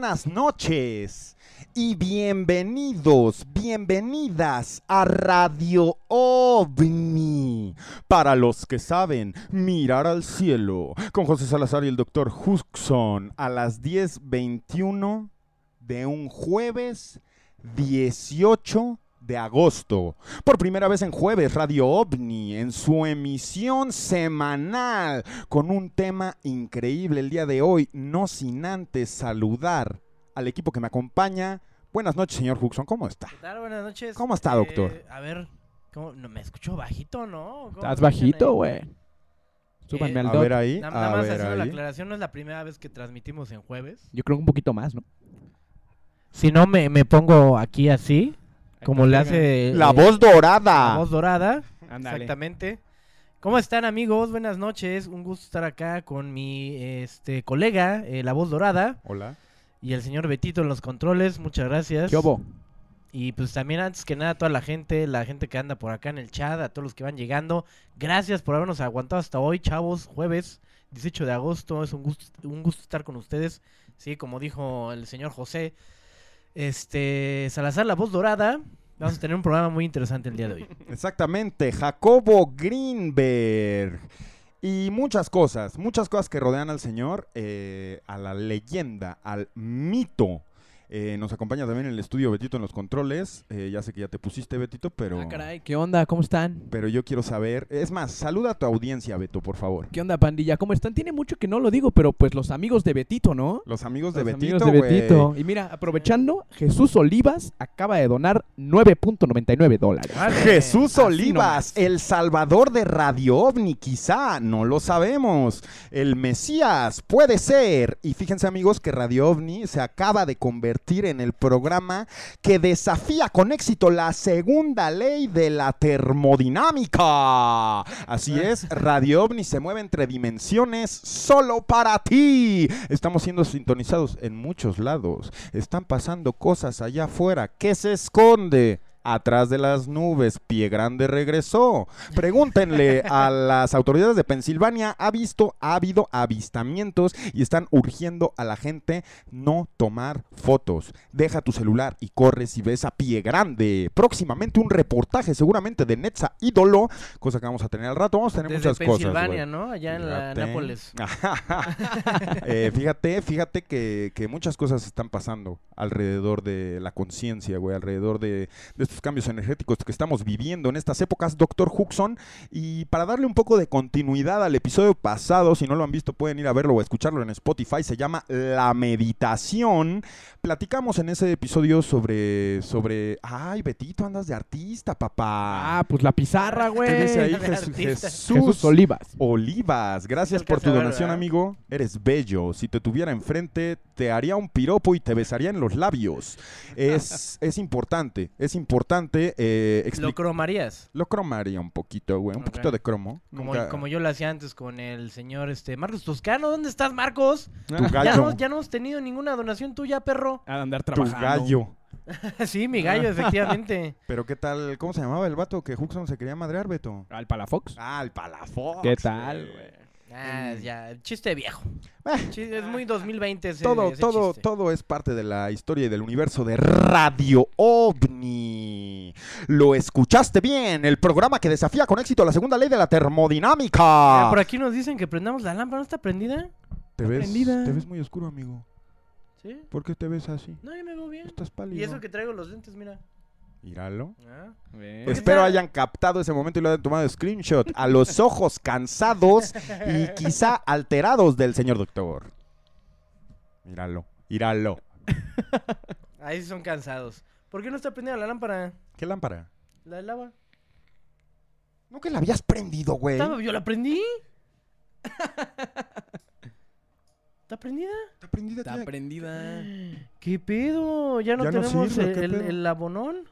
Buenas noches y bienvenidos, bienvenidas a Radio OVNI. Para los que saben, mirar al cielo con José Salazar y el doctor Huxon a las 10.21 de un jueves 18 de agosto. Por primera vez en jueves, Radio OVNI, en su emisión semanal, con un tema increíble el día de hoy, no sin antes saludar al equipo que me acompaña. Buenas noches, señor Huxon, ¿cómo está? ¿Qué tal? Buenas noches. ¿Cómo está, doctor? Eh, a ver, ¿cómo? No, me escucho bajito, ¿no? ¿Cómo Estás bajito, güey. Súbanme Eh, al A ver ahí, Na- a Nada más ver haciendo la aclaración, no es la primera vez que transmitimos en jueves. Yo creo que un poquito más, ¿no? Si no, me, me pongo aquí así, como le hace... La eh, voz dorada. La voz dorada, exactamente. ¿Cómo están, amigos? Buenas noches. Un gusto estar acá con mi este colega, eh, la voz dorada, Hola. y el señor Betito en los controles. Muchas gracias. ¿Qué hubo? Y pues también antes que nada a toda la gente, la gente que anda por acá en el chat, a todos los que van llegando, gracias por habernos aguantado hasta hoy, chavos, jueves 18 de agosto, es un gusto, un gusto estar con ustedes, sí, como dijo el señor José, este, Salazar, la voz dorada, vamos a tener un programa muy interesante el día de hoy. Exactamente, Jacobo Greenberg. Y muchas cosas, muchas cosas que rodean al señor, eh, a la leyenda, al mito. Eh, nos acompaña también en el estudio Betito en los controles. Eh, ya sé que ya te pusiste, Betito, pero, Ah, caray, ¿qué onda? ¿Cómo están? pero yo quiero saber. Es más, saluda a tu audiencia, Beto, por favor. ¿Qué onda, pandilla? ¿Cómo están? Tiene mucho que no lo digo, pero pues los amigos de Betito, ¿no? Los amigos de Los Betito, amigos de. Betito. Y mira, aprovechando, Jesús Olivas acaba de donar 9.99 dólares. Jesús Así Olivas, nomás. el salvador de Radio OVNI, quizá, no lo sabemos. El Mesías, puede ser. Y fíjense amigos que Radio OVNI se acaba de convertir en el programa que desafía con éxito la segunda ley de la termodinámica. Así es, Radio OVNI se mueve entre dimensiones solo para ti. Estamos siendo sintonizados en muchos lados. Están pasando cosas allá afuera. ¿Qué se esconde? Atrás de las nubes, Pie Grande regresó. Pregúntenle a las autoridades de Pensilvania, ha visto, ha habido avistamientos y están urgiendo a la gente no tomar fotos. Deja tu celular y corre si ves a Pie Grande. Próximamente un reportaje seguramente de Netza Ídolo, cosa que vamos a tener al rato. Vamos a tener Desde muchas cosas. Pensilvania. ¿no? Allá en la Fíjate. Nápoles. Eh, fíjate, fíjate que, que muchas cosas están pasando alrededor de la conciencia, güey, alrededor de, de estos cambios energéticos que estamos viviendo en estas épocas, doctor Huxon. Y para darle un poco de continuidad al episodio pasado, si no lo han visto pueden ir a verlo o escucharlo en Spotify, se llama La Meditación. Platicamos en ese episodio sobre, sobre, ay, Betito, andas de artista, papá. Ah, pues la pizarra, güey. ¿Qué dice ahí Jesús. Jesús Jesús Olivas. Olivas, gracias por tu donación, ¿verdad? amigo. Eres bello. Si te tuviera enfrente, te haría un piropo y te besaría en los labios. Es, es importante, es importante importante eh, Lo explicar. cromarías. Lo cromaría un poquito, güey. Un Ok. poquito de cromo. Como, Nunca- como yo lo hacía antes con el señor este Marcos Toscano. ¿Dónde estás, Marcos? Tu Ya gallo. no, ya no hemos tenido ninguna donación tuya, perro. A andar Tu trabajando. gallo. sí, mi gallo, efectivamente. Pero qué tal, ¿cómo se llamaba el vato que Huxon se quería madrear, Beto? Al Palafox. Ah, el Palafox. ¿Qué tal, güey? Ah, ya, chiste viejo. Eh, Chi- es muy 2020 ese, todo, ese todo, chiste. todo es parte de la historia y del universo de Radio OVNI. Lo escuchaste bien, el programa que desafía con éxito la segunda ley de la Ah, termodinámica. por aquí nos dicen que prendamos la lámpara, ¿no está prendida? te, ves, prendida. te ves muy oscuro, amigo. ¿Sí? ¿Por qué te ves así? No, yo me veo bien. Estás pálido. Y eso que traigo los lentes, mira. Míralo. Ah. Espero hayan captado ese momento y lo hayan tomado screenshot a los ojos cansados y quizá alterados del señor doctor. Míralo, míralo. Ahí sí son cansados. ¿Por qué no está prendida la lámpara? ¿Qué lámpara? La del agua. ¿No que la habías prendido, güey? Estaba- Yo la prendí. ¿Está prendida? Está prendida, Está tía. prendida. ¿Qué pedo? ¿Ya no Ya no tenemos sirve, el, ¿qué el- pedo? el abonón?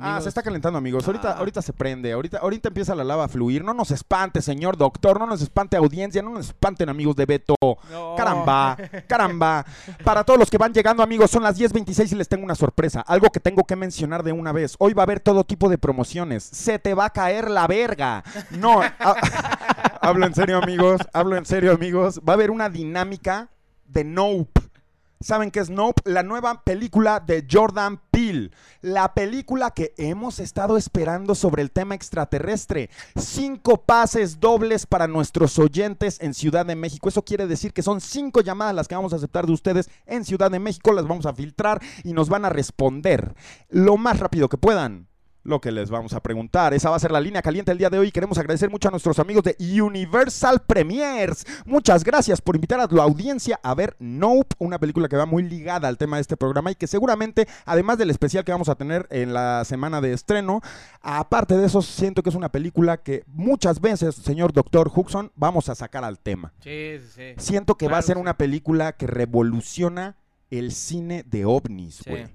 Ah, se está calentando, amigos. Ahorita, Ah. ahorita se prende. Ahorita, ahorita empieza la lava a fluir. No nos espante, señor doctor. No nos espante, audiencia. No nos espanten, amigos de Beto. No. Caramba, caramba. Para todos los que van llegando, amigos, son las 10.26 y les tengo una sorpresa. Algo que tengo que mencionar de una vez. Hoy va a haber todo tipo de promociones. Se te va a caer la verga. No, ha- hablo en serio, amigos. Hablo en serio, amigos. Va a haber una dinámica de Nope. ¿Saben qué es Nope? La nueva película de Jordan Peele. La película que hemos estado esperando sobre el tema extraterrestre. Cinco pases dobles para nuestros oyentes en Ciudad de México. Eso quiere decir que son cinco llamadas las que vamos a aceptar de ustedes en Ciudad de México. Las vamos a filtrar y nos van a responder lo más rápido que puedan. Lo que les vamos a preguntar. Esa va a ser la línea caliente el día de hoy. Queremos agradecer mucho a nuestros amigos de Universal Premiers. Muchas gracias por invitar a la audiencia a ver Nope, una película que va muy ligada al tema de este programa y que seguramente, además del especial que vamos a tener en la semana de estreno, aparte de eso, siento que es una película que muchas veces, señor doctor Huxon, vamos a sacar al tema. Sí, sí, sí. Siento que va a ser una película que revoluciona el cine de ovnis, Sí. güey.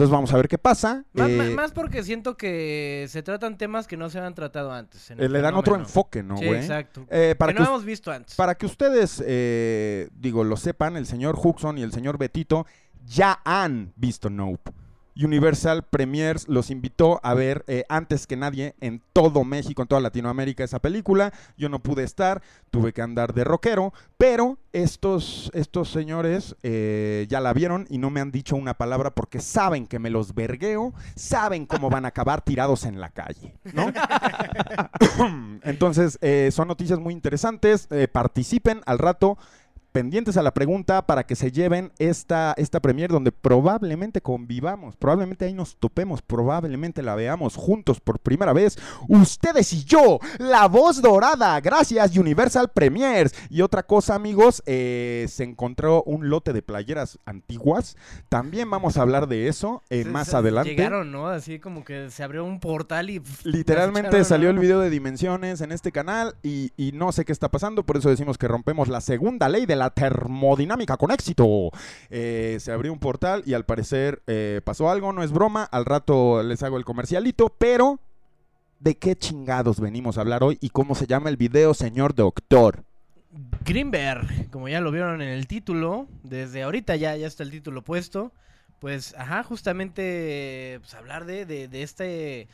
Entonces vamos a ver qué pasa. Más, Eh, más- porque siento que se tratan temas que no se han tratado antes. eh, le dan otro enfoque, ¿no, Sí, güey? exacto. Eh, para que que no hemos visto antes. Para que ustedes, eh, digo, lo sepan, el señor Huxon y el señor Betito ya han visto Nope. Universal Premiers los invitó a ver eh, antes que nadie en todo México, en toda Latinoamérica esa película. Yo no pude estar, tuve que andar de rockero, pero estos, estos señores eh, ya la vieron y no me han dicho una palabra porque saben que me los vergueo, saben cómo van a acabar tirados en la calle, ¿no? Entonces, eh, son noticias muy interesantes. participen al rato. Pendientes a la pregunta para que se lleven esta, esta premier donde probablemente convivamos, probablemente ahí nos topemos, probablemente la veamos juntos por primera vez, ustedes y yo, la voz dorada, gracias Universal Premiers. Y otra cosa amigos, eh, se encontró un lote de playeras antiguas, también vamos a hablar de eso eh, Se- más se- adelante. Llegaron, ¿no? Así como que se abrió un portal y... Literalmente salió el video de dimensiones en este canal y, y no sé qué está pasando, por eso decimos que rompemos la segunda ley de la termodinámica con éxito. Eh, se abrió un portal y al parecer eh, pasó algo, no es broma, al rato les hago el comercialito, pero ¿de qué chingados venimos a hablar hoy y cómo se llama el video, señor doctor? Greenberg, como ya lo vieron en el título, desde ahorita ya, ya está el título puesto. Pues, ajá, justamente pues, hablar de, de este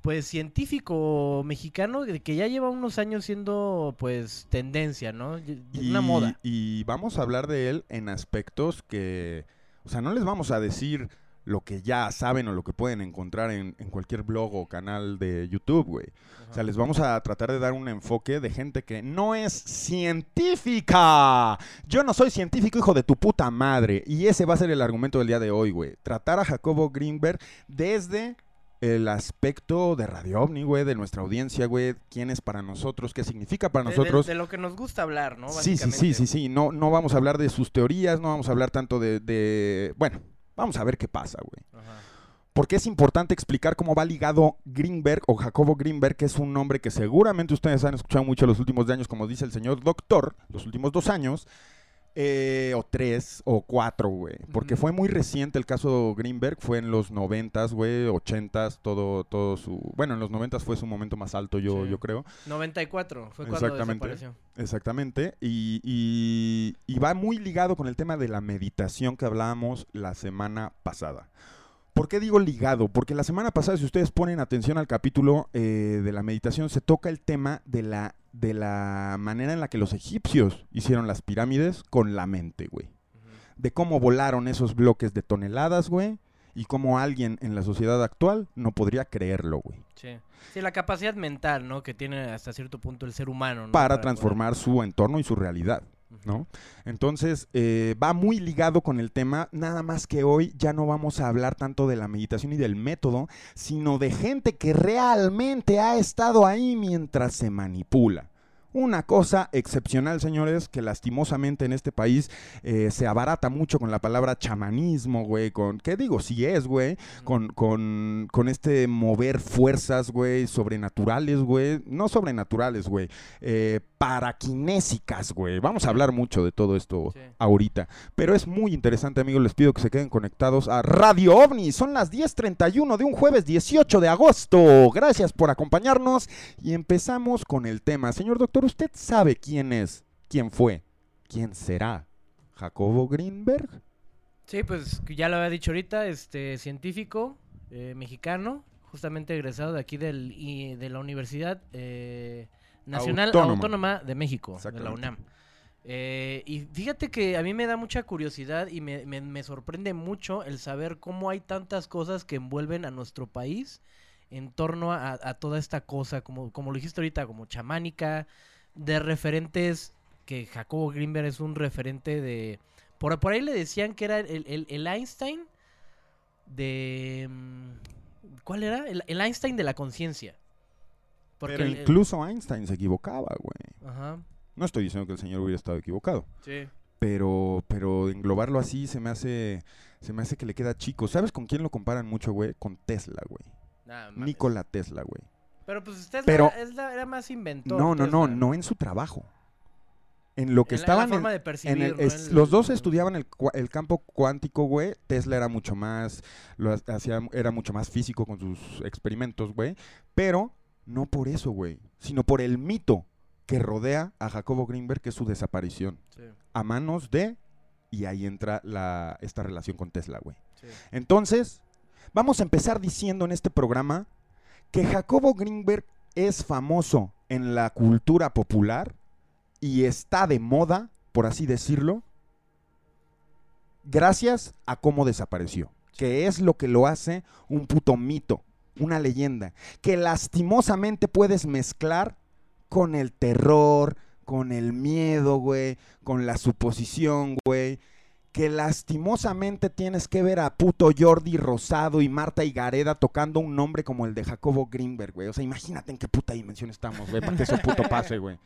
pues científico mexicano que ya lleva unos años siendo pues tendencia, ¿no? Una Y- moda. Y vamos a hablar de él en aspectos que, o sea, no les vamos a decir lo que ya saben o lo que pueden encontrar en, en cualquier blog o canal de YouTube, güey. O sea, les vamos a tratar de dar un enfoque de gente que no es científica. Yo no soy científico, hijo de tu puta madre. Y ese va a ser el argumento del día de hoy, güey. Tratar a Jacobo Greenberg desde el aspecto de Radio OVNI, güey, de nuestra audiencia, güey. ¿Quién es para nosotros? ¿Qué significa para De- nosotros? De, lo que nos gusta hablar, ¿no? Sí, sí, sí, sí, sí. No, no vamos a hablar de sus teorías, no vamos a hablar tanto de, de- Bueno, vamos a ver qué pasa, güey. Ajá. Porque es importante explicar cómo va ligado Greenberg o Jacobo Greenberg, que es un nombre que seguramente ustedes han escuchado mucho los últimos años, como dice el señor doctor, los últimos dos años, Eh, o tres, o cuatro, güey. Porque fue muy reciente el caso Greenberg, fue en los noventas, güey, ochentas, todo, todo su... Bueno, en los noventas fue su momento más alto, yo, Sí. yo creo. 94 fue cuando Exactamente. desapareció. Exactamente. Y, y- y va muy ligado con el tema de la meditación que hablábamos la semana pasada. ¿Por qué digo ligado? Porque la semana pasada, si ustedes ponen atención al capítulo eh, de la meditación, se toca el tema de la, de la manera en la que los egipcios hicieron las pirámides con la mente, güey. De cómo volaron esos bloques de toneladas, güey. Y cómo alguien en la sociedad actual no podría creerlo, güey. Sí. Sí, la capacidad mental, ¿no? Que tiene hasta cierto punto el ser humano, ¿no? Para transformar su entorno y su realidad. ¿No? Entonces, eh, va muy ligado con el tema, nada más que hoy ya no vamos a hablar tanto de la meditación y del método, sino de gente que realmente ha estado ahí mientras se manipula. Una cosa excepcional, señores, que lastimosamente en este país eh, se abarata mucho con la palabra chamanismo, güey, con, ¿qué digo? Sí es, güey, con, con, con este mover fuerzas, güey, sobrenaturales, güey, no sobrenaturales, güey, eh, paraquinésicas, güey. Vamos a hablar mucho de todo esto Sí. ahorita, pero es muy interesante, amigos, les pido que se queden conectados a Radio OVNI. Son las 10.31 de un jueves 18 de agosto. Gracias por acompañarnos y empezamos con el tema. Señor doctor, ¿usted sabe quién es, quién fue, quién será Jacobo Greenberg? Sí, pues ya lo había dicho ahorita, este científico eh, mexicano, justamente egresado de aquí del, y de la Universidad eh, Nacional Autónoma. Autónoma, de México, de la. UNAM. Eh, y fíjate que a mí me da mucha curiosidad y me, me- me sorprende mucho el saber cómo hay tantas cosas que envuelven a nuestro país en torno a, a toda esta cosa, como, como lo dijiste ahorita, como chamánica, de referentes, que Jacobo Greenberg es un referente de... Por, por ahí le decían que era el, el- el Einstein de... mm, ¿Cuál era? El, el Einstein de la conciencia. Porque Pero incluso Einstein se equivocaba, güey. Ajá, No estoy diciendo que el señor hubiera estado equivocado. sí. pero pero englobarlo así se me hace se me hace que le queda chico. ¿Sabes con quién lo comparan mucho, güey? Con Tesla, güey. Mames. Nikola Tesla, güey. Pero pues Tesla Pero- era, más inventor. No, no, no, Tesla. no en su trabajo. En lo que En la estaban en, forma de en percibir, el- ¿no? es- El- los dos estudiaban el, campo cuántico, güey. Tesla era mucho más lo ha- hacía era mucho más físico con sus experimentos, güey, pero no por eso, güey, sino por el mito que rodea a Jacobo Greenberg, que es su desaparición Sí, a manos de y ahí entra la esta relación con Tesla, güey. sí. Entonces, vamos a empezar diciendo en este programa que Jacobo Greenberg es famoso en la cultura popular y está de moda, por así decirlo, gracias a cómo desapareció, que es lo que lo hace un puto mito, una leyenda, que lastimosamente puedes mezclar con el terror, con el miedo, güey, con la suposición, güey, que lastimosamente tienes que ver a puto Jordi Rosado y Marta Higareda tocando un nombre como el de Jacobo Greenberg, güey. O sea, imagínate en qué puta dimensión estamos, güey, para que eso puto pase, güey.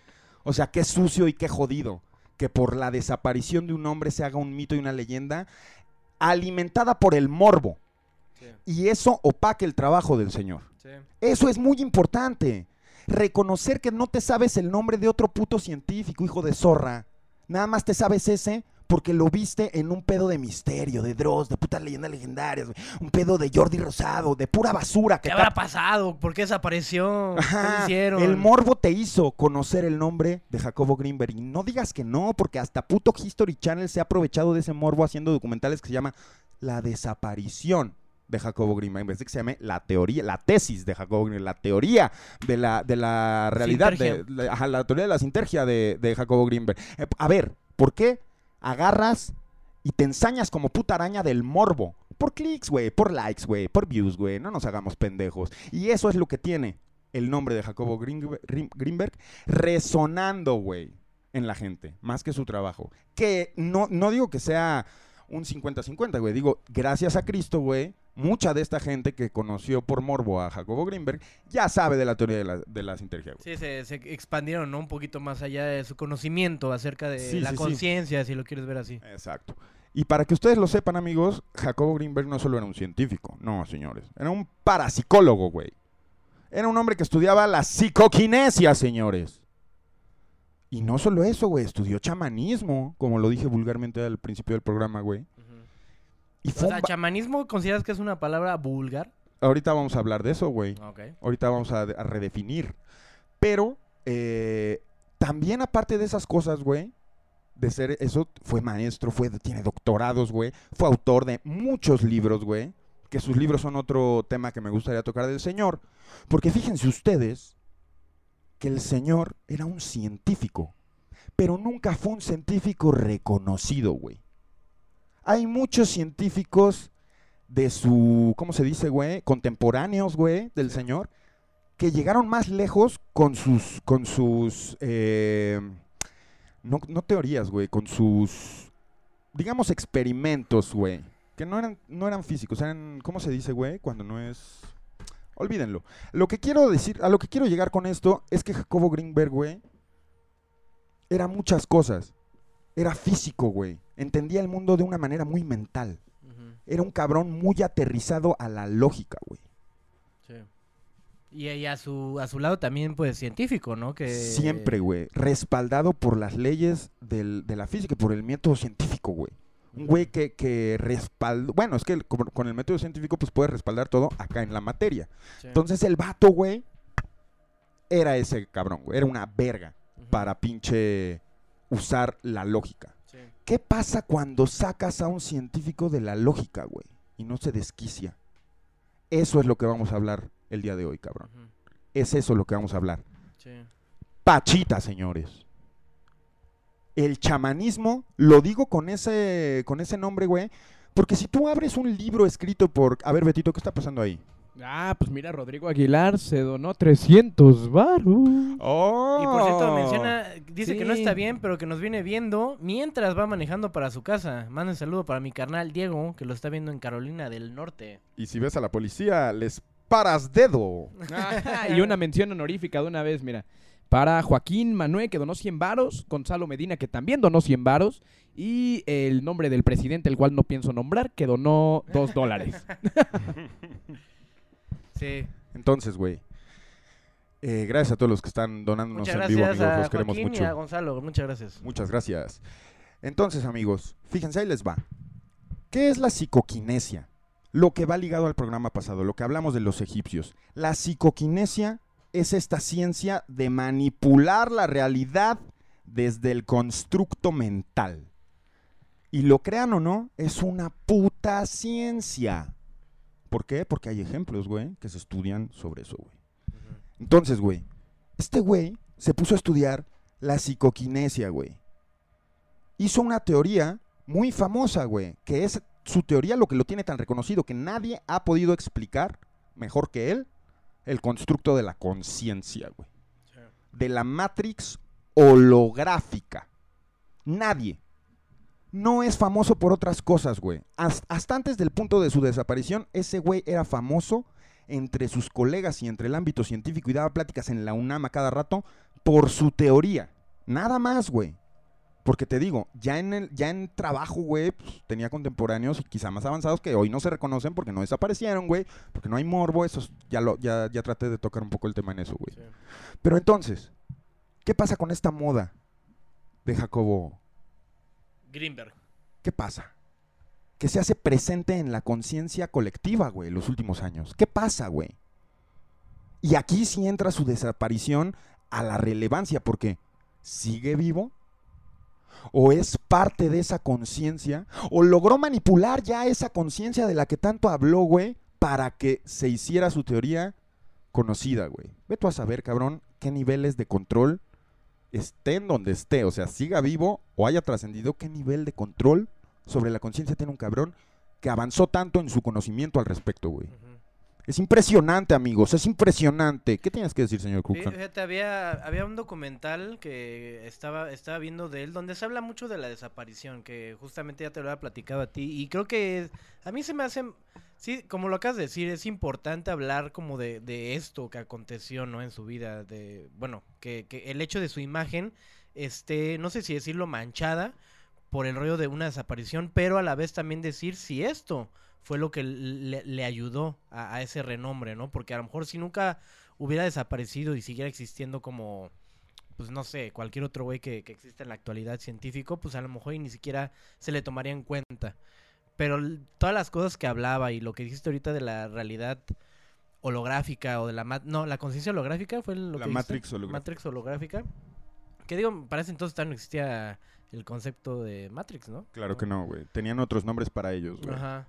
O sea, qué sucio y qué jodido que por la desaparición de un hombre se haga un mito y una leyenda alimentada por el morbo. Sí, Y eso opaque el trabajo del señor. sí. Eso es muy importante. Reconocer que no te sabes el nombre de otro puto científico, hijo de zorra. Nada más te sabes ese porque lo viste en un pedo de misterio, de Dross, de putas leyendas legendarias, güey. un pedo de Jordi Rosado, de pura basura que ¿Qué habrá pasado? ¿Por qué desapareció? ¿Qué hicieron? El morbo te hizo conocer el nombre de Jacobo Greenberg. Y no digas que no, porque hasta puto History Channel se ha aprovechado de ese morbo haciendo documentales que se llama La desaparición de Jacobo Greenberg. En vez de que se llame la teoría, la tesis de Jacobo Greenberg, la teoría de la, de la realidad, de, ajá, la teoría de la sintergia de, de Jacobo Greenberg. Eh, a ver, ¿por qué agarras y te ensañas como puta araña del morbo? Por clics, güey, por likes, güey, por views, güey. No nos hagamos pendejos. Y eso es lo que tiene el nombre de Jacobo Greenbe- Green- Greenberg resonando, güey, en la gente, más que su trabajo. Que no, no digo que sea un 50-50, güey. Digo, gracias a Cristo, güey, mucha de esta gente que conoció por morbo a Jacobo Greenberg ya sabe de la teoría de la, de la sintergia, güey. Sí, se, se expandieron, ¿no? Un poquito más allá de su conocimiento acerca de Sí, la sí, sí. conciencia, si lo quieres ver así. Exacto. Y para que ustedes lo sepan, amigos, Jacobo Greenberg no solo era un científico, no, señores. Era un parapsicólogo, güey. Era un hombre que estudiaba la psicoquinesia, señores. Y no solo eso, güey, estudió chamanismo, como lo dije vulgarmente al principio del programa, güey. Y O sea, chamanismo, ¿consideras que es una palabra vulgar? Ahorita vamos a hablar de eso, güey. Ok. Ahorita vamos a, a redefinir. Pero eh, también aparte de esas cosas, güey, de ser eso, fue maestro, fue, tiene doctorados, güey, fue autor de muchos libros, güey, que sus libros son otro tema que me gustaría tocar del señor. Porque fíjense ustedes que el señor era un científico, pero nunca fue un científico reconocido, güey. Hay muchos científicos de su, ¿cómo se dice, güey? Contemporáneos, güey, del señor, que llegaron más lejos con sus, con sus, eh, no, no teorías, güey, con sus, digamos, experimentos, güey, que no eran, no eran físicos, eran, ¿cómo se dice, güey? Cuando no es, olvídenlo. Lo que quiero decir, a lo que quiero llegar con esto es que Jacobo Greenberg, güey, era muchas cosas. Era físico, güey. Entendía el mundo de una manera muy mental. Era un cabrón muy aterrizado a la lógica, güey. sí. Y, y a su a su lado también, pues, científico, ¿no? Que... Siempre, güey. Respaldado por las leyes del- de la física y por el método científico, güey. Un güey que, que respaldó. Bueno, es que el- con, con el método científico, pues puedes respaldar todo acá en la materia. Sí. Entonces el vato, güey, era ese cabrón, güey. Era una verga para pinche usar la lógica. sí. ¿Qué pasa cuando sacas a un científico de la lógica, güey? Y no se desquicia. Eso es lo que vamos a hablar el día de hoy, cabrón. Es eso lo que vamos a hablar. sí. Pachita, señores. El chamanismo, lo digo con ese, con ese nombre, güey, porque si tú abres un libro escrito por... A ver, Betito, ¿qué está pasando ahí? Ah, pues mira, Rodrigo Aguilar se donó 300 varos. ¡Oh! Y por cierto, menciona, dice que no está bien, pero que nos viene viendo mientras va manejando para su casa. Manda un saludo para mi carnal Diego, que lo está viendo en Carolina del Norte. Y si ves a la policía, les paras dedo. y una mención honorífica de una vez, mira. Para Joaquín Manuel, que donó 100 varos. Gonzalo Medina, que también donó 100 varos. Y el nombre del presidente, el cual no pienso nombrar, que donó 2 dólares. Sí. Entonces, güey. eh, gracias a todos los que están donándonos Muchas en vivo, amigos. a Los queremos Joaquín mucho. y a Gonzalo. Muchas gracias. Muchas gracias. Entonces, amigos, fíjense, ahí les va. ¿Qué es la psicoquinesia? Lo que va ligado al programa pasado, lo que hablamos de los egipcios. La psicoquinesia es esta ciencia de manipular la realidad desde el constructo mental. Y lo crean o no, es una puta ciencia. ¿Por qué? Porque hay ejemplos, güey, que se estudian sobre eso, güey. Entonces, güey, este güey se puso a estudiar la psicoquinesia, güey. Hizo una teoría muy famosa, güey, que es su teoría lo que lo tiene tan reconocido que nadie ha podido explicar mejor que él el constructo de la conciencia, güey. De la matrix holográfica. Nadie. No es famoso por otras cosas, güey. Has- Hasta antes del punto de su desaparición, ese güey era famoso entre sus colegas y entre el ámbito científico y daba pláticas en la UNAM a cada rato por su teoría. Nada más, güey. Porque te digo, ya en, el, ya en trabajo, güey, pues, tenía contemporáneos y quizá más avanzados que hoy no se reconocen porque no desaparecieron, güey. Porque no hay morbo, eso es- ya, lo, ya, ya traté de tocar un poco el tema en eso, güey. Sí. Pero entonces, ¿qué pasa con esta moda de Jacobo? Greenberg. ¿Qué pasa? Que se hace presente en la conciencia colectiva, güey, los últimos años. ¿Qué pasa, güey? Y aquí sí entra su desaparición a la relevancia, porque sigue vivo, o es parte de esa conciencia, o logró manipular ya esa conciencia de la que tanto habló, güey, para que se hiciera su teoría conocida, güey. Ve tú a saber, cabrón, qué niveles de control esté en donde esté, o sea, siga vivo o haya trascendido, qué nivel de control sobre la conciencia tiene un cabrón que avanzó tanto en su conocimiento al respecto, güey. Es impresionante, amigos, es impresionante. ¿Qué tienes que decir, señor Cookson? Fíjate, había, había un documental que estaba, estaba viendo de él donde se habla mucho de la desaparición, que justamente ya te lo había platicado a ti, y creo que a mí se me hace, sí, como lo acabas de decir, es importante hablar como de, de esto que aconteció, ¿no? En su vida, de, bueno, que, que el hecho de su imagen esté, no sé si decirlo manchada por el rollo de una desaparición, pero a la vez también decir si esto fue lo que le, le ayudó a, a ese renombre, ¿no? Porque a lo mejor si nunca hubiera desaparecido y siguiera existiendo como pues no sé, cualquier otro güey que, que existe en la actualidad científico, pues a lo mejor y ni siquiera se le tomaría en cuenta. Pero todas las cosas que hablaba y lo que dijiste ahorita de la realidad holográfica o de la... No, la conciencia holográfica fue lo La que dijiste? Matrix holográfica. Matrix holográfica. Que digo, para ese entonces no existía el concepto de Matrix, ¿no? Claro que no, güey. Tenían otros nombres para ellos, güey. Ajá.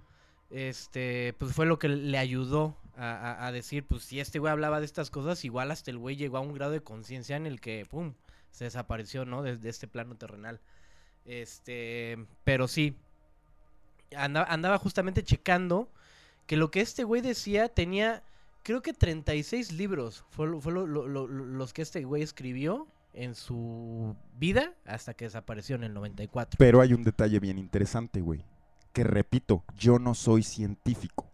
Este, pues fue lo que le ayudó a, a- decir, pues si este güey hablaba de estas cosas, igual hasta el güey llegó a un grado de conciencia en el que, pum, se desapareció, ¿no? Desde este plano terrenal. Este, pero sí, andaba, andaba justamente checando que lo que este güey decía tenía, creo que 36 libros, fue, lo- los que este güey escribió en su vida hasta que desapareció en el 94. Pero hay un detalle bien interesante, güey. Que repito, yo no soy científico.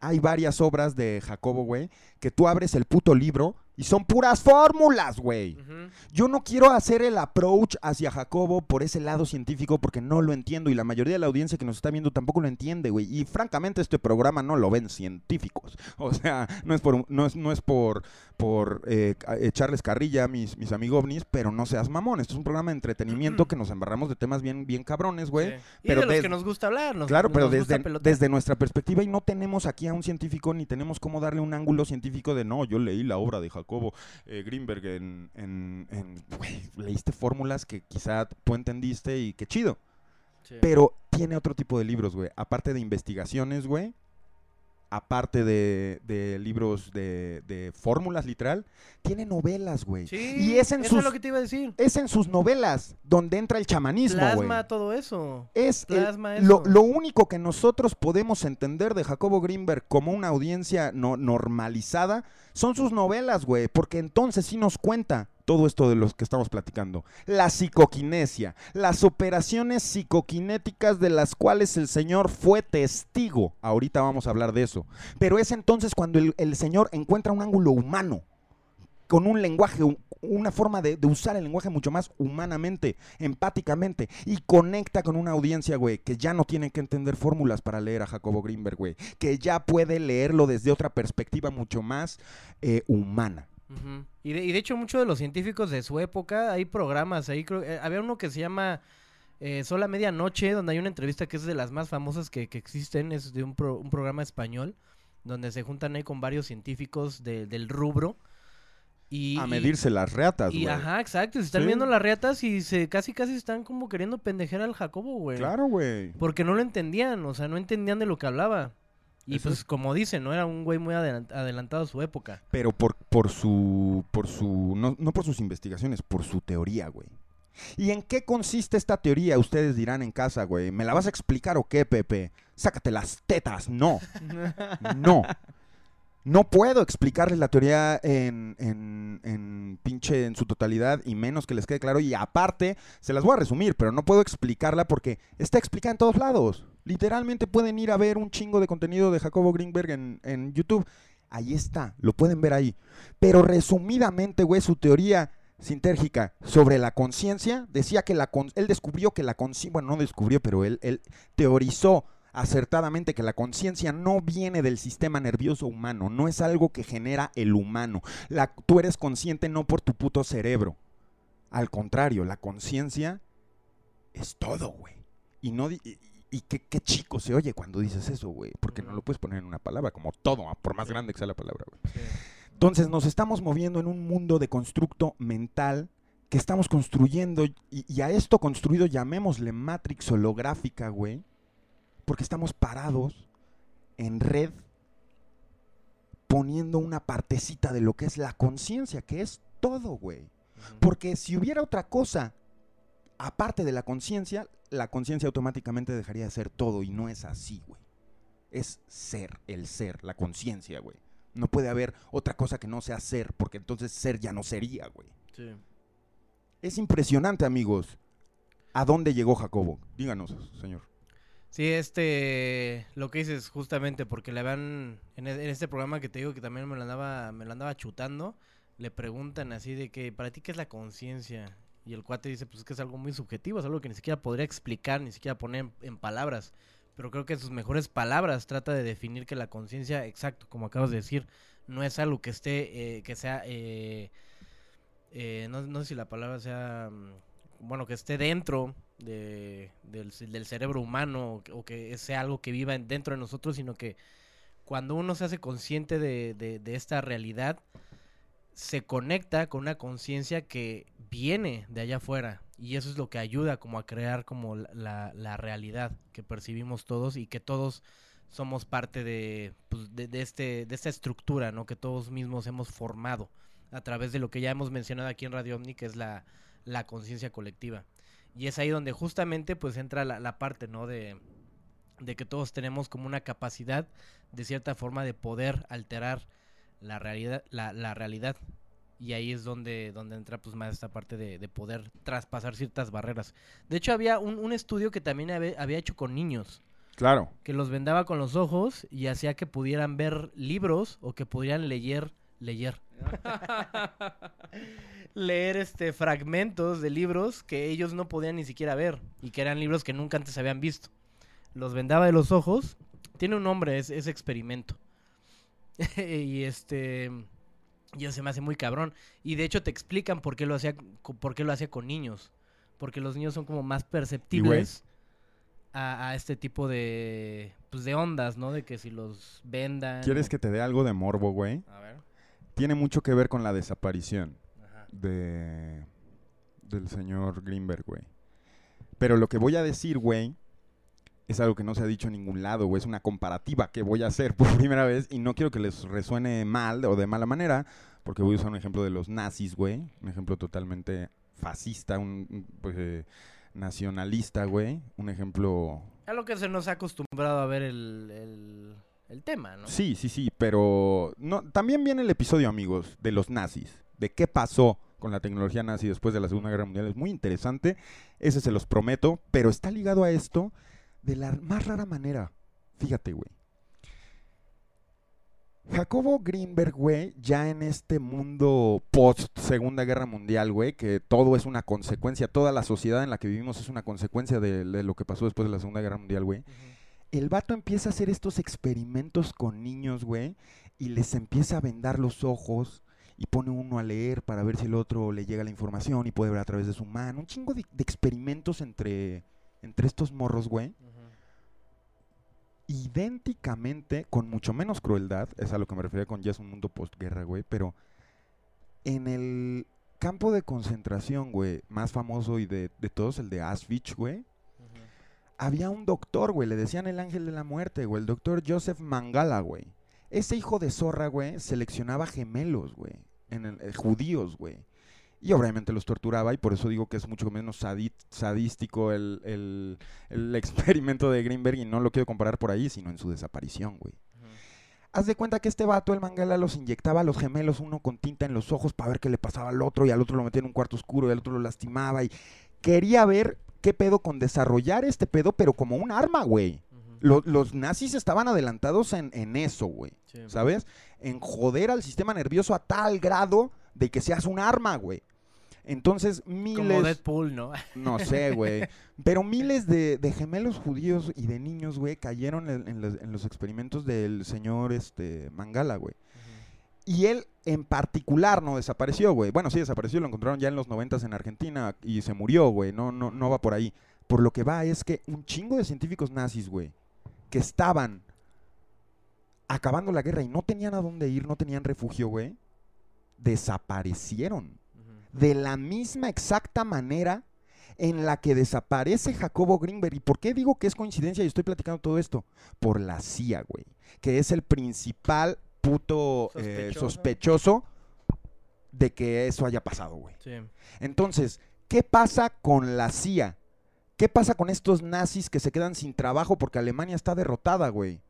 Hay varias obras de Jacobo, güey, que tú abres el puto libro y son puras fórmulas, güey. Yo no quiero hacer el approach hacia Jacobo por ese lado científico porque no lo entiendo y la mayoría de la audiencia que nos está viendo tampoco lo entiende, güey. Y francamente este programa no lo ven científicos. O sea, no es por, no es, no es por, por eh, echarles carrilla a mis, mis amigos ovnis, pero no seas mamón. Esto es un programa de entretenimiento que nos embarramos de temas bien, bien cabrones, güey. Sí. Y pero de los que nos gusta hablar. Nos, Claro, nos pero desde, desde nuestra perspectiva y no tenemos aquí a un científico ni tenemos cómo darle un ángulo científico de no, yo leí la obra de Jacobo eh, Greenberg en, en, en- güey, leíste fórmulas que quizá tú entendiste y qué chido. Sí. Pero tiene otro tipo de libros, güey. Aparte de investigaciones, güey. Aparte de, de libros de, de fórmulas, literal. Tiene novelas, güey. Sí, y es en eso sus, es lo que te iba a decir. es en sus novelas donde entra el chamanismo, güey. Plasma todo eso. Es el- Plasma lo, eso. lo único que nosotros podemos entender de Jacobo Greenberg como una audiencia no normalizada son sus novelas, güey, porque entonces sí nos cuenta todo esto de los que estamos platicando. La psicoquinesia, las operaciones psicoquinéticas de las cuales el Señor fue testigo. Ahorita vamos a hablar de eso. Pero es entonces cuando el, Señor encuentra un ángulo humano, con un lenguaje, un- una forma de, de usar el lenguaje mucho más humanamente, empáticamente, y conecta con una audiencia, güey, que ya no tiene que entender fórmulas para leer a Jacobo Greenberg, güey, que ya puede leerlo desde otra perspectiva mucho más eh, humana. Y, de, y de hecho, muchos de los científicos de su época, hay programas ahí. Creo, eh, había uno que se llama eh, Sola Medianoche, donde hay una entrevista que es de las más famosas que, que existen. Es de un, pro- un programa español, donde se juntan ahí con varios científicos de- del rubro. Y, a y- medirse las reatas, Y, güey. ajá, exacto. Se están Sí. viendo las reatas y se casi casi están como queriendo pendejer al Jacobo, güey. Claro, güey. Porque no lo entendían, o sea, no entendían de lo que hablaba. Y Eso pues es- como dicen, ¿no? Era un güey muy adelant- adelantado a su época. Pero por, por su, por su, no, no por sus investigaciones, por su teoría, güey. ¿Y en qué consiste esta teoría? Ustedes dirán en casa, güey. ¿Me la vas a explicar o qué, Pepe? Sácate las tetas. No, no. No puedo explicarles la teoría en, en, en pinche en su totalidad y menos que les quede claro. Y aparte, se las voy a resumir, pero no puedo explicarla porque está explicada en todos lados. Literalmente pueden ir a ver un chingo de contenido de Jacobo Greenberg en, en YouTube. Ahí está, lo pueden ver ahí. Pero resumidamente, güey, su teoría sintérgica sobre la conciencia decía que la él descubrió que la conciencia, bueno, no descubrió, pero él, él teorizó acertadamente que la conciencia no viene del sistema nervioso humano, no es algo que genera el humano. La, tú eres consciente no por tu puto cerebro. Al contrario, la conciencia es todo, güey. Y no y, y qué, qué chico se oye cuando dices eso, güey, porque no lo puedes poner en una palabra, como todo, por más grande que sea la palabra, güey. Entonces nos estamos moviendo en un mundo de constructo mental que estamos construyendo y, y a esto construido llamémosle matrix holográfica, güey, porque estamos parados en red poniendo una partecita de lo que es la conciencia, que es todo, güey. Porque si hubiera otra cosa aparte de la conciencia, la conciencia automáticamente dejaría de ser todo y no es así, güey. Es ser, el ser, la conciencia, güey. No puede haber otra cosa que no sea ser, porque entonces ser ya no sería, güey. Sí. Es impresionante, amigos. ¿A dónde llegó Jacobo? Díganos, señor. Sí, este, lo que dices justamente, porque le van, en, e- en este programa que te digo que también me lo andaba, me lo andaba chutando, le preguntan así de que, ¿para ti qué es la conciencia? Y el cuate dice, pues es que es algo muy subjetivo, es algo que ni siquiera podría explicar, ni siquiera poner en, en palabras. Pero creo que en sus mejores palabras trata de definir que la conciencia, exacto, como acabas de decir, no es algo que esté, eh, que sea eh, eh, no, no sé si la palabra sea, mm, bueno, que esté dentro de, del, ce- del cerebro humano o que, sea algo que viva en- dentro de nosotros, sino que cuando uno se hace consciente de, esta realidad, se conecta con una conciencia que viene de allá afuera y eso es lo que ayuda como a crear como la, realidad que percibimos todos y que todos somos parte de, pues, este, de esta estructura, ¿no? Que todos mismos hemos formado a través de lo que ya hemos mencionado aquí en Radio Omni, que es la conciencia colectiva. Y es ahí donde justamente pues entra la, la parte, ¿no? De, de que todos tenemos como una capacidad de cierta forma de poder alterar la realidad, la, la realidad. Y ahí es donde, donde entra pues más esta parte de, de poder traspasar ciertas barreras. De hecho, había un, un estudio que también habe- había hecho con niños Claro. que los vendaba con los ojos y hacía que pudieran ver libros o que pudieran leer leer leer este fragmentos de libros que ellos no podían ni siquiera ver y que eran libros que nunca antes habían visto. Los vendaba de los ojos. Tiene un nombre, es, es experimento. y este ya se me hace muy cabrón y de hecho te explican por qué lo hacía por qué lo hacía con niños, porque los niños son como más perceptibles a, a este tipo de pues de ondas, ¿no? De que si los vendan. ¿Quieres que te dé algo de morbo, güey? A ver. Tiene mucho que ver con la desaparición. De del señor Greenberg, güey. Pero lo que voy a decir, güey, es algo que no se ha dicho en ningún lado, güey. Es una comparativa que voy a hacer por primera vez y no quiero que les resuene mal o de mala manera, porque voy a usar un ejemplo de los nazis, güey. Un ejemplo totalmente fascista, un pues, eh, nacionalista, güey. Un ejemplo... A lo que se nos ha acostumbrado a ver el, el, el tema, ¿no? Sí, sí, sí, pero no, también viene el episodio, amigos, de los nazis, de qué pasó con la tecnología nazi después de la Segunda Guerra Mundial. Es muy interesante, ese se los prometo, pero está ligado a esto de la más rara manera. Fíjate, güey. Jacobo Greenberg, güey, ya en este mundo post Segunda Guerra Mundial, güey, que todo es una consecuencia, toda la sociedad en la que vivimos es una consecuencia de, de lo que pasó después de la Segunda Guerra Mundial, güey. El vato empieza a hacer estos experimentos con niños, güey, y les empieza a vendar los ojos y pone uno a leer para ver si el otro le llega la información y puede ver a través de su mano. Un chingo de, de experimentos entre, entre estos morros, güey. Idénticamente, con mucho menos crueldad, es a lo que me refería con ya es un mundo postguerra, güey, pero en el campo de concentración, güey, más famoso y de, de todos, el de Auschwitz, güey, había un doctor, güey, le decían el ángel de la muerte, güey, el doctor Joseph Mangala, güey. Ese hijo de zorra, güey, seleccionaba gemelos, güey, en el- eh, judíos, güey. Y obviamente los torturaba y por eso digo que es mucho menos sadi- sadístico el, el- el experimento de Greenberg y no lo quiero comparar por ahí, sino en su desaparición, güey. Haz de cuenta que este vato, el Mangala, los inyectaba a los gemelos, uno con tinta en los ojos para ver qué le pasaba al otro, y al otro lo metía en un cuarto oscuro, y al otro lo lastimaba, y quería ver qué pedo con desarrollar este pedo, pero como un arma, güey. Lo- los nazis estaban adelantados en, en eso, güey. Sí. ¿Sabes? En joder al sistema nervioso a tal grado de que seas un arma, güey. Entonces, miles... Como Deadpool, ¿no? No sé, güey. Pero miles de, de gemelos judíos y de niños, güey, cayeron en, en los, en los experimentos del señor este, Mangala, güey. Y él en particular no desapareció, güey. Bueno, sí desapareció, lo encontraron ya en los noventas en Argentina y se murió, güey. No, no, no va por ahí. Por lo que va es que un chingo de científicos nazis, güey, que estaban acabando la guerra y no tenían a dónde ir, no tenían refugio, güey, desaparecieron de la misma exacta manera en la que desaparece Jacobo Greenberg. ¿Y por qué digo que es coincidencia y estoy platicando todo esto? Por la CIA, güey, que es el principal puto eh, Sospechoso. sospechoso de que eso haya pasado, güey. Sí. Entonces, ¿qué pasa con la CIA? ¿Qué pasa con estos nazis que se quedan sin trabajo porque Alemania está derrotada, güey?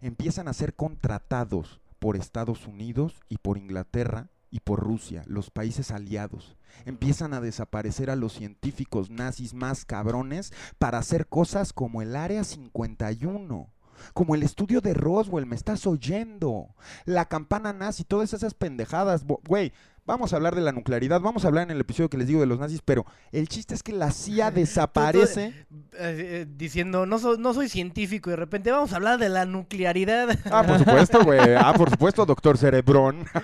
Empiezan a ser contratados por Estados Unidos y por Inglaterra y por Rusia, los países aliados. Empiezan a desaparecer a los científicos nazis más cabrones para hacer cosas como el Área 51, como el estudio de Roswell, me estás oyendo, la campana nazi, todas esas pendejadas, güey. Vamos a hablar de la nuclearidad, vamos a hablar en el episodio que les digo de los nazis, pero el chiste es que la CIA desaparece. Eh, eh, diciendo, no, so- no soy científico y de repente vamos a hablar de la nuclearidad. Ah, por supuesto, güey. Ah, por supuesto, doctor Cerebrón.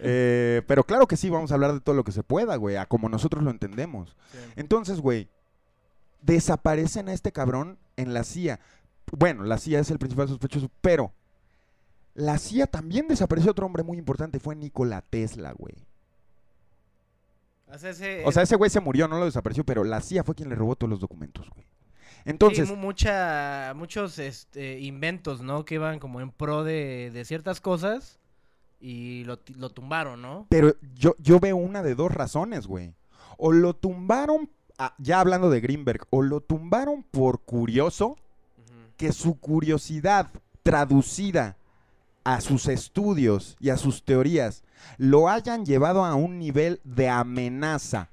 Eh, pero claro que sí, vamos a hablar de todo lo que se pueda, güey, a como nosotros lo entendemos. Entonces, güey, desaparecen a este cabrón en la CIA. Bueno, la CIA es el principal sospechoso, pero la CIA también desapareció otro hombre muy importante, fue Nikola Tesla, güey. O sea, ese- O sea, ese güey se murió, no lo desapareció, pero la CIA fue quien le robó todos los documentos, güey. sí, Entonces, mu- mucha, muchos este, inventos, ¿no? Que iban como en pro de, de ciertas cosas y lo, tumbaron, ¿no? Pero yo, yo veo una de dos razones, güey. O lo tumbaron, ah, ya hablando de Greenberg, o lo tumbaron por curioso, que su curiosidad traducida a sus estudios y a sus teorías lo hayan llevado a un nivel de amenaza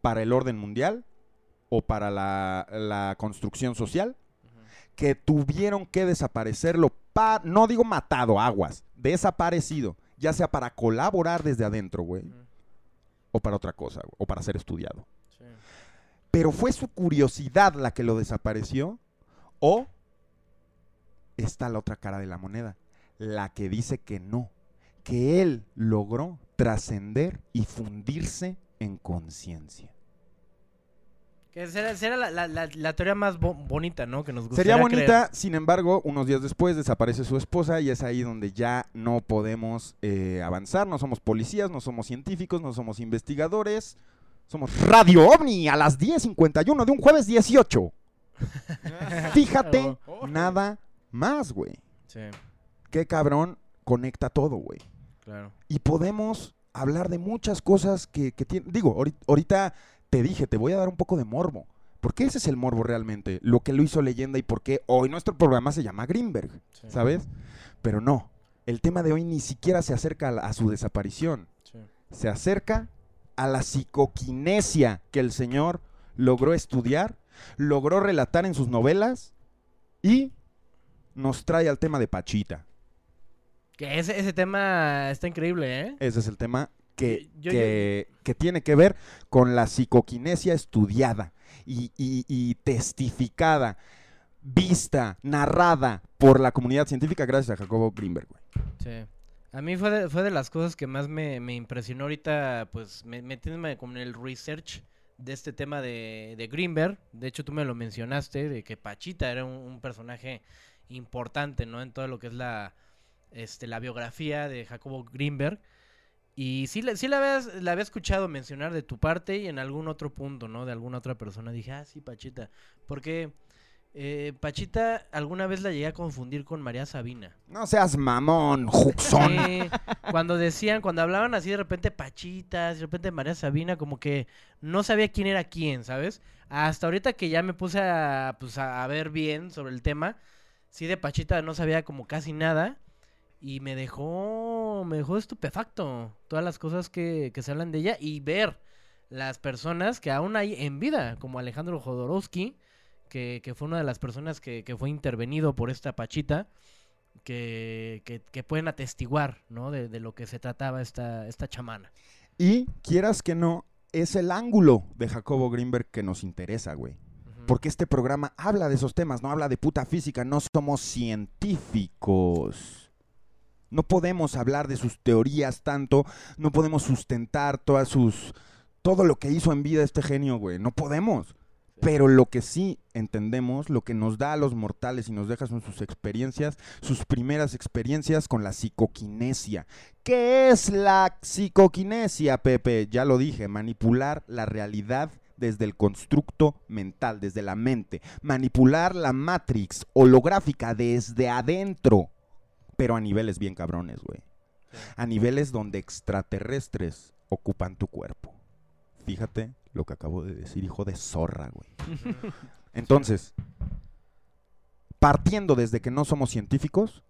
para el orden mundial o para la, la construcción social, que tuvieron que desaparecerlo, pa- no digo matado, aguas, desaparecido, ya sea para colaborar desde adentro, güey, o para otra cosa, o para ser estudiado. Sí. Pero fue su curiosidad la que lo desapareció, o está la otra cara de la moneda, la que dice que no, que él logró trascender y fundirse en conciencia. Que será, será la, la- la- la teoría más bo- bonita, ¿no? Que nos gustaría Sería bonita, creer. sin embargo, unos días después desaparece su esposa y es ahí donde ya no podemos eh, avanzar. No somos policías, no somos científicos, no somos investigadores. Somos Radio OVNI a las 10.51 de un jueves 18. Fíjate, Claro. nada más, güey. Sí, Qué cabrón conecta todo, güey. claro. Y podemos hablar de muchas cosas que, que tienen... Digo, ahori- ahorita te dije, te voy a dar un poco de morbo. Porque ese es el morbo realmente. Lo que lo hizo leyenda y por qué hoy nuestro programa se llama Greenberg. Sí, ¿Sabes? Pero no. El tema de hoy ni siquiera se acerca a, la- a su desaparición. sí. Se acerca a la psicoquinesia que el señor logró estudiar, logró relatar en sus novelas y nos trae al tema de Pachita. Que ese, ese tema está increíble, ¿eh? Ese es el tema que, Yo- yo- que, tiene que ver con la psicoquinesia estudiada y, y- y testificada, vista, narrada por la comunidad científica gracias a Jacobo Greenberg. güey. Sí. A mí fue de, fue de las cosas que más me, me impresionó ahorita, pues me- metiéndome con el research de este tema de, de Greenberg. De hecho, tú me lo mencionaste, de que Pachita era un, un personaje importante, ¿no? En todo lo que es la, este, la biografía de Jacobo Greenberg. Y sí, la- sí la, habías- la había escuchado mencionar de tu parte y en algún otro punto, ¿no? De alguna otra persona. Dije, ah, sí, Pachita. Porque eh, Pachita alguna vez la llegué a confundir con María Sabina. No seas mamón, Juxón. Sí, cuando decían, cuando hablaban así de repente Pachitas, de repente María Sabina, como que no sabía quién era quién, ¿sabes? Hasta ahorita que ya me puse a, pues, a ver bien sobre el tema, sí de Pachita no sabía como casi nada y me dejó, me dejó estupefacto todas las cosas que, que se hablan de ella y ver las personas que aún hay en vida, como Alejandro Jodorowsky, que, que fue una de las personas que, que fue intervenido por esta Pachita que, que, pueden atestiguar, ¿no? De, de lo que se trataba esta, esta chamana. Y quieras que no, es el ángulo de Jacobo Greenberg que nos interesa, güey. Porque este programa habla de esos temas, no habla de puta física, no somos científicos. No podemos hablar de sus teorías tanto, no podemos sustentar todas sus todo lo que hizo en vida este genio, güey, no podemos. Pero lo que sí entendemos, lo que nos da a los mortales y nos deja son sus experiencias, sus primeras experiencias con la psicoquinesia. ¿Qué es la psicoquinesia, Pepe? Ya lo dije, manipular la realidad desde el constructo mental, desde la mente. Manipular la matrix holográfica desde adentro. Pero a niveles bien cabrones, güey. Sí. A niveles donde extraterrestres ocupan tu cuerpo. Fíjate lo que acabo de decir, hijo de zorra, güey. Entonces, partiendo desde que no somos científicos,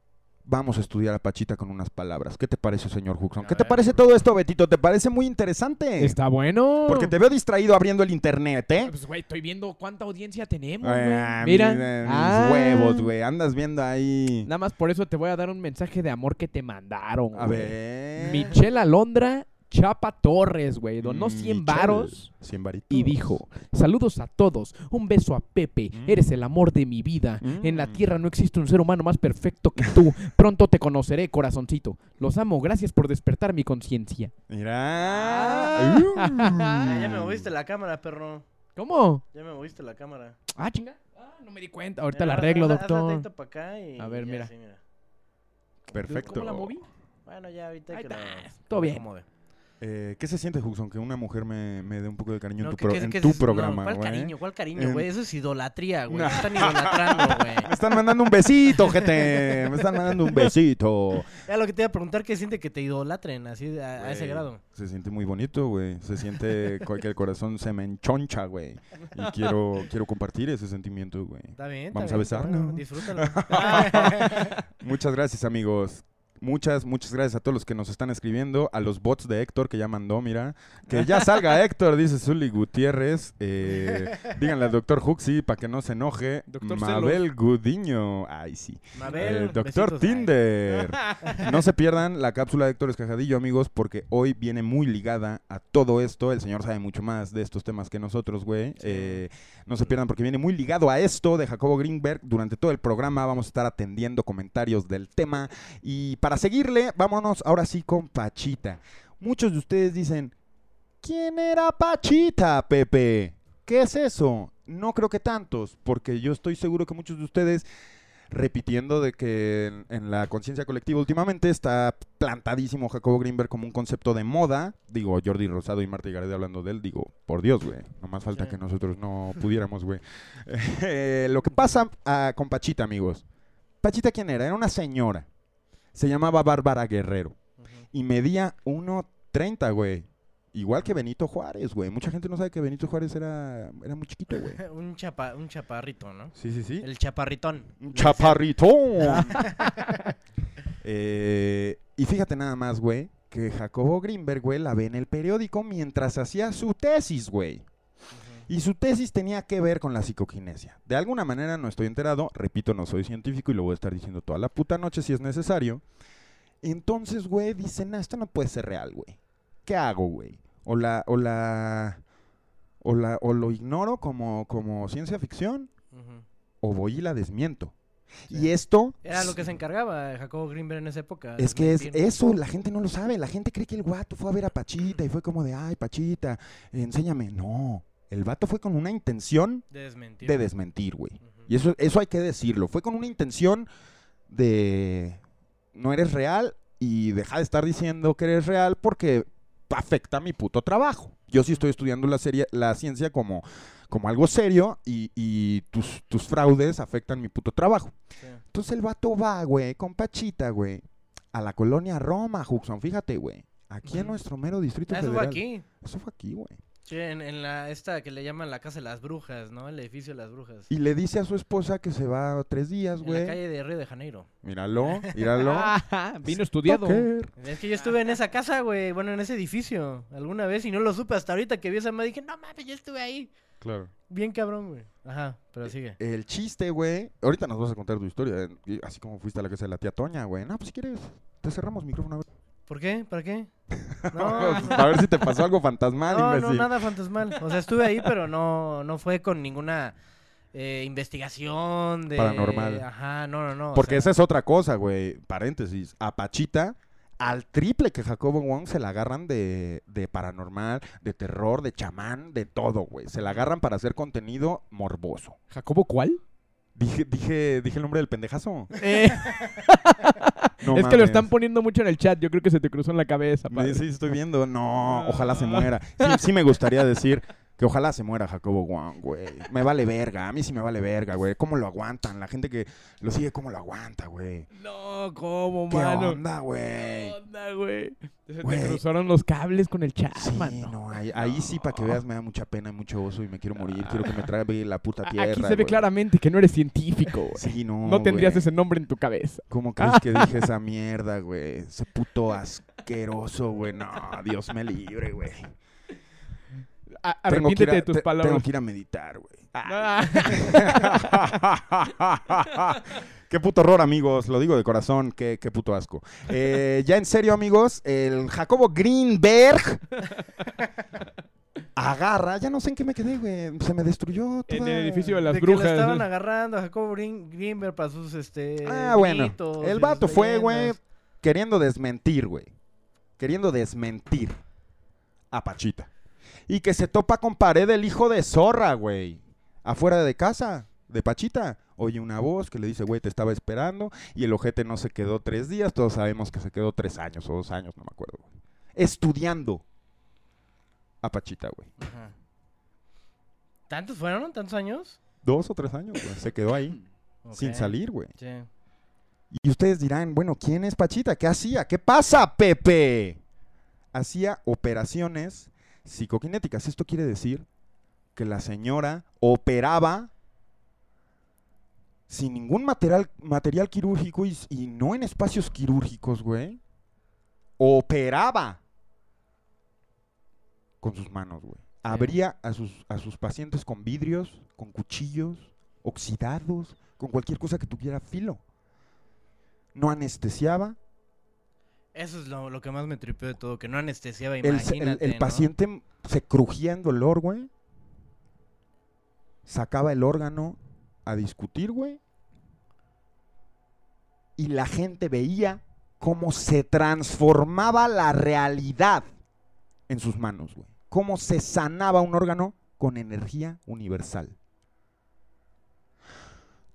vamos a estudiar a Pachita con unas palabras. ¿Qué te parece, señor Huxon? A ¿Qué te parece todo esto, Betito? ¿Te parece muy interesante? Está bueno. Porque te veo distraído abriendo el internet, ¿eh? Pues, güey, estoy viendo cuánta audiencia tenemos, güey. Ah, Mira. mira, mis Ah. huevos, güey. Andas viendo ahí. Nada más por eso te voy a dar un mensaje de amor que te mandaron, A güey. ver. Michelle Alondra Chapa Torres, güey. Donó 100 Michelle. varos 100 varitos. y dijo, saludos a todos, un beso a Pepe, Mm. eres el amor de mi vida. En la Mm. tierra no existe un ser humano más perfecto que tú. Pronto te conoceré, corazoncito. Los amo, gracias por despertar mi conciencia. Mira. Ah, ya me moviste la cámara, perro. ¿Cómo? Ya me moviste la cámara. Ah, chinga. Ah, no me di cuenta. Ahorita Mira, la arreglo, haz- doctor. acá y A ver, ya, mira. sí, mira. Perfecto. ¿Cómo la moví? Bueno, ya ahorita Ahí que está, lo- todo bien. Eh, ¿Qué se siente, Huxon, que una mujer me, me dé un poco de cariño No, en tu, ¿qué- pro- en tu es- no, programa, ¿Cuál güey? cariño? ¿Cuál cariño, En- güey? Eso es idolatría, güey. No. Me están idolatrando, güey. Me están mandando un besito, gente. Me están mandando un besito. Ya lo que te iba a preguntar, ¿qué siente que te idolatren así a, a ese grado? Se siente muy bonito, güey. Se siente que el corazón se me enchoncha, güey. Y quiero, quiero compartir ese sentimiento, güey. Está bien, está Vamos a besarnos. bueno, disfrútalo. Muchas gracias, amigos. Muchas, muchas gracias a todos los que nos están escribiendo, a los bots de Héctor que ya mandó, mira. Que ya salga Héctor, dice Zully Gutiérrez. Eh, díganle al doctor Huxi para que no se enoje. Doctor Mabel Gudiño. Ay, sí. Mabel, Eh, doctor besitos. Tinder. No se pierdan la cápsula de Héctor Escajadillo, amigos, porque hoy viene muy ligada a todo esto. El señor sabe mucho más de estos temas que nosotros, güey. Eh, no se pierdan porque viene muy ligado a esto de Jacobo Greenberg. Durante todo el programa vamos a estar atendiendo comentarios del tema. Y para seguirle, vámonos ahora sí con Pachita. Muchos de ustedes dicen, ¿quién era Pachita, Pepe? ¿Qué es eso? No creo que tantos, porque yo estoy seguro que muchos de ustedes repitiendo de que en, en la conciencia colectiva últimamente está plantadísimo Jacobo Greenberg como un concepto de moda. Digo, Jordi Rosado y Marta Gareda hablando de él, digo, por Dios, güey. No más falta que nosotros no pudiéramos, güey. Eh, lo que pasa ah, con Pachita, amigos. Pachita, ¿quién era? Era una señora. Se llamaba Bárbara Guerrero. Y medía 1.30, güey. Igual que Benito Juárez, güey. Mucha gente no sabe que Benito Juárez era, era muy chiquito, güey. un, chapa, un chaparrito, ¿no? Sí, sí, sí. El chaparritón. Un chaparritón. Eh, y fíjate nada más, güey, que Jacobo Greenberg, güey, la ve en el periódico mientras hacía su tesis, güey. Y su tesis tenía que ver con la psicoquinesia. De alguna manera no estoy enterado, repito, no soy científico y lo voy a estar diciendo toda la puta noche si es necesario. Entonces, güey, dicen, esto no puede ser real, güey. ¿Qué hago, güey? O la, o la, o la, o lo ignoro como, como ciencia ficción, o voy y la desmiento. Sí. Y esto Era lo que se encargaba Jacobo Greenberg en esa época. Es que es eso, la gente no lo sabe. La gente cree que el guato fue a ver a Pachita y fue como de, ay, Pachita, enséñame. No, el vato fue con una intención De desmentir. de desmentir, güey. Y eso, eso hay que decirlo. Fue con una intención de, no eres real y deja de estar diciendo que eres real porque afecta mi puto trabajo. Yo sí estoy estudiando la, serie, la ciencia como, como algo serio y, y tus, tus fraudes afectan mi puto trabajo. Sí. Entonces el vato va, güey, con Pachita, güey, a la colonia Roma, Juxon, fíjate, güey. Aquí en nuestro mero distrito Ah, eso fue federal. aquí. Eso fue aquí, güey. Sí, en, en la esta que le llaman la casa de las brujas, ¿no? El edificio de las brujas. Y le dice a su esposa que se va tres días, en la güey. calle de Río de Janeiro. Míralo, míralo. Ajá, Vino estudiado. Es que yo estuve en esa casa, güey, bueno, en ese edificio, alguna vez y no lo supe hasta ahorita que vi esa madre. Dije, no mames, yo estuve ahí. Claro. Bien cabrón, güey. Ajá, pero sigue. El chiste, güey. Ahorita nos vas a contar tu historia. eh, Así como fuiste a la casa de la tía Toña, güey. No, pues si quieres, te cerramos micrófono. a ver. ¿Por qué? ¿Para qué? No, a ver si te pasó algo fantasmal, no, no, nada fantasmal. O sea, estuve ahí, pero no, no fue con ninguna eh, investigación de... Paranormal. Ajá, no, no, no. o Porque sea, esa es otra cosa, güey. Paréntesis. A Pachita, al triple que Jacobo Wong se la agarran de, de paranormal, de terror, de chamán, de todo, güey. Se la agarran para hacer contenido morboso. ¿Jacobo cuál? Dije, dije, dije el nombre del pendejazo. Eh, No es que lo están poniendo mucho en el chat. Yo creo que se te cruzó en la cabeza. Padre. Sí, estoy viendo. No, ojalá se muera. Sí, sí me gustaría decir, Que ojalá se muera Jacobo Wong, güey. Me vale verga. A mí sí me vale verga, güey. ¿Cómo lo aguantan? La gente que lo sigue, ¿cómo lo aguanta, güey? No, ¿cómo, ¿Qué mano? onda, güey? ¿Qué onda, güey? Se Güey. te cruzaron los cables con el chat, Sí, mano. no, ahí, ahí sí, para que veas, me da mucha pena y mucho oso y me quiero morir. Quiero que me traiga la puta tierra. Aquí se ve güey. claramente que no eres científico, güey. Sí, no. no tendrías güey. ese nombre en tu cabeza. ¿Cómo crees que dije esa mierda, güey? Ese puto asqueroso, güey. No, Dios me libre, güey. A- Tengo que ir arrepiéntete a- de tus te- palabras. Tengo que ir a meditar, güey. Ah. qué puto horror, amigos. Lo digo de corazón. Qué, qué puto asco. Eh, ya en serio, amigos. El Jacobo Greenberg agarra. Ya no sé en qué me quedé, güey. Se me destruyó. En toda- el edificio de las de que lo brujas. estaban ¿no? agarrando a Jacobo Green- Greenberg para sus este Ah, bueno. mitos El vato fue, güey, queriendo desmentir, güey. Queriendo desmentir a Pachita. Y que se topa con pared el hijo de zorra, güey. Afuera de casa, de Pachita. Oye una voz que le dice, güey, te estaba esperando. Y el ojete no se quedó tres días. Todos sabemos que se quedó tres años o dos años, no me acuerdo, güey. Estudiando a Pachita, güey. Ajá. ¿Tantos fueron? ¿Tantos años? Dos o tres años, güey. Se quedó ahí, sin salir, güey. Sí. Y ustedes dirán, bueno, ¿quién es Pachita? ¿Qué hacía? ¿Qué pasa, Pepe? Hacía operaciones psicoquinéticas. Esto quiere decir que la señora operaba sin ningún material, material quirúrgico y, y no en espacios quirúrgicos, güey. Operaba con sus manos, güey. Abría a sus, a sus pacientes con vidrios, con cuchillos, oxidados, con cualquier cosa que tuviera filo. No anestesiaba. Eso es lo, lo que más me tripeó de todo, que no anestesiaba, El, el- imagínate, el ¿no? paciente se crujía en dolor, güey. Sacaba el órgano a discutir, güey. Y la gente veía cómo se transformaba la realidad en sus manos, güey. Cómo se sanaba un órgano con energía universal.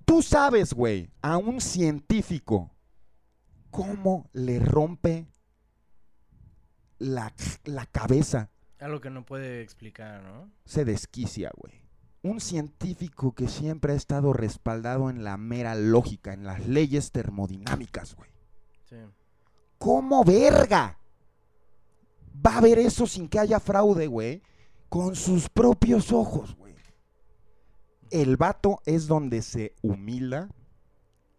Tú sabes, güey, a un científico cómo le rompe la, la cabeza. Algo que no puede explicar, ¿no? Se desquicia, güey. Un científico que siempre ha estado respaldado en la mera lógica, en las leyes termodinámicas, güey. Sí. ¿Cómo verga? Va a ver eso sin que haya fraude, güey. Con sus propios ojos, güey. El vato es donde se humila.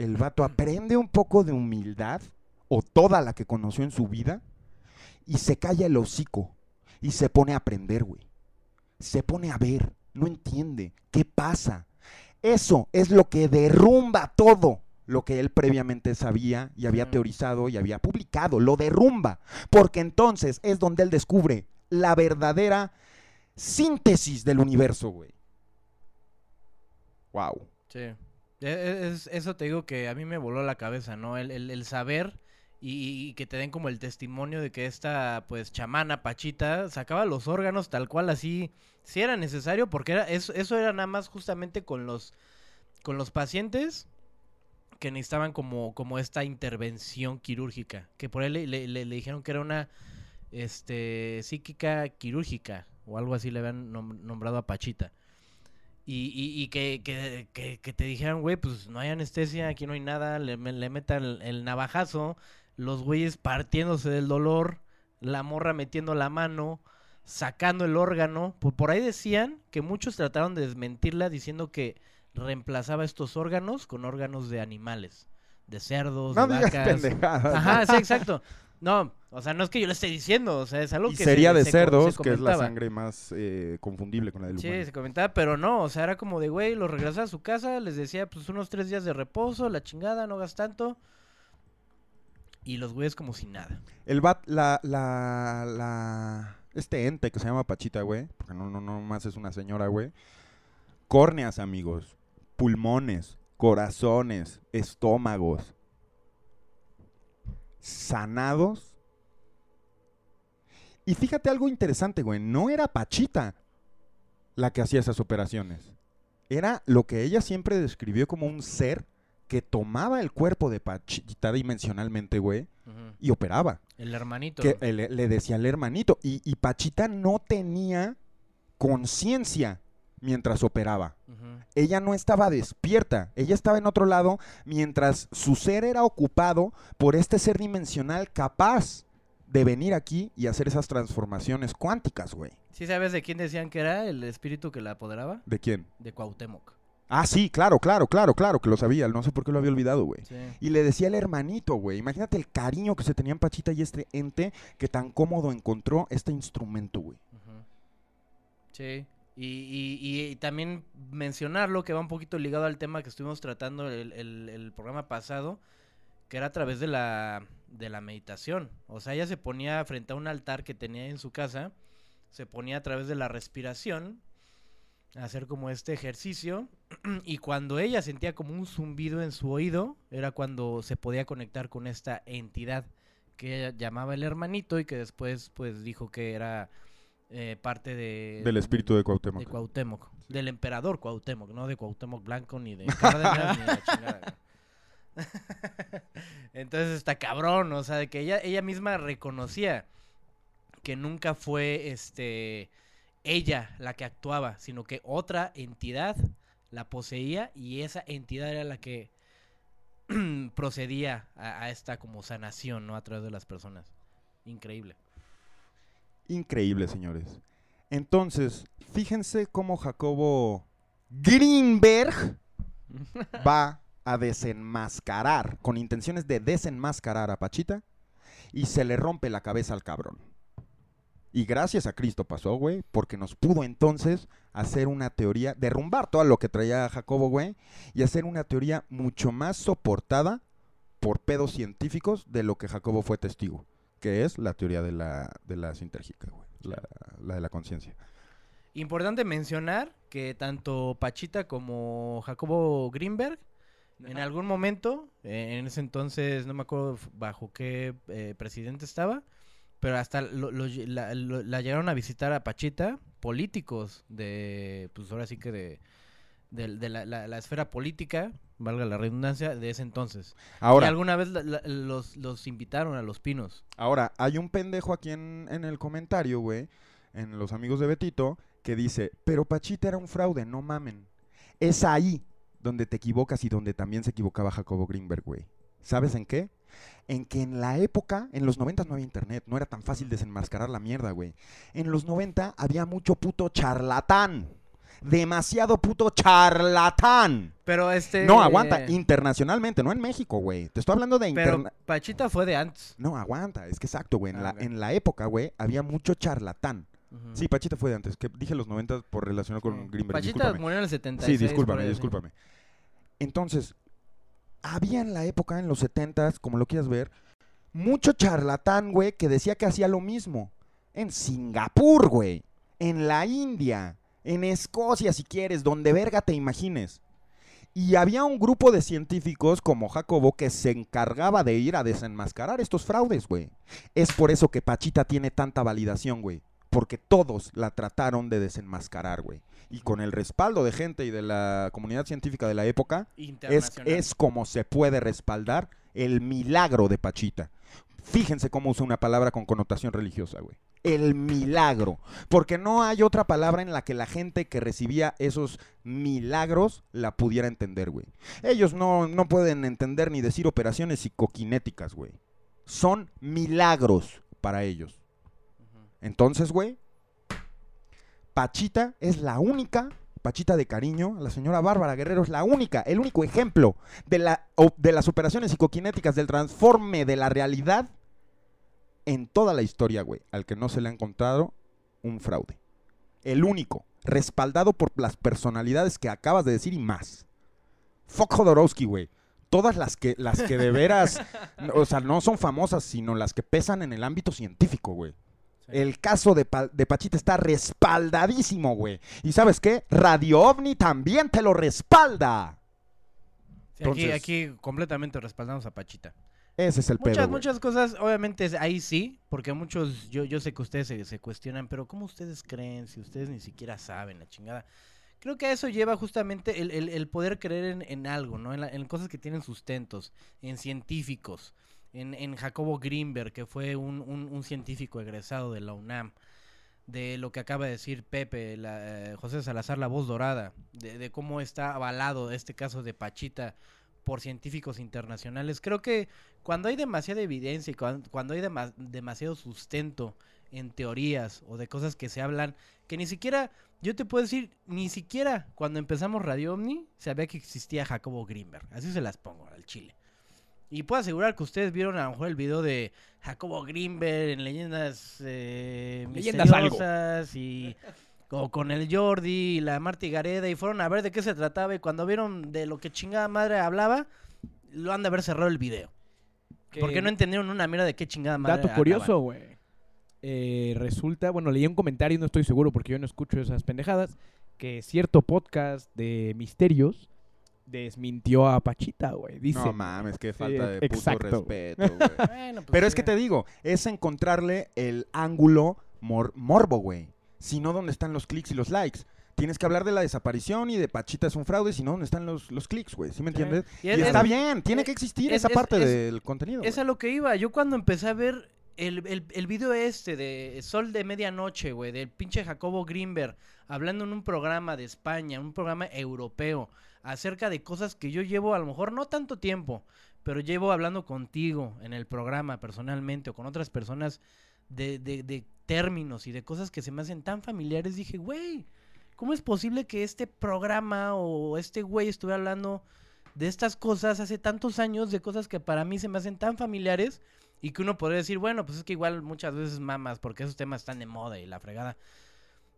El vato aprende un poco de humildad, o toda la que conoció en su vida, y se calla el hocico. Y se pone a aprender, güey. Se pone a ver, no entiende. ¿Qué pasa? Eso es lo que derrumba todo lo que él previamente sabía y había teorizado y había publicado. Lo derrumba. Porque entonces es donde él descubre la verdadera síntesis del universo, güey. Wow. Sí. E- e- es- eso te digo que a mí me voló la cabeza, ¿no? El, el- saber y, que te den como el testimonio de que esta, pues, chamana Pachita sacaba los órganos tal cual así, si era necesario, porque era, eso, eso era nada más justamente con los, con los pacientes que necesitaban como, como esta intervención quirúrgica, que por ahí le, le- dijeron que era una este, psíquica quirúrgica, o algo así le habían nom- nombrado a Pachita. Y, y, y que, que, que, que te dijeran, güey, pues no hay anestesia, aquí no hay nada, le, me- le metan el, el navajazo, los güeyes partiéndose del dolor, la morra metiendo la mano, sacando el órgano. Por, por ahí decían que muchos trataron de desmentirla diciendo que reemplazaba estos órganos con órganos de animales, de cerdos, No de digas vacas. pendejadas. Ajá, sí, exacto. No, o sea, no es que yo lo esté diciendo, o sea, es algo Y que sería se- de se co- se cerdos, que es la sangre más eh, confundible con la del Sí, humano. se comentaba, pero no, o sea, era como de, güey, los regresaba a su casa, les decía, pues, unos tres días de reposo, la chingada, no hagas tanto. Y los güeyes como si nada. El bat, la, la, la, este ente que se llama Pachita, güey, porque no, no, no más es una señora, güey. Córneas, amigos, pulmones, corazones, estómagos, sanados. Y fíjate algo interesante, güey, no era Pachita la que hacía esas operaciones. Era lo que ella siempre describió como un ser que tomaba el cuerpo de Pachita dimensionalmente, güey, y operaba El hermanito. que le, le decía al hermanito. Y, y Pachita no tenía conciencia mientras operaba. Ella no estaba despierta, ella estaba en otro lado mientras su ser era ocupado por este ser dimensional capaz de venir aquí y hacer esas transformaciones cuánticas, güey. ¿Sí sabes de quién decían que era el espíritu que la apoderaba? ¿De quién? De Cuauhtémoc. Ah, sí, claro, claro, claro, claro, que lo sabía, no sé por qué lo había olvidado, güey. Sí. Y le decía al hermanito, güey, imagínate el cariño que se tenían Pachita y este ente que tan cómodo encontró este instrumento, güey. Sí. Y, y- y- también mencionarlo, que va un poquito ligado al tema que estuvimos tratando el, el- el programa pasado, que era a través de la, de la meditación. O sea, ella se ponía frente a un altar que tenía en su casa, se ponía a través de la respiración, a hacer como este ejercicio, y cuando ella sentía como un zumbido en su oído, era cuando se podía conectar con esta entidad que ella llamaba el hermanito y que después pues dijo que era eh, parte de Del espíritu de Cuauhtémoc. de Cuauhtémoc, del emperador Cuauhtémoc, no de Cuauhtémoc Blanco ni de Cárdenas ni de la chingada. Entonces está cabrón, o sea, de que ella ella misma reconocía que nunca fue este ella la que actuaba, sino que otra entidad la poseía y esa entidad era la que procedía a, a esta como sanación, ¿no? A través de las personas. Increíble. Increíble, señores. Entonces, fíjense cómo Jacobo Greenberg va a desenmascarar, con intenciones de desenmascarar a Pachita, y se le rompe la cabeza al cabrón. Y gracias a Cristo pasó, güey, porque nos pudo entonces hacer una teoría, derrumbar todo lo que traía Jacobo, güey, y hacer una teoría mucho más soportada por pedos científicos de lo que Jacobo fue testigo, que es la teoría de la, de la sintérgica, güey, la, la de la conciencia. Importante mencionar que tanto Pachita como Jacobo Greenberg en algún momento, eh, en ese entonces no me acuerdo bajo qué eh, presidente estaba, pero hasta lo- la, lo- la llegaron a visitar a Pachita políticos de, pues ahora sí que de, de, de la, la- la esfera política, valga la redundancia, de ese entonces. y Ahora, alguna vez la- la- los, los invitaron a Los Pinos. ahora, hay un pendejo aquí en, en el comentario, güey, en los amigos de Betito, que dice, pero Pachita era un fraude, no mamen. Es ahí donde te equivocas y donde también se equivocaba Jacobo Greenberg, güey. ¿Sabes en qué? En que en la época, en los 90 no había internet, no era tan fácil desenmascarar la mierda, güey. En los 90 había mucho puto charlatán. Demasiado puto charlatán. Pero este... No, aguanta, internacionalmente, no en México, güey. Te estoy hablando de Pero internet. Pachita fue de antes. No, aguanta, es que exacto, güey. En, Ah, la, en la época, güey, había mucho charlatán. Sí, Pachita fue de antes, que dije los 90 por relacionar con Sí. Greenberg. Pachita discúlpame. murió en el 76. Sí, discúlpame, discúlpame. Entonces, había en la época, en los 70s, como lo quieras ver, mucho charlatán, güey, que decía que hacía lo mismo. En Singapur, güey. En la India. En Escocia, si quieres, donde verga te imagines. Y había un grupo de científicos como Jacobo que se encargaba de ir a desenmascarar estos fraudes, güey. Es por eso que Pachita tiene tanta validación, güey. Porque todos la trataron de desenmascarar, güey. Y con el respaldo de gente y de la comunidad científica de la época, es, es como se puede respaldar el milagro de Pachita. Fíjense cómo usa una palabra con connotación religiosa, güey. El milagro. Porque no hay otra palabra en la que la gente que recibía esos milagros la pudiera entender, güey. Ellos no, no pueden entender ni decir operaciones psicoquinéticas, güey. Son milagros para ellos. Entonces, güey, Pachita es la única, Pachita de cariño, la señora Bárbara Guerrero es la única, el único ejemplo de, la, de las operaciones psicoquinéticas, del transforme de la realidad en toda la historia, güey, al que no se le ha encontrado un fraude. El único, respaldado por las personalidades que acabas de decir y más. Fuck Jodorowsky, güey. Todas las que, las que de veras, o sea, no son famosas, sino las que pesan en el ámbito científico, güey. El caso de, Pa- de Pachita está respaldadísimo, güey. ¿Y sabes qué? Radio OVNI también te lo respalda. Sí, aquí, entonces- aquí completamente respaldamos a Pachita. Ese es el Muchas, pedo, güey. muchas cosas, obviamente ahí sí, porque muchos, yo, yo sé que ustedes se, se cuestionan, pero ¿cómo ustedes creen si ustedes ni siquiera saben la chingada? Creo que a eso lleva justamente el, el- el poder creer en, en algo, ¿no? En, la- en cosas que tienen sustentos, en científicos, en, en Jacobo Greenberg, que fue un, un- un científico egresado de la UNAM. de lo que acaba de decir Pepe, la, eh, José Salazar, la voz dorada, de, de cómo está avalado este caso de Pachita por científicos internacionales. Creo que cuando hay demasiada evidencia y cuan- cuando, hay dema- demasiado sustento en teorías o de cosas que se hablan, que ni siquiera, yo te puedo decir, ni siquiera cuando empezamos Radio Omni sabía que existía Jacobo Greenberg. Así se las pongo al chile. Y puedo asegurar que ustedes vieron a lo mejor el video de Jacobo Greenberg en Leyendas, eh, Leyendas algo. Misteriosas y o con el Jordi y la Marta Gareda y fueron a ver de qué se trataba y cuando vieron de lo que chingada madre hablaba, lo han de haber cerrado el video. Que- Porque no entendieron una mierda de qué chingada madre Dato curioso, güey. Eh, resulta, bueno, leí un comentario, no estoy seguro porque yo no escucho esas pendejadas, que cierto podcast de misterios desmintió a Pachita, güey. Dice. No mames, qué falta de puto exacto. respeto, güey. Bueno, pues Pero es que te digo, es encontrarle el ángulo mor- morbo, güey. Si no, ¿dónde están los clics y los likes? Tienes que hablar de la desaparición y de Pachita es un fraude, si no, ¿dónde están los, los clics, güey? ¿Sí me entiendes? Y Y, es- está es- bien, tiene que existir es- esa es- parte del contenido. Es a lo que iba. Yo cuando empecé a ver el, el, el video este de Sol de Medianoche, güey, del pinche Jacobo Greenberg, hablando en un programa de España, un programa europeo, acerca de cosas que yo llevo a lo mejor no tanto tiempo, pero llevo hablando contigo en el programa personalmente o con otras personas de, de, de términos y de cosas que se me hacen tan familiares, dije, güey, ¿cómo es posible que este programa o este güey estuviera hablando de estas cosas hace tantos años, de cosas que para mí se me hacen tan familiares y que uno podría decir, bueno, pues es que igual muchas veces mamas porque esos temas están de moda y la fregada.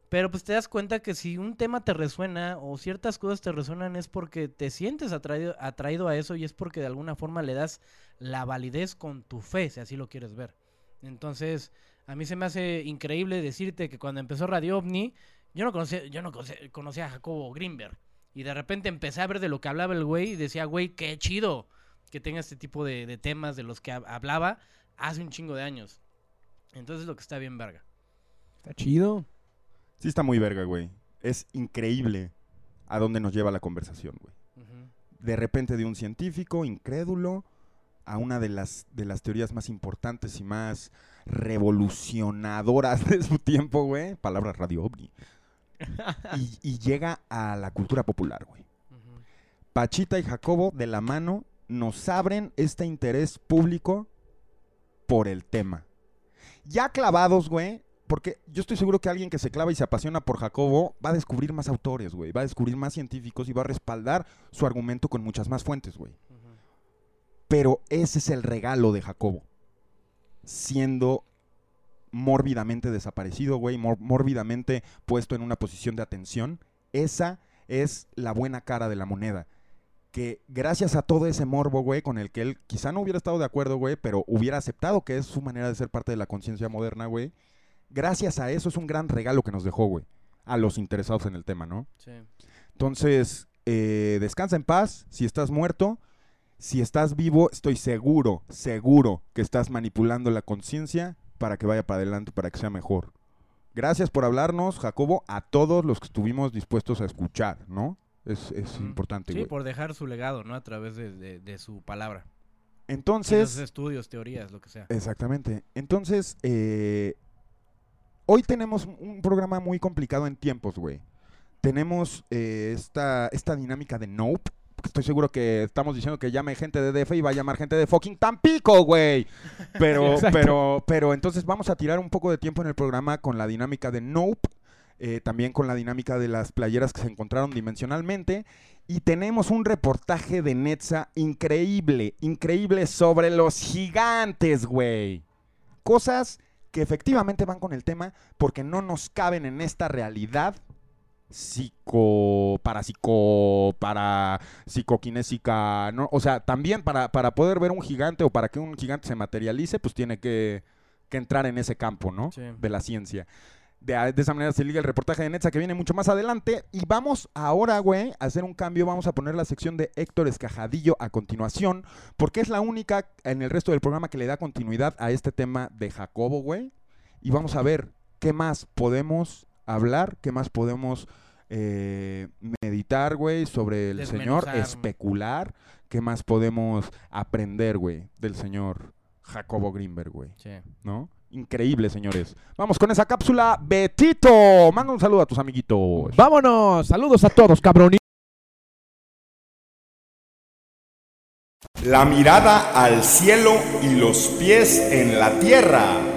Pero pues te das cuenta que si un tema te resuena o ciertas cosas te resuenan es porque te sientes atraído, atraído a eso y es porque de alguna forma le das la validez con tu fe, si así lo quieres ver. Entonces, a mí se me hace increíble decirte que cuando empezó Radio OVNI, yo no conocía, yo no conocía, a Jacobo Greenberg. Y de repente empecé a ver de lo que hablaba el güey y decía, güey, qué chido que tenga este tipo de, de temas de los que hab- hablaba hace un chingo de años. Entonces lo que está bien verga. Está chido. Sí está muy verga, güey. Es increíble a dónde nos lleva la conversación, güey. De repente de un científico incrédulo a una de las, de las teorías más importantes y más revolucionadoras de su tiempo, güey. Palabra radio ovni. Y, y llega a la cultura popular, güey. Pachita y Jacobo, de la mano, nos abren este interés público por el tema. Ya clavados, güey, porque yo estoy seguro que alguien que se clava y se apasiona por Jacobo va a descubrir más autores, güey, va a descubrir más científicos y va a respaldar su argumento con muchas más fuentes, güey. Pero ese es el regalo de Jacobo. Siendo mórbidamente desaparecido, güey, mórbidamente puesto en una posición de atención. Esa es la buena cara de la moneda. Que gracias a todo ese morbo, güey, con el que él quizá no hubiera estado de acuerdo, güey, pero hubiera aceptado que es su manera de ser parte de la conciencia moderna, güey. Gracias a eso es un gran regalo que nos dejó, güey, a los interesados en el tema, ¿no? Sí. Entonces, eh, descansa en paz. Si estás muerto, si estás vivo, estoy seguro, seguro que estás manipulando la conciencia para que vaya para adelante, para que sea mejor. Gracias por hablarnos, Jacobo, a todos los que estuvimos dispuestos a escuchar, ¿no? Es, es importante, Sí, por dejar su legado, ¿no? A través de, de- de su palabra. Entonces, los estudios, teorías, lo que sea. Exactamente. Entonces, eh, hoy tenemos un- un programa muy complicado en tiempos, güey. Tenemos eh, esta, esta dinámica de Nope. Estoy seguro que estamos diciendo que llame gente de DF y va a llamar gente de fucking Tampico, güey. Pero, pero, pero entonces vamos a tirar un poco de tiempo en el programa con la dinámica de Nope. eh, también con la dinámica de las playeras que se encontraron dimensionalmente. Y tenemos un reportaje de Netza increíble, increíble sobre los gigantes, güey. Cosas que efectivamente van con el tema porque no nos caben en esta realidad psico, parapsico, para psicoquinésica, ¿no? O sea, también para, para poder ver un gigante o para que un gigante se materialice, pues tiene que, que entrar en ese campo, ¿no? Sí. De la ciencia. De, de esa manera se liga el reportaje de Netza que viene mucho más adelante. Y vamos ahora, güey, a hacer un cambio. Vamos a poner la sección de Héctor Escajadillo a continuación. Porque es la única en el resto del programa que le da continuidad a este tema de Jacobo, güey. Y vamos a ver qué más podemos hablar, qué más podemos eh, meditar, güey, sobre el señor, especular, qué más podemos aprender, güey, del señor Jacobo Greenberg, güey. Sí. ¿no? Increíble, señores. Vamos con esa cápsula. Betito, manda un saludo a tus amiguitos. Vámonos, saludos a todos, cabrón. La mirada al cielo y los pies en la tierra.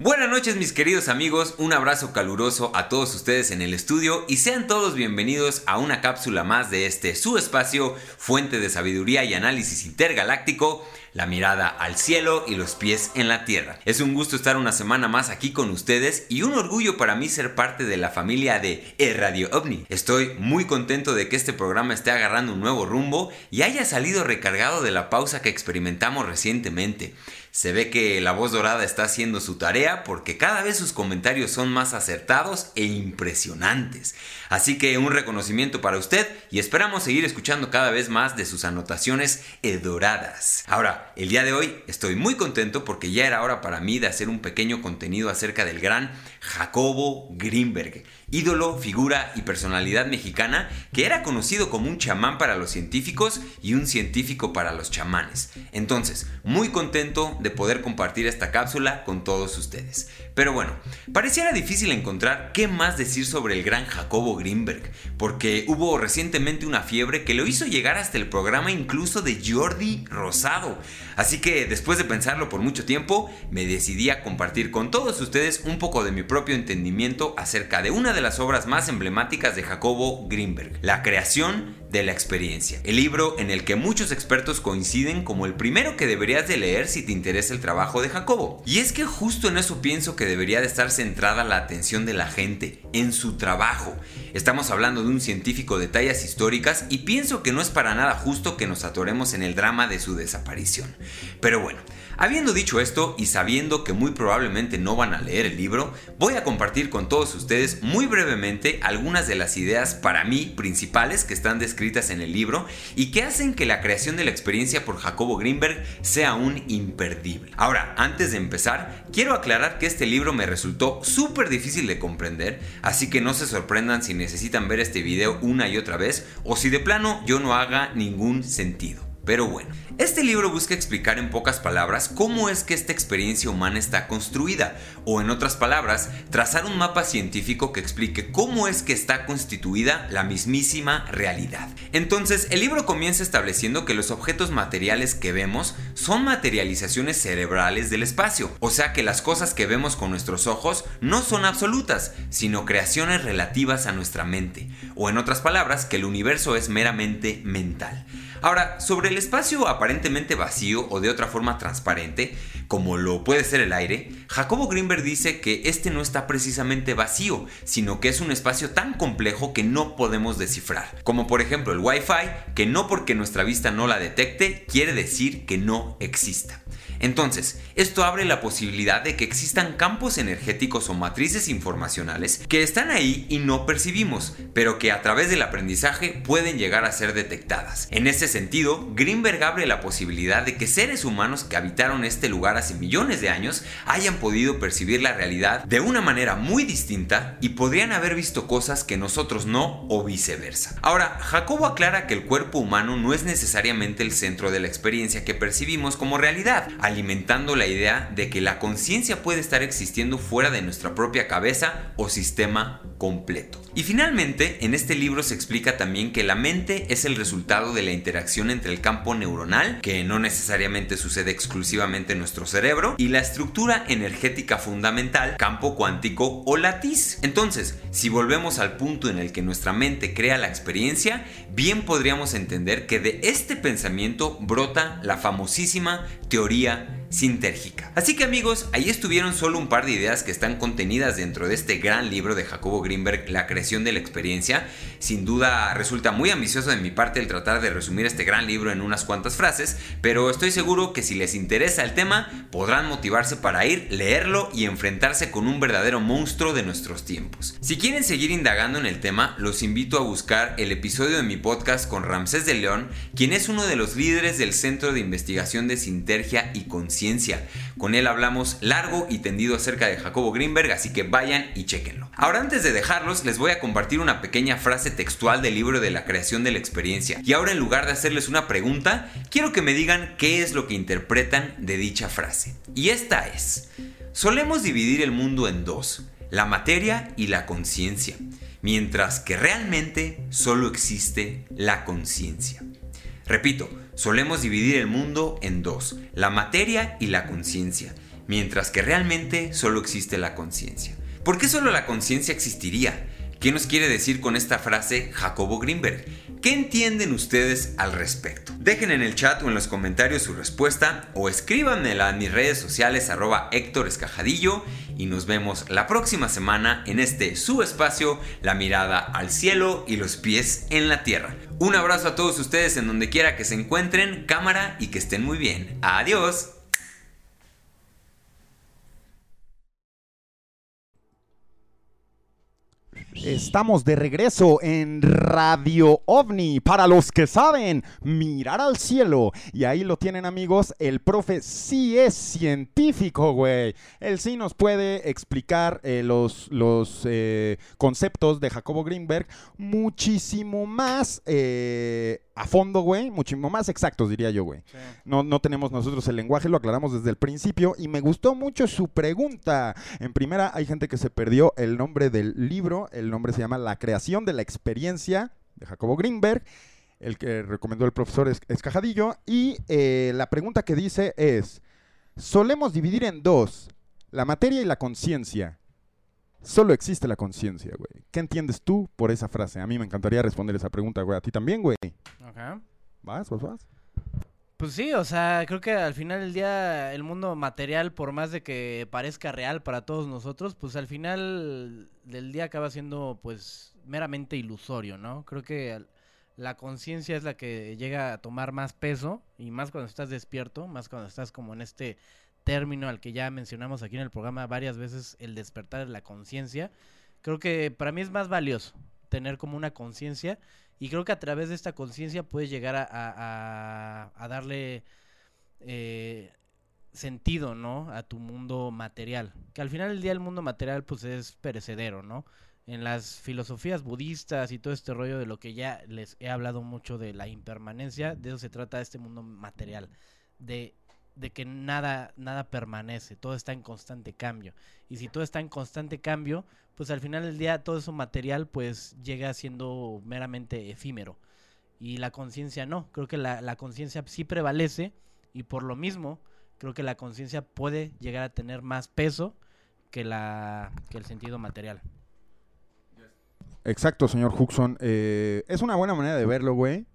Buenas noches mis queridos amigos, un abrazo caluroso a todos ustedes en el estudio y sean todos bienvenidos a una cápsula más de este su espacio, fuente de sabiduría y análisis intergaláctico, la mirada al cielo y los pies en la tierra. Es un gusto estar una semana más aquí con ustedes y un orgullo para mí ser parte de la familia de e Radio OVNI. Estoy muy contento de que este programa esté agarrando un nuevo rumbo y haya salido recargado de la pausa que experimentamos recientemente. Se ve que la voz dorada está haciendo su tarea porque cada vez sus comentarios son más acertados e impresionantes. Así que un reconocimiento para usted y esperamos seguir escuchando cada vez más de sus anotaciones doradas. Ahora, el día de hoy estoy muy contento porque ya era hora para mí de hacer un pequeño contenido acerca del gran Jacobo Greenberg, ídolo, figura y personalidad mexicana que era conocido como un chamán para los científicos y un científico para los chamanes. Entonces, muy contento de poder compartir esta cápsula con todos ustedes. Pero bueno, pareciera difícil encontrar qué más decir sobre el gran Jacobo Greenberg, porque hubo recientemente una fiebre que lo hizo llegar hasta el programa incluso de Jordi Rosado. Así que después de pensarlo por mucho tiempo, me decidí a compartir con todos ustedes un poco de mi propio entendimiento acerca de una de las obras más emblemáticas de Jacobo Greenberg, La creación de la experiencia. El libro en el que muchos expertos coinciden como el primero que deberías de leer si te interesa el trabajo de Jacobo. Y es que justo en eso pienso que debería de estar centrada la atención de la gente, en su trabajo. Estamos hablando de un científico de tallas históricas y pienso que no es para nada justo que nos atoremos en el drama de su desaparición. Pero bueno, Habiendo dicho esto y sabiendo que muy probablemente no van a leer el libro, voy a compartir con todos ustedes muy brevemente algunas de las ideas para mí principales que están descritas en el libro y que hacen que la creación de la experiencia por Jacobo Greenberg sea un imperdible. Ahora, antes de empezar, quiero aclarar que este libro me resultó súper difícil de comprender, así que no se sorprendan si necesitan ver este video una y otra vez o si de plano yo no haga ningún sentido. Pero bueno, este libro busca explicar en pocas palabras cómo es que esta experiencia humana está construida, o en otras palabras, trazar un mapa científico que explique cómo es que está constituida la mismísima realidad. Entonces, el libro comienza estableciendo que los objetos materiales que vemos son materializaciones cerebrales del espacio, o sea que las cosas que vemos con nuestros ojos no son absolutas, sino creaciones relativas a nuestra mente, o en otras palabras, que el universo es meramente mental. Ahora, sobre el espacio aparentemente vacío o de otra forma transparente, como lo puede ser el aire, Jacobo Greenberg dice que este no está precisamente vacío, sino que es un espacio tan complejo que no podemos descifrar. Como por ejemplo el Wi-Fi, que no porque nuestra vista no la detecte quiere decir que no exista. Entonces, esto abre la posibilidad de que existan campos energéticos o matrices informacionales que están ahí y no percibimos, pero que a través del aprendizaje pueden llegar a ser detectadas. En ese sentido, Greenberg abre la posibilidad de que seres humanos que habitaron este lugar hace millones de años hayan podido percibir la realidad de una manera muy distinta y podrían haber visto cosas que nosotros no o viceversa. Ahora, Jacobo aclara que el cuerpo humano no es necesariamente el centro de la experiencia que percibimos como realidad, alimentando la idea de que la conciencia puede estar existiendo fuera de nuestra propia cabeza o sistema completo. Y finalmente, en este libro se explica también que la mente es el resultado de la interacción entre el campo neuronal, que no necesariamente sucede exclusivamente en nuestro cerebro, y la estructura energética fundamental, campo cuántico o latiz. Entonces, si volvemos al punto en el que nuestra mente crea la experiencia, bien podríamos entender que de este pensamiento brota la famosísima teoría sintérgica. Así que amigos, ahí estuvieron solo un par de ideas que están contenidas dentro de este gran libro de Jacobo Greenberg, La creación de la experiencia. Sin duda resulta muy ambicioso de mi parte el tratar de resumir este gran libro en unas cuantas frases, pero estoy seguro que si les interesa el tema, podrán motivarse para ir, leerlo y enfrentarse con un verdadero monstruo de nuestros tiempos. Si quieren seguir indagando en el tema, los invito a buscar el episodio de mi podcast con Ramsés de León, quien es uno de los líderes del Centro de Investigación de Sintergia y Conciencia Con él hablamos largo y tendido acerca de Jacobo Greenberg, así que vayan y chequenlo. Ahora antes de dejarlos, les voy a compartir una pequeña frase textual del libro de la creación de la experiencia. Y ahora en lugar de hacerles una pregunta, quiero que me digan qué es lo que interpretan de dicha frase. Y esta es, solemos dividir el mundo en dos, la materia y la conciencia mientras que realmente solo existe la conciencia. Repito, solemos dividir el mundo en dos, la materia y la conciencia, mientras que realmente solo existe la conciencia. ¿Por qué solo la conciencia existiría? ¿Qué nos quiere decir con esta frase Jacobo Greenberg? ¿Qué entienden ustedes al respecto? Dejen en el chat o en los comentarios su respuesta o escríbanmela en mis redes sociales arroba Héctor Escajadillo y nos vemos la próxima semana en este subespacio, la mirada al cielo y los pies en la tierra. Un abrazo a todos ustedes en donde quiera que se encuentren, cámara y que estén muy bien. Adiós. Estamos de regreso en Radio OVNI. Para los que saben, mirar al cielo. Y ahí lo tienen, amigos. El profe sí es científico, güey. Él sí nos puede explicar eh, los, los eh, conceptos de Jacobo Greenberg muchísimo más eh, a fondo, güey. Muchísimo más exactos, diría yo, güey. No, no tenemos nosotros el lenguaje, lo aclaramos desde el principio. Y me gustó mucho su pregunta. En primera, hay gente que se perdió el nombre del libro. El nombre se llama La creación de la experiencia de Jacobo Greenberg, el que recomendó el profesor Es- Escajadillo. Y eh, la pregunta que dice es, solemos dividir en dos, la materia y la conciencia. Solo existe la conciencia, güey. ¿Qué entiendes tú por esa frase? A mí me encantaría responder esa pregunta, güey. A ti también, güey. Ajá. ¿Vas, vas, vas? Pues sí, o sea, creo que al final del día el mundo material, por más de que parezca real para todos nosotros, pues al final del día acaba siendo pues meramente ilusorio, ¿no? Creo que la conciencia es la que llega a tomar más peso y más cuando estás despierto, más cuando estás como en este término al que ya mencionamos aquí en el programa varias veces, el despertar de la conciencia. Creo que para mí es más valioso tener como una conciencia y creo que a través de esta conciencia puedes llegar a, darle eh, sentido, ¿no? A tu mundo material. Que al final del día el mundo material pues es perecedero, ¿no? En las filosofías budistas y todo este rollo de lo que ya les he hablado mucho de la impermanencia, de eso se trata este mundo material. De, de que nada, nada permanece, todo está en constante cambio. Y si todo está en constante cambio, pues al final del día todo eso material pues llega siendo meramente efímero. Y la conciencia no, creo que la, la conciencia sí prevalece y por lo mismo creo que la conciencia puede llegar a tener más peso que, la, que el sentido material. Exacto, señor Huxon. Eh, es una buena manera de verlo, güey.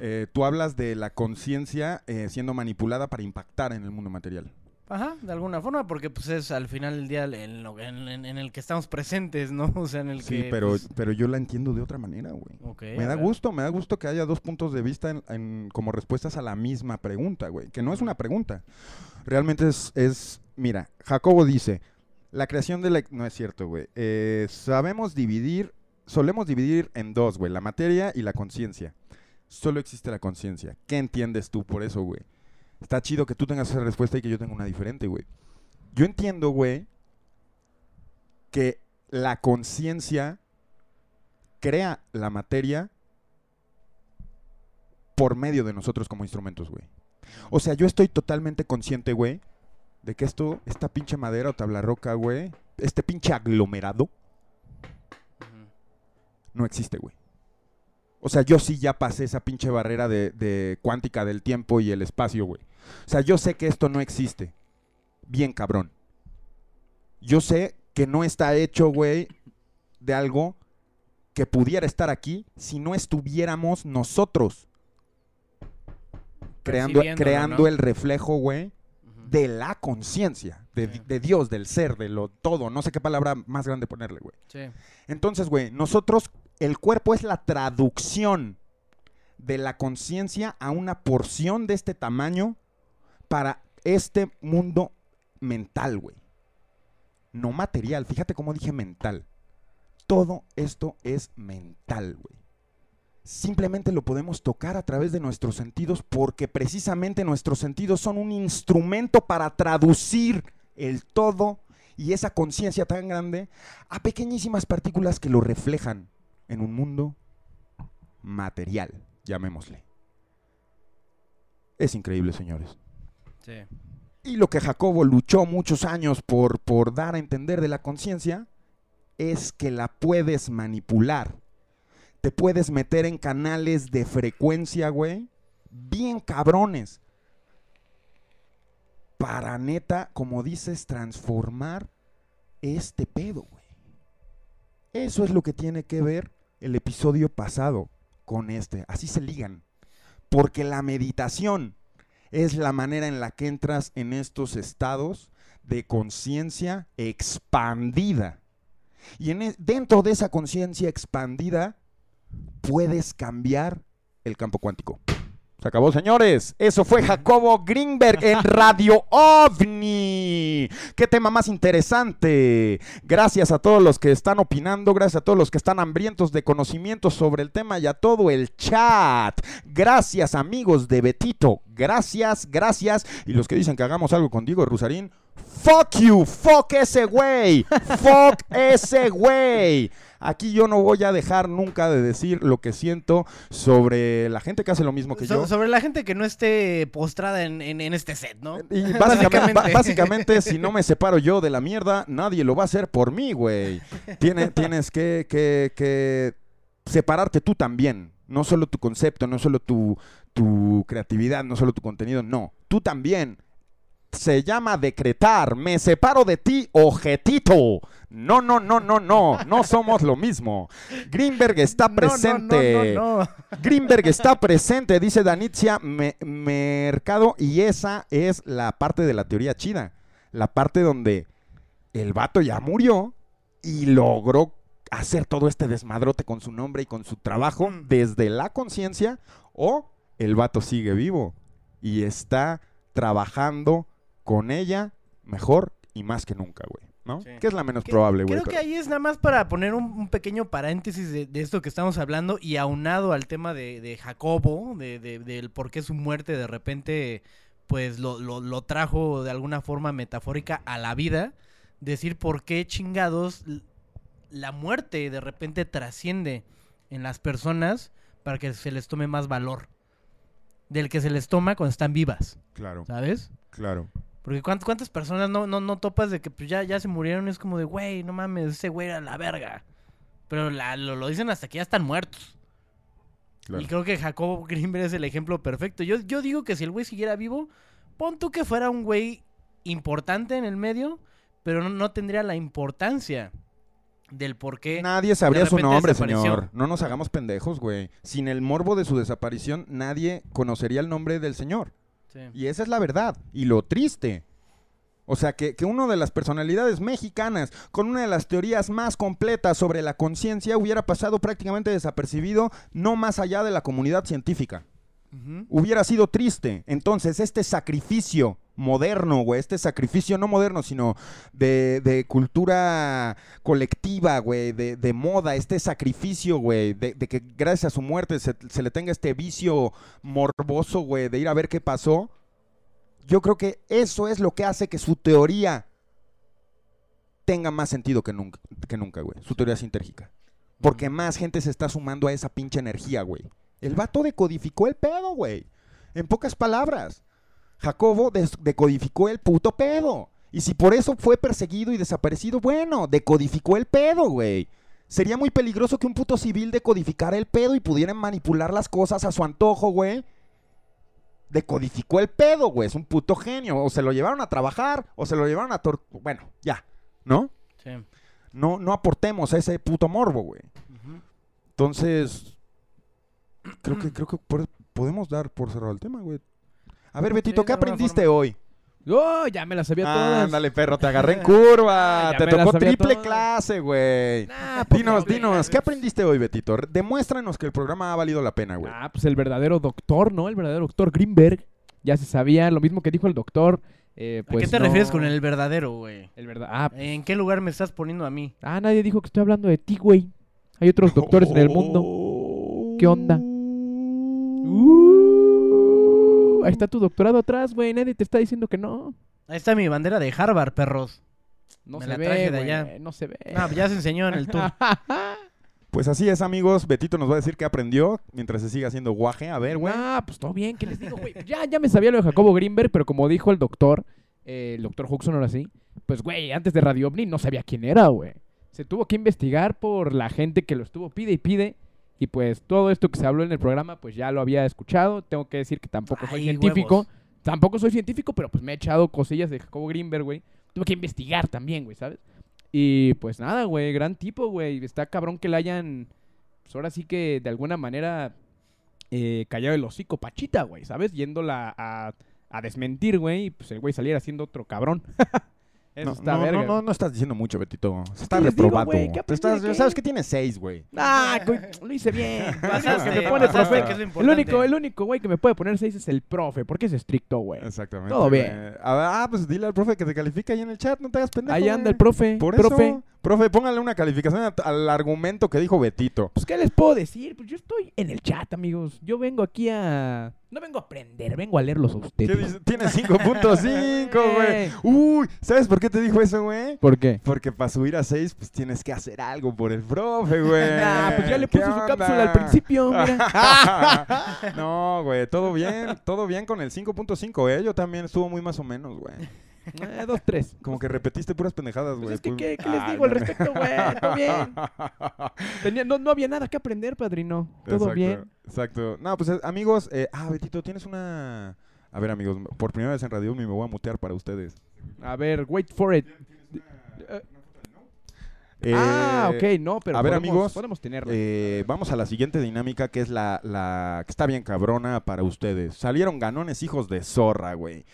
Eh, tú hablas de la conciencia eh, siendo manipulada para impactar en el mundo material. Ajá, de alguna forma, porque pues es al final del día en, lo- en- en- en el que estamos presentes, ¿no? O sea, en el Sí, que... pero, pues, pero yo la entiendo de otra manera, güey. ok, Me da gusto, me da gusto que haya dos puntos de vista en, en- como respuestas a la misma pregunta, güey. Que no es una pregunta. Realmente es, es mira, Jacobo dice, la creación de la... No es cierto, güey. Eh, sabemos dividir, solemos dividir en dos, güey, la materia y la conciencia. Solo existe la conciencia. ¿Qué entiendes tú por eso, güey? Está chido que tú tengas esa respuesta y que yo tenga una diferente, güey. Yo entiendo, güey, que la conciencia crea la materia por medio de nosotros como instrumentos, güey. O sea, yo estoy totalmente consciente, güey, de que esto, esta pinche madera o tabla roca, güey, este pinche aglomerado, no existe, güey. O sea, yo sí ya pasé esa pinche barrera de, de cuántica del tiempo y el espacio, güey. O sea, yo sé que esto no existe. Bien cabrón. Yo sé que no está hecho, güey, de algo que pudiera estar aquí si no estuviéramos nosotros creando, creando ¿no? el reflejo, güey, de la conciencia, de, Sí. de Dios, del ser, de lo todo. No sé qué palabra más grande ponerle, güey. Sí. Entonces, güey, nosotros, el cuerpo es la traducción de la conciencia a una porción de este tamaño para este mundo mental, güey. No material. Fíjate cómo dije mental. Todo esto es mental, güey. simplemente lo podemos tocar a través de nuestros sentidos porque precisamente nuestros sentidos son un instrumento para traducir el todo y esa conciencia tan grande a pequeñísimas partículas que lo reflejan en un mundo material, llamémosle. Es increíble, señores. Sí. Y lo que Jacobo luchó muchos años por, por dar a entender de la conciencia es que la puedes manipular. Te puedes meter en canales de frecuencia, güey, bien cabrones. Para neta, como dices, transformar este pedo, güey. Eso es lo que tiene que ver el episodio pasado con este. Así se ligan. Porque la meditación es la manera en la que entras en estos estados de conciencia expandida. Y en e- dentro de esa conciencia expandida puedes cambiar el campo cuántico. Se acabó, señores. Eso fue Jacobo Greenberg en Radio OVNI. Qué tema más interesante. Gracias a todos los que están opinando, gracias a todos los que están hambrientos de conocimientos sobre el tema y a todo el chat. Gracias, amigos de Betito. Gracias, gracias. Y los que dicen que hagamos algo con Diego Rusarín, fuck you, fuck ese güey, fuck ese güey. Aquí yo no voy a dejar nunca de decir lo que siento sobre la gente que hace lo mismo que So- yo. Sobre la gente que no esté postrada en, en- en este set, ¿no? Y básicamente, Básicamente. si no me separo yo de la mierda, nadie lo va a hacer por mí, güey. Tiene- tienes que, que- que separarte tú también. No solo tu concepto, no solo tu, tu creatividad, no solo tu contenido, no. Tú también. Se llama decretar. Me separo de ti, ojetito. No, no, no, no, no. No somos lo mismo. Greenberg está presente. No, no, no, Greenberg está presente, dice Danitzia Me- Mercado, y esa es la parte de la teoría chida. La parte donde el vato ya murió y logró hacer todo este desmadrote con su nombre y con su trabajo desde la conciencia, o el vato sigue vivo y está trabajando con ella mejor y más que nunca, güey. ¿No? Sí. Que es la menos Que- probable, güey. Creo que pero- ahí es nada más para poner un, un pequeño paréntesis de, de esto que estamos hablando y aunado al tema de, de Jacobo, de, de- del por qué su muerte de repente pues lo, lo- lo trajo de alguna forma metafórica a la vida. Decir por qué chingados la muerte de repente trasciende en las personas para que se les tome más valor del que se les toma cuando están vivas, Claro, ¿sabes? claro. Porque cuánt- cuántas personas no, no, no topas de que pues, ya, ya se murieron y es como de, güey, no mames, ese güey era la verga. Pero la- lo, lo dicen hasta que ya están muertos. claro. Y creo que Jacobo Greenberg es el ejemplo perfecto. Yo, yo digo que si el güey siguiera vivo, pon tú que fuera un güey importante en el medio, pero no, no tendría la importancia del por qué. Nadie sabría su nombre, señor. No nos hagamos pendejos, güey. Sin el morbo de su desaparición, nadie conocería el nombre del señor. Sí. Y esa es la verdad. Y lo triste. O sea, que, que una de las personalidades mexicanas con una de las teorías más completas sobre la conciencia hubiera pasado prácticamente desapercibido, no más allá de la comunidad científica. Hubiera sido triste. Entonces, este sacrificio moderno, güey, este sacrificio no moderno, sino de, de cultura colectiva, güey, de, de moda, este sacrificio, güey, de, de que gracias a su muerte se, se le tenga este vicio morboso, güey, de ir a ver qué pasó. Yo creo que eso es lo que hace que su teoría tenga más sentido que nunca, que nunca, güey. Su teoría sintérgica. Porque más gente se está sumando a esa pinche energía, güey. El vato decodificó el pedo, güey. En pocas palabras. Jacobo decodificó el puto pedo. Y si por eso fue perseguido y desaparecido, bueno, decodificó el pedo, güey. Sería muy peligroso que un puto civil decodificara el pedo y pudiera manipular las cosas a su antojo, güey. Decodificó el pedo, güey. Es un puto genio. O se lo llevaron a trabajar, o se lo llevaron a tor... Bueno, ya, ¿no? Sí. No, no aportemos a ese puto morbo, güey. Entonces, creo que, creo que podemos dar por cerrado el tema, güey. A ver, Betito, ¿qué aprendiste forma. hoy? ¡Oh! Ya me las sabía todas. Ándale, perro, te agarré en curva. Ah, te tocó triple todas. clase, güey. Nah, pues, Dinos, no, dinos. ¿qué aprendiste hoy, Betito? Demuéstranos que el programa ha valido la pena, güey. Ah, pues el verdadero doctor, ¿no? El verdadero doctor Greenberg. Ya se sabía, lo mismo que dijo el doctor. eh, ¿A pues qué te no- refieres con el verdadero, güey? El verdad. Ah, ¿En qué lugar me estás poniendo a mí? ah, nadie dijo que estoy hablando de ti, güey. Hay otros doctores en el mundo. ¿Qué onda? Uh, ahí está tu doctorado atrás, güey. Nadie te está diciendo que no. Ahí está mi bandera de Harvard, perros. No Me se la ve, traje de güey, allá. No se ve. No, ya se enseñó en el tour. Pues así es, amigos. Betito nos va a decir qué aprendió mientras se siga haciendo guaje. A ver, güey. Ah, pues todo bien, ¿qué les digo, güey? Ya, ya me sabía lo de Jacobo Greenberg, pero como dijo el doctor, eh, el doctor Huxon ahora sí, pues, güey, antes de Radio OVNI no sabía quién era, güey. Se tuvo que investigar por la gente que lo estuvo pide y pide. Y pues todo esto que se habló en el programa, pues ya lo había escuchado. Tengo que decir que tampoco soy Ay, científico. huevos. Tampoco soy científico, pero pues me he echado cosillas de Jacobo Greenberg, güey. Tuve que investigar también, güey, ¿sabes? Y pues nada, güey, gran tipo, güey. Está cabrón que le hayan, pues ahora sí que de alguna manera eh, callado el hocico Pachita, güey, ¿sabes? Yéndola a, a desmentir, güey, y pues el güey saliera siendo otro cabrón. Eso No, está no, verga. no, no, no estás diciendo mucho, Betito. Se está ¿Qué les digo, reprobado. güey? ¿Qué Te estás- qué? sabes que tiene seis, güey. Ah, lo hice bien. Pasaste, El único que me pone profe. que es lo El único, el único, güey, que me puede poner seis es el profe, porque es estricto, güey. Exactamente. Todo bien. Ah, pues dile al profe que te califique ahí en el chat. No te hagas pendejo. Ahí anda güey. el profe. Por profe. eso, profe, póngale una calificación al argumento que dijo Betito. Pues, ¿qué les puedo decir? Pues yo estoy en el chat, amigos. Yo vengo aquí a... No vengo a aprender, vengo a leerlos a ¿Qué ustedes. dice? Tiene 5.5, güey. Uy, ¿sabes por qué te dijo eso, güey? ¿Por qué? Porque para subir a 6, pues tienes que hacer algo por el profe, güey. Ah, pues ya le ¿Qué puse su onda? cápsula al principio, mira. no, güey, todo bien, todo bien con el 5.5, ¿eh? Yo también estuvo muy más o menos, güey. Eh, dos, tres. Como que repetiste puras pendejadas, güey. Pues es que, Pues- ¿qué, qué les Ay, digo al no, no. respecto, güey? Todo bien. Tenía- no, no había nada que aprender, padrino. Todo Exacto, bien. Exacto. No, pues eh, amigos, eh, ah, Betito, tienes una... A ver, amigos, por primera vez en Radio me voy a mutear para ustedes. A ver, wait for it. Eh, ah, ok, no, pero a ver, podemos, amigos, podemos tenerla. Eh, vamos a la siguiente dinámica que es la, la que está bien cabrona para ustedes. Salieron ganones hijos de zorra, güey.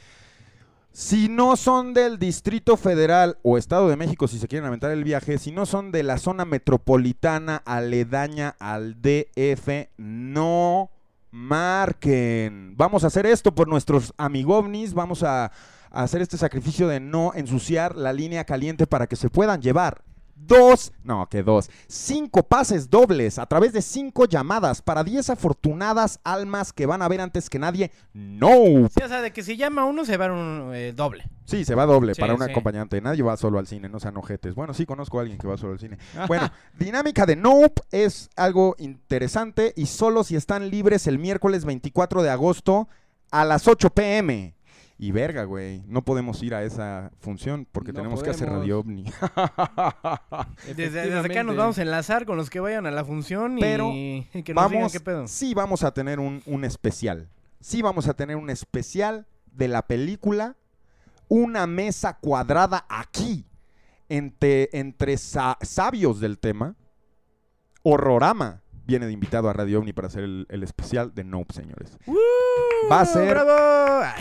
Si no son del Distrito Federal o Estado de México, si se quieren aventar el viaje, si no son de la zona metropolitana aledaña al DF, no marquen. Vamos a hacer esto por nuestros amigovnis, vamos a, a hacer este sacrificio de no ensuciar la línea caliente para que se puedan llevar dos, no, que dos, cinco pases dobles a través de cinco llamadas para 10 afortunadas almas que van a ver antes que nadie. No. Sí, o sea, de que si llama uno se va un eh, doble. Sí, se va doble Sí, para un sí. acompañante. Nadie va solo al cine, no sean ojetes. Bueno, sí conozco a alguien que va solo al cine. Bueno, dinámica de Nope es algo interesante y solo si están libres el miércoles 24 de agosto a las 8 pm. Y verga, güey, no podemos ir a esa función porque No tenemos que hacer. Radio OVNI. Desde, desde acá nos vamos a enlazar con los que vayan a la función Pero y, y que nos digan vamos, qué pedo. sí vamos a tener un, un especial. Sí vamos a tener un especial de la película Una mesa cuadrada aquí entre, entre sa- sabios del tema. Horrorama viene de invitado a Radio OVNI para hacer el, el especial de Nope, señores. Va a ser-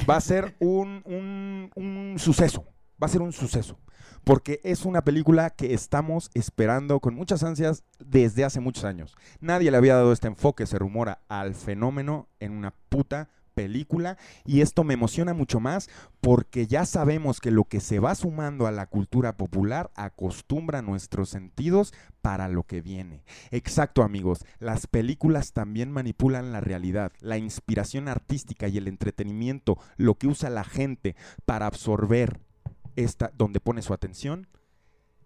Va a ser un, un- un suceso. Va a ser un suceso. Porque es una película que estamos esperando con muchas ansias desde hace muchos años. Nadie le había dado este enfoque, se rumora, al fenómeno en una puta película. Y esto me emociona mucho más porque ya sabemos que lo que se va sumando a la cultura popular acostumbra nuestros sentidos para lo que viene. Exacto amigos, las películas también manipulan la realidad, la inspiración artística y el entretenimiento, lo que usa la gente para absorber esta, donde pone su atención,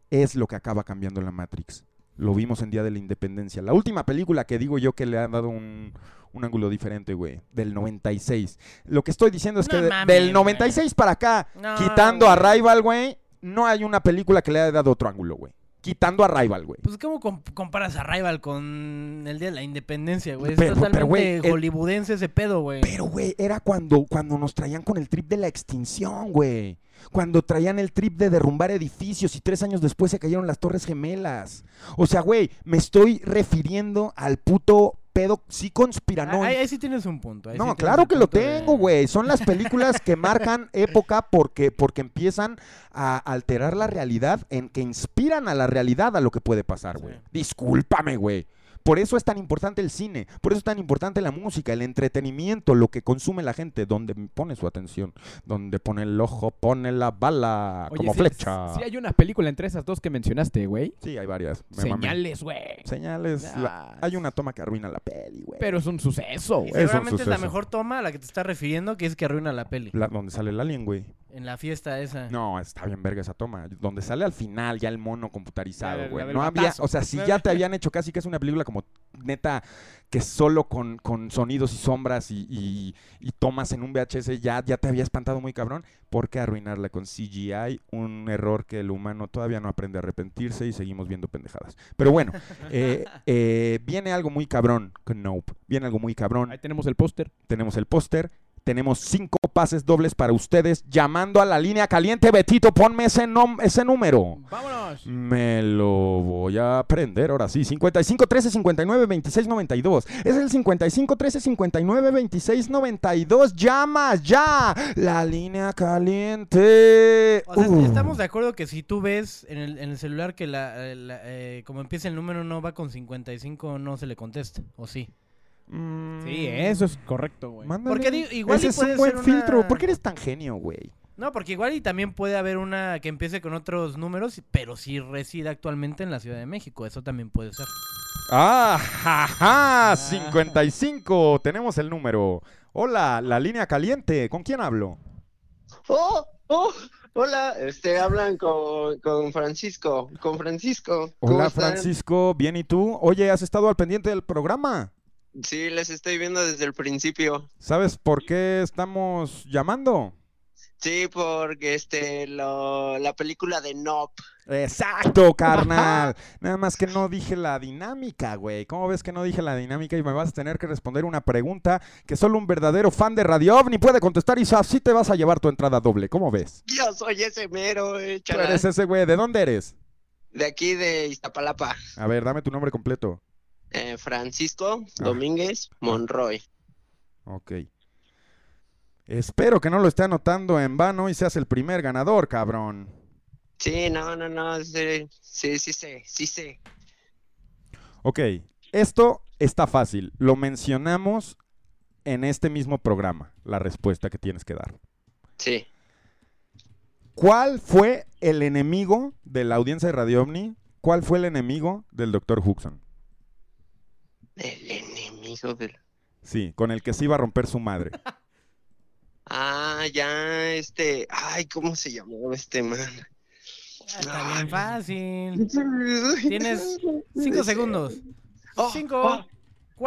es lo que acaba cambiando la Matrix. Lo vimos en Día de la Independencia. La última película que digo yo que le ha dado un, un ángulo diferente, güey, del 96. Lo que estoy diciendo es No que de- del 96 para acá, No, quitando güey. a Rival, güey, no hay una película que le haya dado otro ángulo, güey. Quitando a Rival, güey. Pues, ¿cómo com- comparas a Rival con el Día de la Independencia, güey? Es Pero- el- hollywoodense ese pedo, güey. Pero, güey, era cuando, cuando nos traían con el trip de la extinción, güey. Cuando traían el trip de derrumbar edificios y tres años después se cayeron las Torres Gemelas. O sea, güey, me estoy refiriendo al puto pedo sí conspiranoico. Ahí, ahí sí tienes un punto. ahí No, claro que lo tengo, güey. Son las películas que marcan época porque, porque empiezan a alterar la realidad, en que inspiran a la realidad a lo que puede pasar, güey. Sí. Discúlpame, güey. Por eso es tan importante el cine, por eso es tan importante la música, el entretenimiento, lo que consume la gente, donde pone su atención, donde pone el ojo, pone la bala, Oye, como sí- flecha. Sí hay una película entre esas dos que mencionaste, güey. Sí, hay varias. me. Señales, güey. Señales. la- hay una toma que arruina la peli, güey. Pero es un suceso, Y güey. Seguramente es la mejor toma a la que te estás refiriendo, que es que arruina la peli. La- donde sale el alien, güey. En la fiesta esa. No, está bien verga esa toma. Donde sale al final ya el mono computarizado, güey. No había, batazo. o sea, si ya te habían hecho casi que es una película como neta que solo con, con sonidos y sombras y, y- y tomas en un VHS ya, ya te había espantado muy cabrón. ¿Por qué arruinarla con CGI? Un error que el humano todavía no aprende a arrepentirse y seguimos viendo pendejadas. Pero bueno, eh, eh, viene algo muy cabrón con Nope. Viene algo muy cabrón Ahí tenemos el póster. tenemos el póster, tenemos cinco pases dobles para ustedes, llamando a la línea caliente, Betito, ponme ese, ese número. ¡Vámonos! Me lo voy a aprender ahora sí. 55 13 59 26 92. Es el 55 13 59 26 92. Llama ya. La línea caliente. O sea, Uh. estamos de acuerdo que si tú ves en el, en el celular que la, la- eh, como empieza el número no va con 55, no se le contesta, ¿o sí? Mm, Sí, eso es correcto, güey. mándale. Porque digo, igual Ese y es un buen ser filtro. una- ¿Por qué eres tan genio, güey? No, porque igual y también puede haber una que empiece con otros números, pero sí reside actualmente en la Ciudad de México, eso también puede ser. Ah, jaja, 55. Tenemos el número. Hola, la línea caliente. ¿Con quién hablo? Oh, oh, hola, este, hablan con, con Francisco, con Francisco. ¿Cómo Hola, están? Francisco. Bien, ¿y tú? Oye, ¿has estado al pendiente del programa? Sí, les estoy viendo desde el principio. ¿Sabes por qué estamos llamando? Sí, porque este, lo, la película de Nop. Exacto, carnal. Nada más que no dije la dinámica, güey. ¿Cómo ves que no dije la dinámica y me vas a tener que responder una pregunta que solo un verdadero fan de Radio OVNI puede contestar y así te vas a llevar tu entrada doble? ¿Cómo ves? Yo soy ese mero, eh, Tú eres ese güey. ¿De dónde eres? de aquí de Iztapalapa. A ver, dame tu nombre completo. Eh, Francisco Ah. Domínguez Monroy. Ok. Espero que no lo esté anotando en vano y seas el primer ganador, cabrón. Sí, no, no, no, sí, sí, sí sé, sí sé. Ok, esto está fácil. Lo mencionamos en este mismo programa, la respuesta que tienes que dar. Sí. ¿Cuál fue el enemigo de la audiencia de Radio OVNI? ¿Cuál fue el enemigo del Dr. Huxon? El enemigo del... Sí, con el que se iba a romper su madre. Ah, ya, este... Ay, ¿cómo se llamaba este man? Ah, está bien fácil. Tienes Cinco segundos. Oh, Cinco, oh. A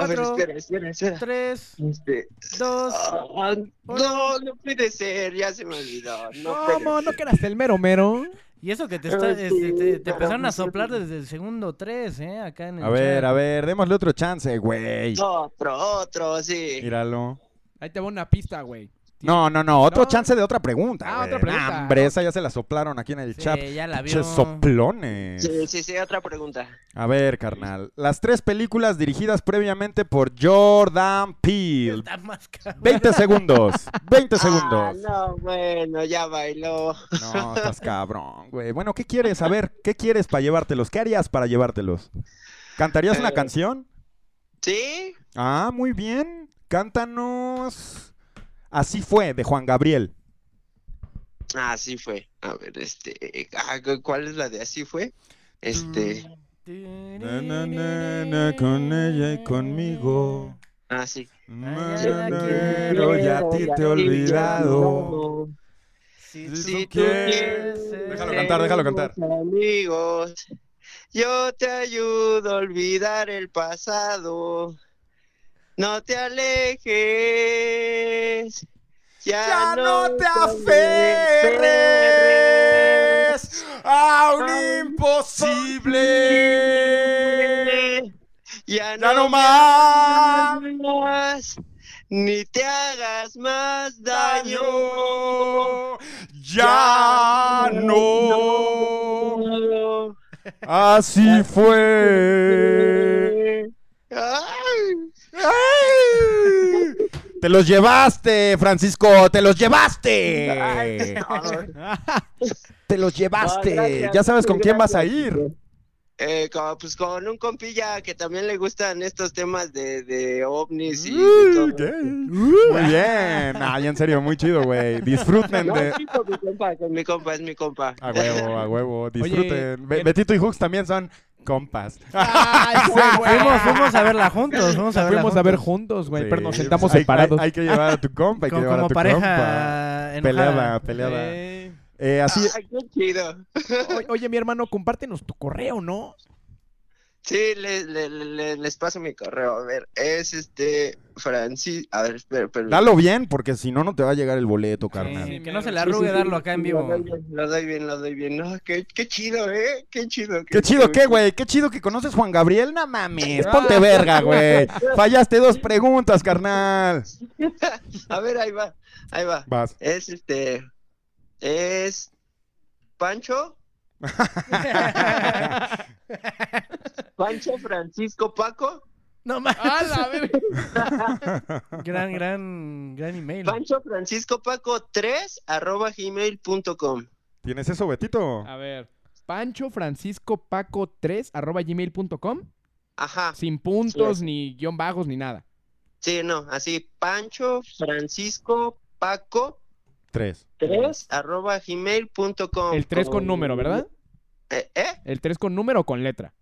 ver, cuatro, espera, espera, espera. tres, Este... dos. ah, no, no puede ser, ya se me olvidó. No ¿Cómo? ¿No que eras el mero mero? Y eso que te, está, este, te, te empezaron a soplar desde el segundo tres, ¿eh? Acá en el A ver, chat. a ver, démosle otro chance, güey. Otro, otro, sí. Míralo. Ahí te va una pista, güey. No, no, no, otro No. chance de otra pregunta. Ah, güey. otra pregunta. Nah, hombre, esa ya se la soplaron aquí en el Sí, chat. ya la vio. Soplones. Sí, sí, sí, otra pregunta. A ver, carnal. Las tres películas dirigidas previamente por Jordan Peele. Está más cabrón. 20 segundos. 20 Ah, segundos. no, bueno, ya bailó. No, estás cabrón, güey. Bueno, ¿qué quieres? A ver, ¿qué quieres para llevártelos? ¿Qué harías para llevártelos? ¿Cantarías una Eh. canción? ¿Sí? Ah, muy bien. Cántanos. Así fue, de Juan Gabriel. Ah, sí fue. A ver, este... ah, ¿Cuál es la de así fue? Este... Na, na, na, na, con ella y conmigo. Ah, sí. Pero ya a ti te he olvidado. Si Si tú quieres Déjalo cantar, déjalo cantar. Amigos, yo te ayudo a olvidar el pasado. No te alejes. Ya, Ya no te aferres aferres a un imposible. Ya, Ya no no más más, ni te hagas más daño. daño. Ya no. Así fue. Ay. ¡Ay! Te los llevaste, Francisco, te los llevaste. Ay, no. Te los llevaste. No, gracias, ya sabes con quién vas a ir. Eh, como, pues con un compilla que también le gustan estos temas de, de ovnis y de todo. ¿qué? Muy bien. Ay, en serio, muy chido, güey. Disfruten No, de... sí, con mi compa, con mi compa, es mi compa. A huevo, a huevo. Disfruten. Be- ¿qué- Betito y Hooks también son compas. Ay, güey, güey. Fuimos, fuimos a verla juntos, fuimos a verla Fuimos a ver juntos. juntos, güey, Sí, pero nos sentamos hay- separados. Hay, hay que llevar a tu compa, hay que Como, llevar a tu pareja compa. enojada. Peleada, peleada. Eh, Eh, así, Ay, qué chido. o- Oye, mi hermano, compártenos tu correo, ¿no? Sí, le- le- le- les paso mi correo. A ver, es este Francis. A ver, espera, espera. dalo bien, porque si no, no te va a llegar el boleto, Sí, carnal. que no se le Sí, sí, arrugue sí, darlo acá en Lo vivo. doy bien, lo doy bien, lo doy bien. No, qué, qué chido, ¿eh? Qué chido. Qué chido, ¿qué, güey? Qué chido que conoces Juan Gabriel. No mames, ponte verga, güey. Fallaste dos preguntas, carnal. A ver, ahí va, ahí va. Vas. Es este. Es. Pancho. Pancho Francisco Paco. No mames. ¡A la verga! Gran, gran, gran email. Pancho Francisco Paco 3 arroba gmail.com. ¿Tienes eso, Betito? A ver, Pancho Francisco Paco 3 arroba gmail.com Ajá. sin puntos, Sí. ni guion bajos, ni nada. Sí, no, así. Pancho Francisco Paco Tres. 3 arroba gmail.com. El 3 con número, ¿verdad? Eh, ¿eh? El 3 con número o con letra.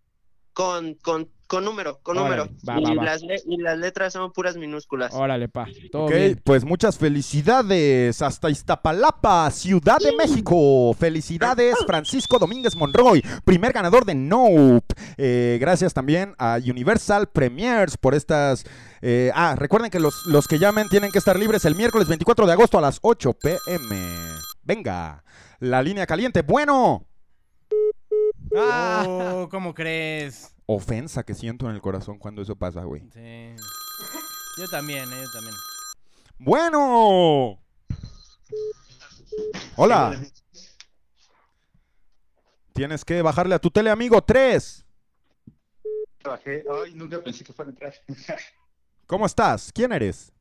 Con, con, con número, con Órale, número. va, y, va, va. Las le- y las letras son puras minúsculas. Órale, pa. Todo Ok, bien. pues muchas felicidades hasta Iztapalapa, Ciudad de México. Felicidades, Francisco Domínguez Monroy, primer ganador de Nope. Eh, gracias también a Universal Premiers por estas. eh, ah, recuerden que los, los que llamen tienen que estar libres el miércoles 24 de agosto a las 8 pm. Venga, la línea caliente. Bueno, Oh, ¿cómo crees? Ofensa que siento en el corazón cuando eso pasa, güey. Sí. Yo también, eh, yo también. Bueno. Hola. Tienes que bajarle a tu tele, amigo. Tres. Bajé. Ay, nunca pensé que fuera a entrar. ¿Cómo estás? ¿Quién eres?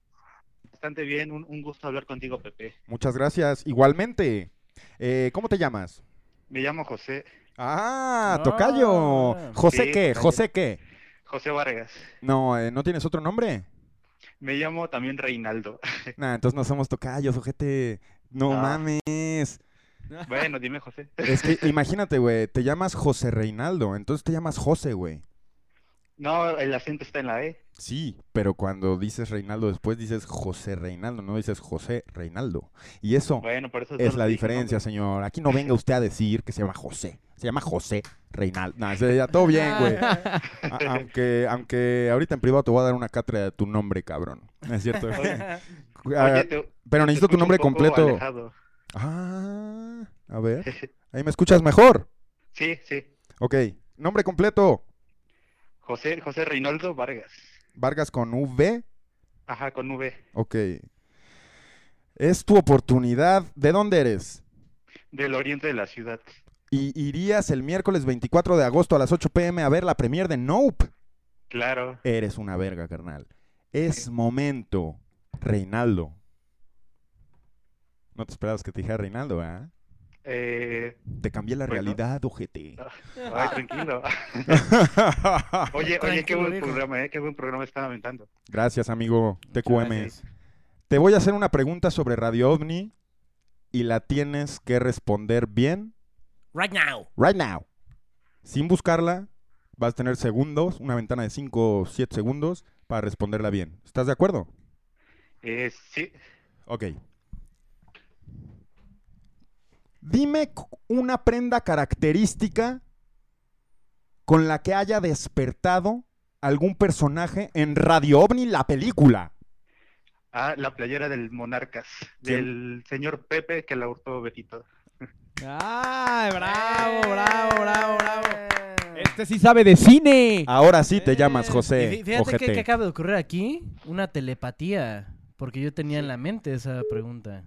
Bastante bien, un, un gusto hablar contigo, Pepe. Muchas gracias. Igualmente. Eh, ¿Cómo te llamas? Me llamo José, Ah, Ah. Tocayo. ¿José Sí, qué? Tocayo. ¿José qué? José Vargas. No, eh, ¿no tienes otro nombre? Me llamo también Reinaldo. Nah, entonces no somos tocayos, ojete. No Ah. mames. Bueno, dime, José. Es que imagínate, güey, te llamas José Reinaldo, entonces te llamas José, güey. No, el acento está en la E. Sí, pero cuando dices Reinaldo después dices José Reinaldo, no dices José Reinaldo. Y eso Bueno, por eso es la diferencia, señor. Aquí no venga usted a decir que se llama José. Se llama José Reinaldo. No, se- ya todo bien, güey. A- aunque, aunque ahorita en privado te voy a dar una cátedra de tu nombre, cabrón. ¿No es cierto? Oye, Oye, te- pero te necesito tu nombre un poco completo. alejado. Ah, a ver. Ahí me escuchas mejor. Sí, sí. Ok. Nombre completo. José, José Reinaldo Vargas. Vargas con V. Ajá, con V. Ok. Es tu oportunidad. ¿De dónde eres? Del oriente de la ciudad. Y irías el miércoles 24 de agosto a las 8 pm a ver la premier de Nope. Claro. Eres una verga, carnal. Es momento, Reinaldo. No te esperabas que te dijera Reinaldo, ¿ah? Eh, Te cambié la Bueno. realidad, ojete. ay, tranquilo. Oye, oye, qué buen viejo. programa, ¿eh? Qué buen programa están aventando. Gracias, amigo TQM. gracias. Te voy a hacer una pregunta sobre Radio OVNI y la tienes que responder bien Right now. right now. Sin buscarla, vas a tener segundos, una ventana de 5 o 7 segundos para responderla bien. ¿Estás de acuerdo? Eh, sí, Ok. Dime una prenda característica con la que haya despertado algún personaje en Radio OVNI, la película. Ah, la playera del Monarcas, ¿Quién? del señor Pepe que la hurtó Betito. ¡Ay, bravo, bravo, bravo, bravo! Eh. Este sí sabe de cine. Ahora sí te Eh, llamas José. fí- Fíjate que acaba de ocurrir aquí una telepatía, porque yo tenía en la mente esa pregunta.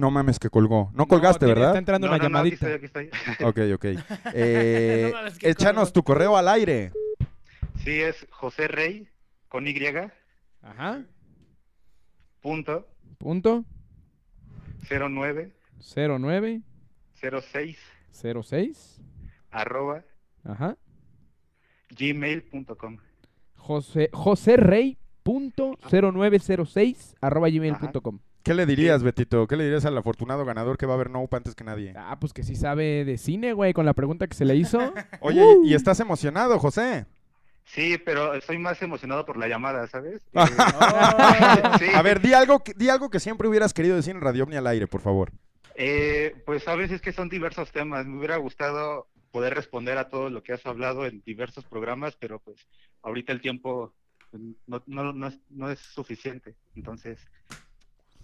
No mames que colgó. No colgaste, tiene- Está ¿verdad? entrando No, una no, no, aquí llamadita. estoy, aquí estoy. Ok, ok. Eh, No mames, que échanos colgó. tu correo al aire. Sí, es José Rey con Y, Ajá. punto, Punto 09, 09 06, 06. arroba, Ajá. gmail.com. José, joserrey.0906 arroba gmail.com. ¿Qué le dirías, Betito? ¿Qué le dirías al afortunado ganador que va a ver Nope antes que nadie? Ah, pues que sí sabe de cine, güey, con la pregunta que se le hizo. Oye, ¿y estás emocionado, José? Sí, pero estoy más emocionado por la llamada, ¿sabes? Oh. Eh, sí, A ver, di algo, que- di algo que siempre hubieras querido decir en Radio Omni al aire, por favor. eh, pues sabes, es que son diversos temas. Me hubiera gustado poder responder a todo lo que has hablado en diversos programas, pero pues ahorita el tiempo no, no, no, es, no es suficiente. Entonces,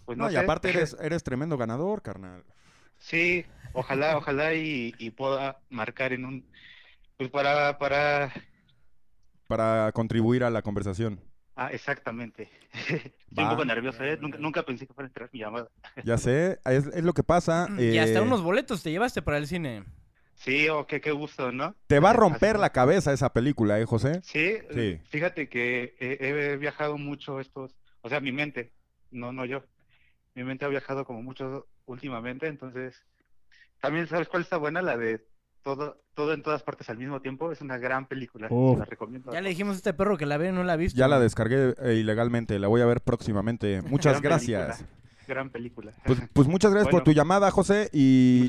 pues no, No, y sé. aparte eres, eres tremendo ganador, carnal. Sí, ojalá, ojalá y, y pueda marcar en un, pues para, para, Para contribuir a la conversación. ah, exactamente. Estoy un poco nervioso, ¿eh? Nunca, nunca pensé que fuera a entrar mi llamada. Ya sé, es, es lo que pasa. Y hasta eh, unos boletos te llevaste para el cine. Sí, o qué, qué gusto, ¿no? Te va a Así- romper la cabeza esa película, ¿eh, José? Sí, Sí. eh, fíjate que he, he viajado mucho estos, o sea, mi mente, no, no yo. Mi mente ha viajado como mucho últimamente, entonces, también sabes cuál está buena, la de todo, todo en todas partes al mismo tiempo, es una gran película, Uf. la recomiendo. Ya le dijimos a este perro que la ve y no la ha visto. Ya la descargué eh, ilegalmente, la voy a ver próximamente. Muchas Gran gracias. película, Gran película. Pues, pues muchas gracias por tu llamada, José, y,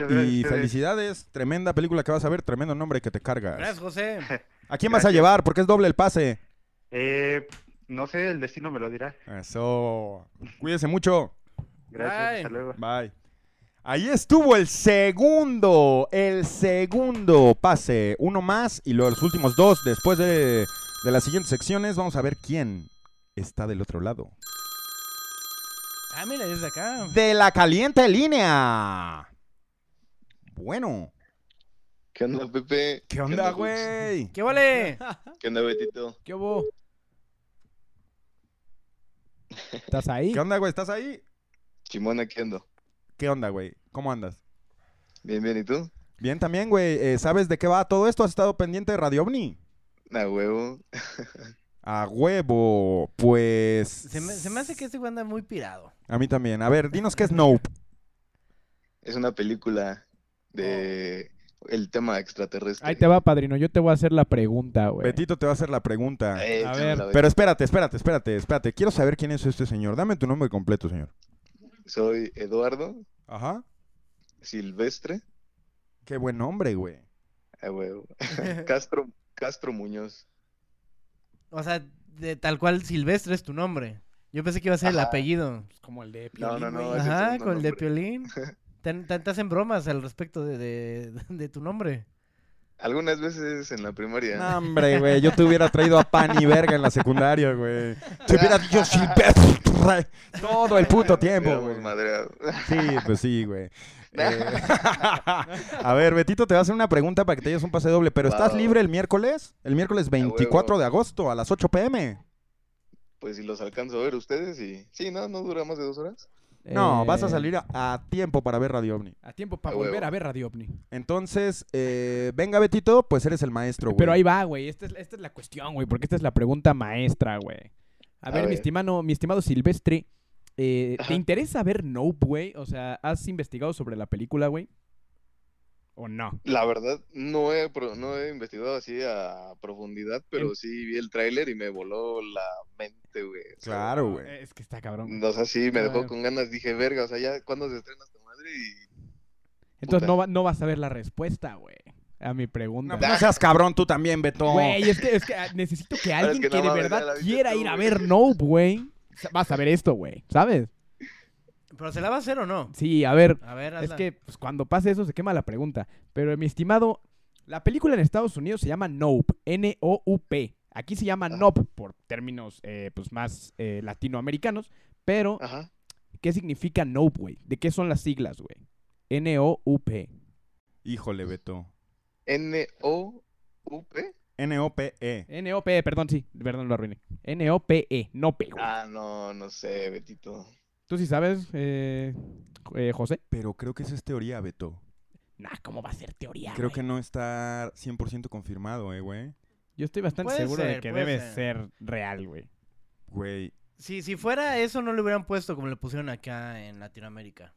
felicidades. Tremenda película que vas a ver, tremendo nombre que te cargas. Gracias, José. ¿A quién vas a llevar? Porque es doble el pase. Eh, no sé, el destino me lo dirá. Eso. Cuídese mucho. Gracias, Bye. hasta luego. Bye. Ahí estuvo el segundo, el segundo pase. Uno más y los últimos dos después de, de las siguientes secciones. Vamos a ver quién está del otro lado. Ah, mira, desde acá. De la caliente línea. Bueno. ¿Qué onda, Pepe? ¿Qué onda, güey? ¿Qué vale? ¿Qué onda, Betito? ¿Qué hubo? ¿Estás ahí? ¿Qué onda, güey? ¿Estás ahí? Chimón, aquí ando. ¿Qué onda, güey? ¿Cómo andas? Bien, bien, ¿y tú? Bien también, güey. Eh, ¿Sabes de qué va todo esto? ¿Has estado pendiente de Radio OVNI? A huevo. A huevo. Pues... Se me, se me hace que este güey anda muy pirado. A mí también. A ver, dinos qué es Nope. Es una película de el tema extraterrestre. Ahí te va, padrino. Yo te voy a hacer la pregunta, güey. Betito te va a hacer la pregunta. Eh, A ver. Pero espérate, espérate, espérate, espérate. Quiero saber quién es este señor. Dame tu nombre completo, señor. Soy Eduardo Ajá. Silvestre. Qué buen nombre, güey. A huevo. Castro, Castro Muñoz. O sea, de tal cual Silvestre es tu nombre. Yo pensé que iba a ser el apellido. Como el de No, no, no. güey. es Ajá, con el de. Piolín. Te, te- te hacen bromas al respecto de, de- de tu nombre. Algunas veces en la primaria. No, hombre, güey. Yo te hubiera traído a pan y verga en la secundaria, güey. Te hubiera dicho Silvestre todo el puto tiempo, güey. Sí, pues sí, güey. Eh, a ver, Betito, te va a hacer una pregunta para que te lleves un pase doble. ¿Pero estás libre el miércoles? El miércoles 24 huevo. de agosto a las 8 pm. Pues si los alcanzo a ver ustedes y... Sí, ¿no? ¿No dura más de dos horas? No, vas a Eh, salir a, a tiempo para ver Radio OVNI. A tiempo para volver a ver Radio OVNI. Entonces, eh, venga, Betito, pues eres el maestro, güey. Pero ahí va, güey. Esta es, esta es la cuestión, güey. Porque esta es la pregunta maestra, güey. A, A ver, mi estimado, mi estimado Silvestre. eh, ¿Te interesa ver Nope, güey? O sea, ¿has investigado sobre la película, güey? ¿O no? La verdad, no he, pro- no he investigado así a profundidad, pero En- sí vi el tráiler y me voló la mente, güey. O sea, Claro, güey. Es que está cabrón. O sea, sí, me dejó con ganas. Dije, verga, o sea, ya, ¿cuándo se estrena esta madre? Y Entonces no, va- no vas a ver la respuesta, güey. A mi pregunta. No, no seas cabrón tú también, Beto. Güey, es que, es que ah, necesito que es alguien que de verdad quiera tú, ir a ver Nope, güey. Vas a ver esto, güey. ¿Sabes? ¿Pero se la va a hacer o no? Sí, a ver. A ver, Es que pues, cuando pase eso se quema la pregunta. Pero mi estimado, la película en Estados Unidos se llama Nope. N-O-U-P. Aquí se llama Ajá. Nope por términos eh, pues más eh, latinoamericanos. Pero, Ajá. ¿qué significa Nope, güey? ¿De qué son las siglas, güey? N-O-U-P. Híjole, Beto. N-O-U-P. N-O-P-E. N-O-P, perdón, sí. Perdón, lo arruiné. N-O-P-E. Nope, güey. Ah, no, no sé, Betito. ¿Tú sí sabes, eh, eh, José? Pero creo que esa es teoría, Beto. Nah, ¿cómo va a ser teoría, Creo güey? que no está 100% confirmado, eh, güey. Yo estoy bastante Puede seguro de ser, que puede debe ser. ser real, güey. Güey. Si, si fuera eso, no le hubieran puesto como le pusieron acá en Latinoamérica.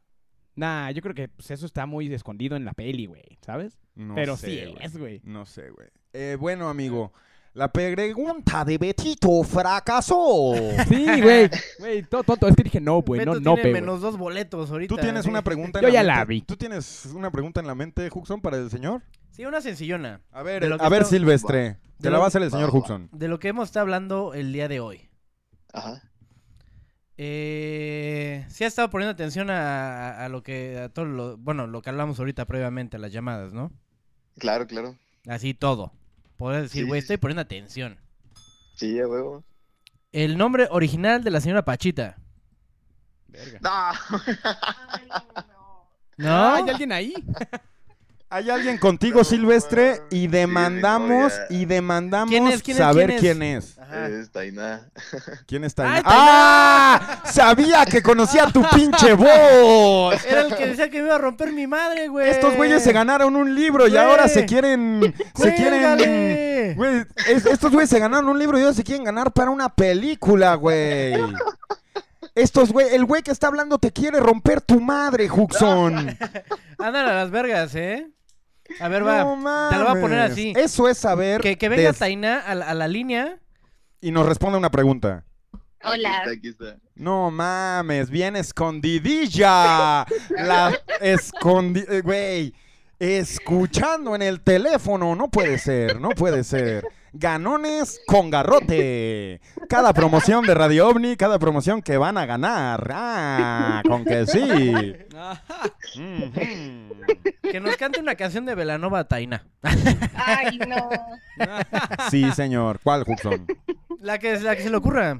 Nah, yo creo que pues, eso está muy escondido en la peli, güey, ¿sabes? No Pero sé, sí es, güey. No sé, güey. Eh, bueno, amigo. La pregunta de Betito fracasó. Sí, güey. Güey, todo tonto. Es que dije no, güey. No, no, tiene menos dos boletos ahorita. ¿Tú tienes una pregunta en Yo la ya mente? la vi. ¿Tú tienes una pregunta en la mente, Huxon, para el señor? Sí, una sencillona. A ver, a ver, está- Silvestre. Te De la lo- va a hacer el señor. Huxon. De lo que hemos estado hablando el día de hoy. Ajá. Eh, sí ha estado poniendo atención a, a- a lo que, a todo lo, bueno, lo que hablamos ahorita previamente, a las llamadas, ¿no? Claro, claro. Así todo. Podrías decir, güey, sí, estoy sí. poniendo atención. Sí, ya huevo. El nombre original de la señora Pachita. ¡No! ¿No? ¿Hay alguien ahí? Hay alguien contigo, No, Silvestre, y demandamos, y demandamos ¿Quién es? ¿Quién es? saber ¿Quién es? quién es. Ajá. Es Tainá. ¿Quién está ¡Ah, ahí? es Tainá! ¡Ah! Sabía que conocía tu pinche voz. Era el que decía que me iba a romper mi madre, güey. Estos güeyes se ganaron un libro y Güey. ahora se quieren. Se quieren. Güey, es- estos güeyes se ganaron un libro y ahora se quieren ganar para una película, güey. Estos güey, el güey que está hablando te quiere romper tu madre, Huxon. Andan a las vergas, ¿eh? A ver, va. Te lo voy a poner mames. así. Eso es saber. Que, que venga des- Tainá a, la- a la línea. Y nos responde una pregunta. Hola. Aquí está, aquí está. No mames, bien escondidilla. La escondi... eh, Güey, escuchando en el teléfono. No puede ser, no puede ser. Ganones con garrote. Cada promoción de Radio OVNI, cada promoción que van a ganar. Ah, con que sí. Que nos cante una canción de Velanova Tainá. Ay, no. Sí, señor. ¿Cuál, Huxon? La que, la que se le ocurra.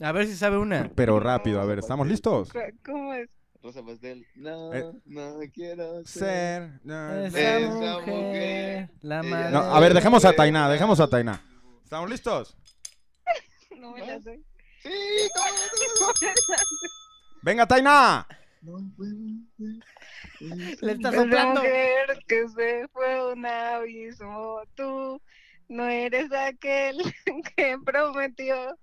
A ver si sabe una. Pero rápido, a ver, ¿estamos listos? ¿Cómo es? Rosa Pastel. No, Eh. no quiero ser. Ser. no, Esa, Esa mujer, mujer, la madre. No, a ver, dejemos a Tainá, dejemos a Tainá. ¿Estamos listos? No me la sé. Sí, ¿cómo Venga, Tainá. no? No. Le está Esa soplando. mujer que se fue un abismo. Tú no eres aquel que prometió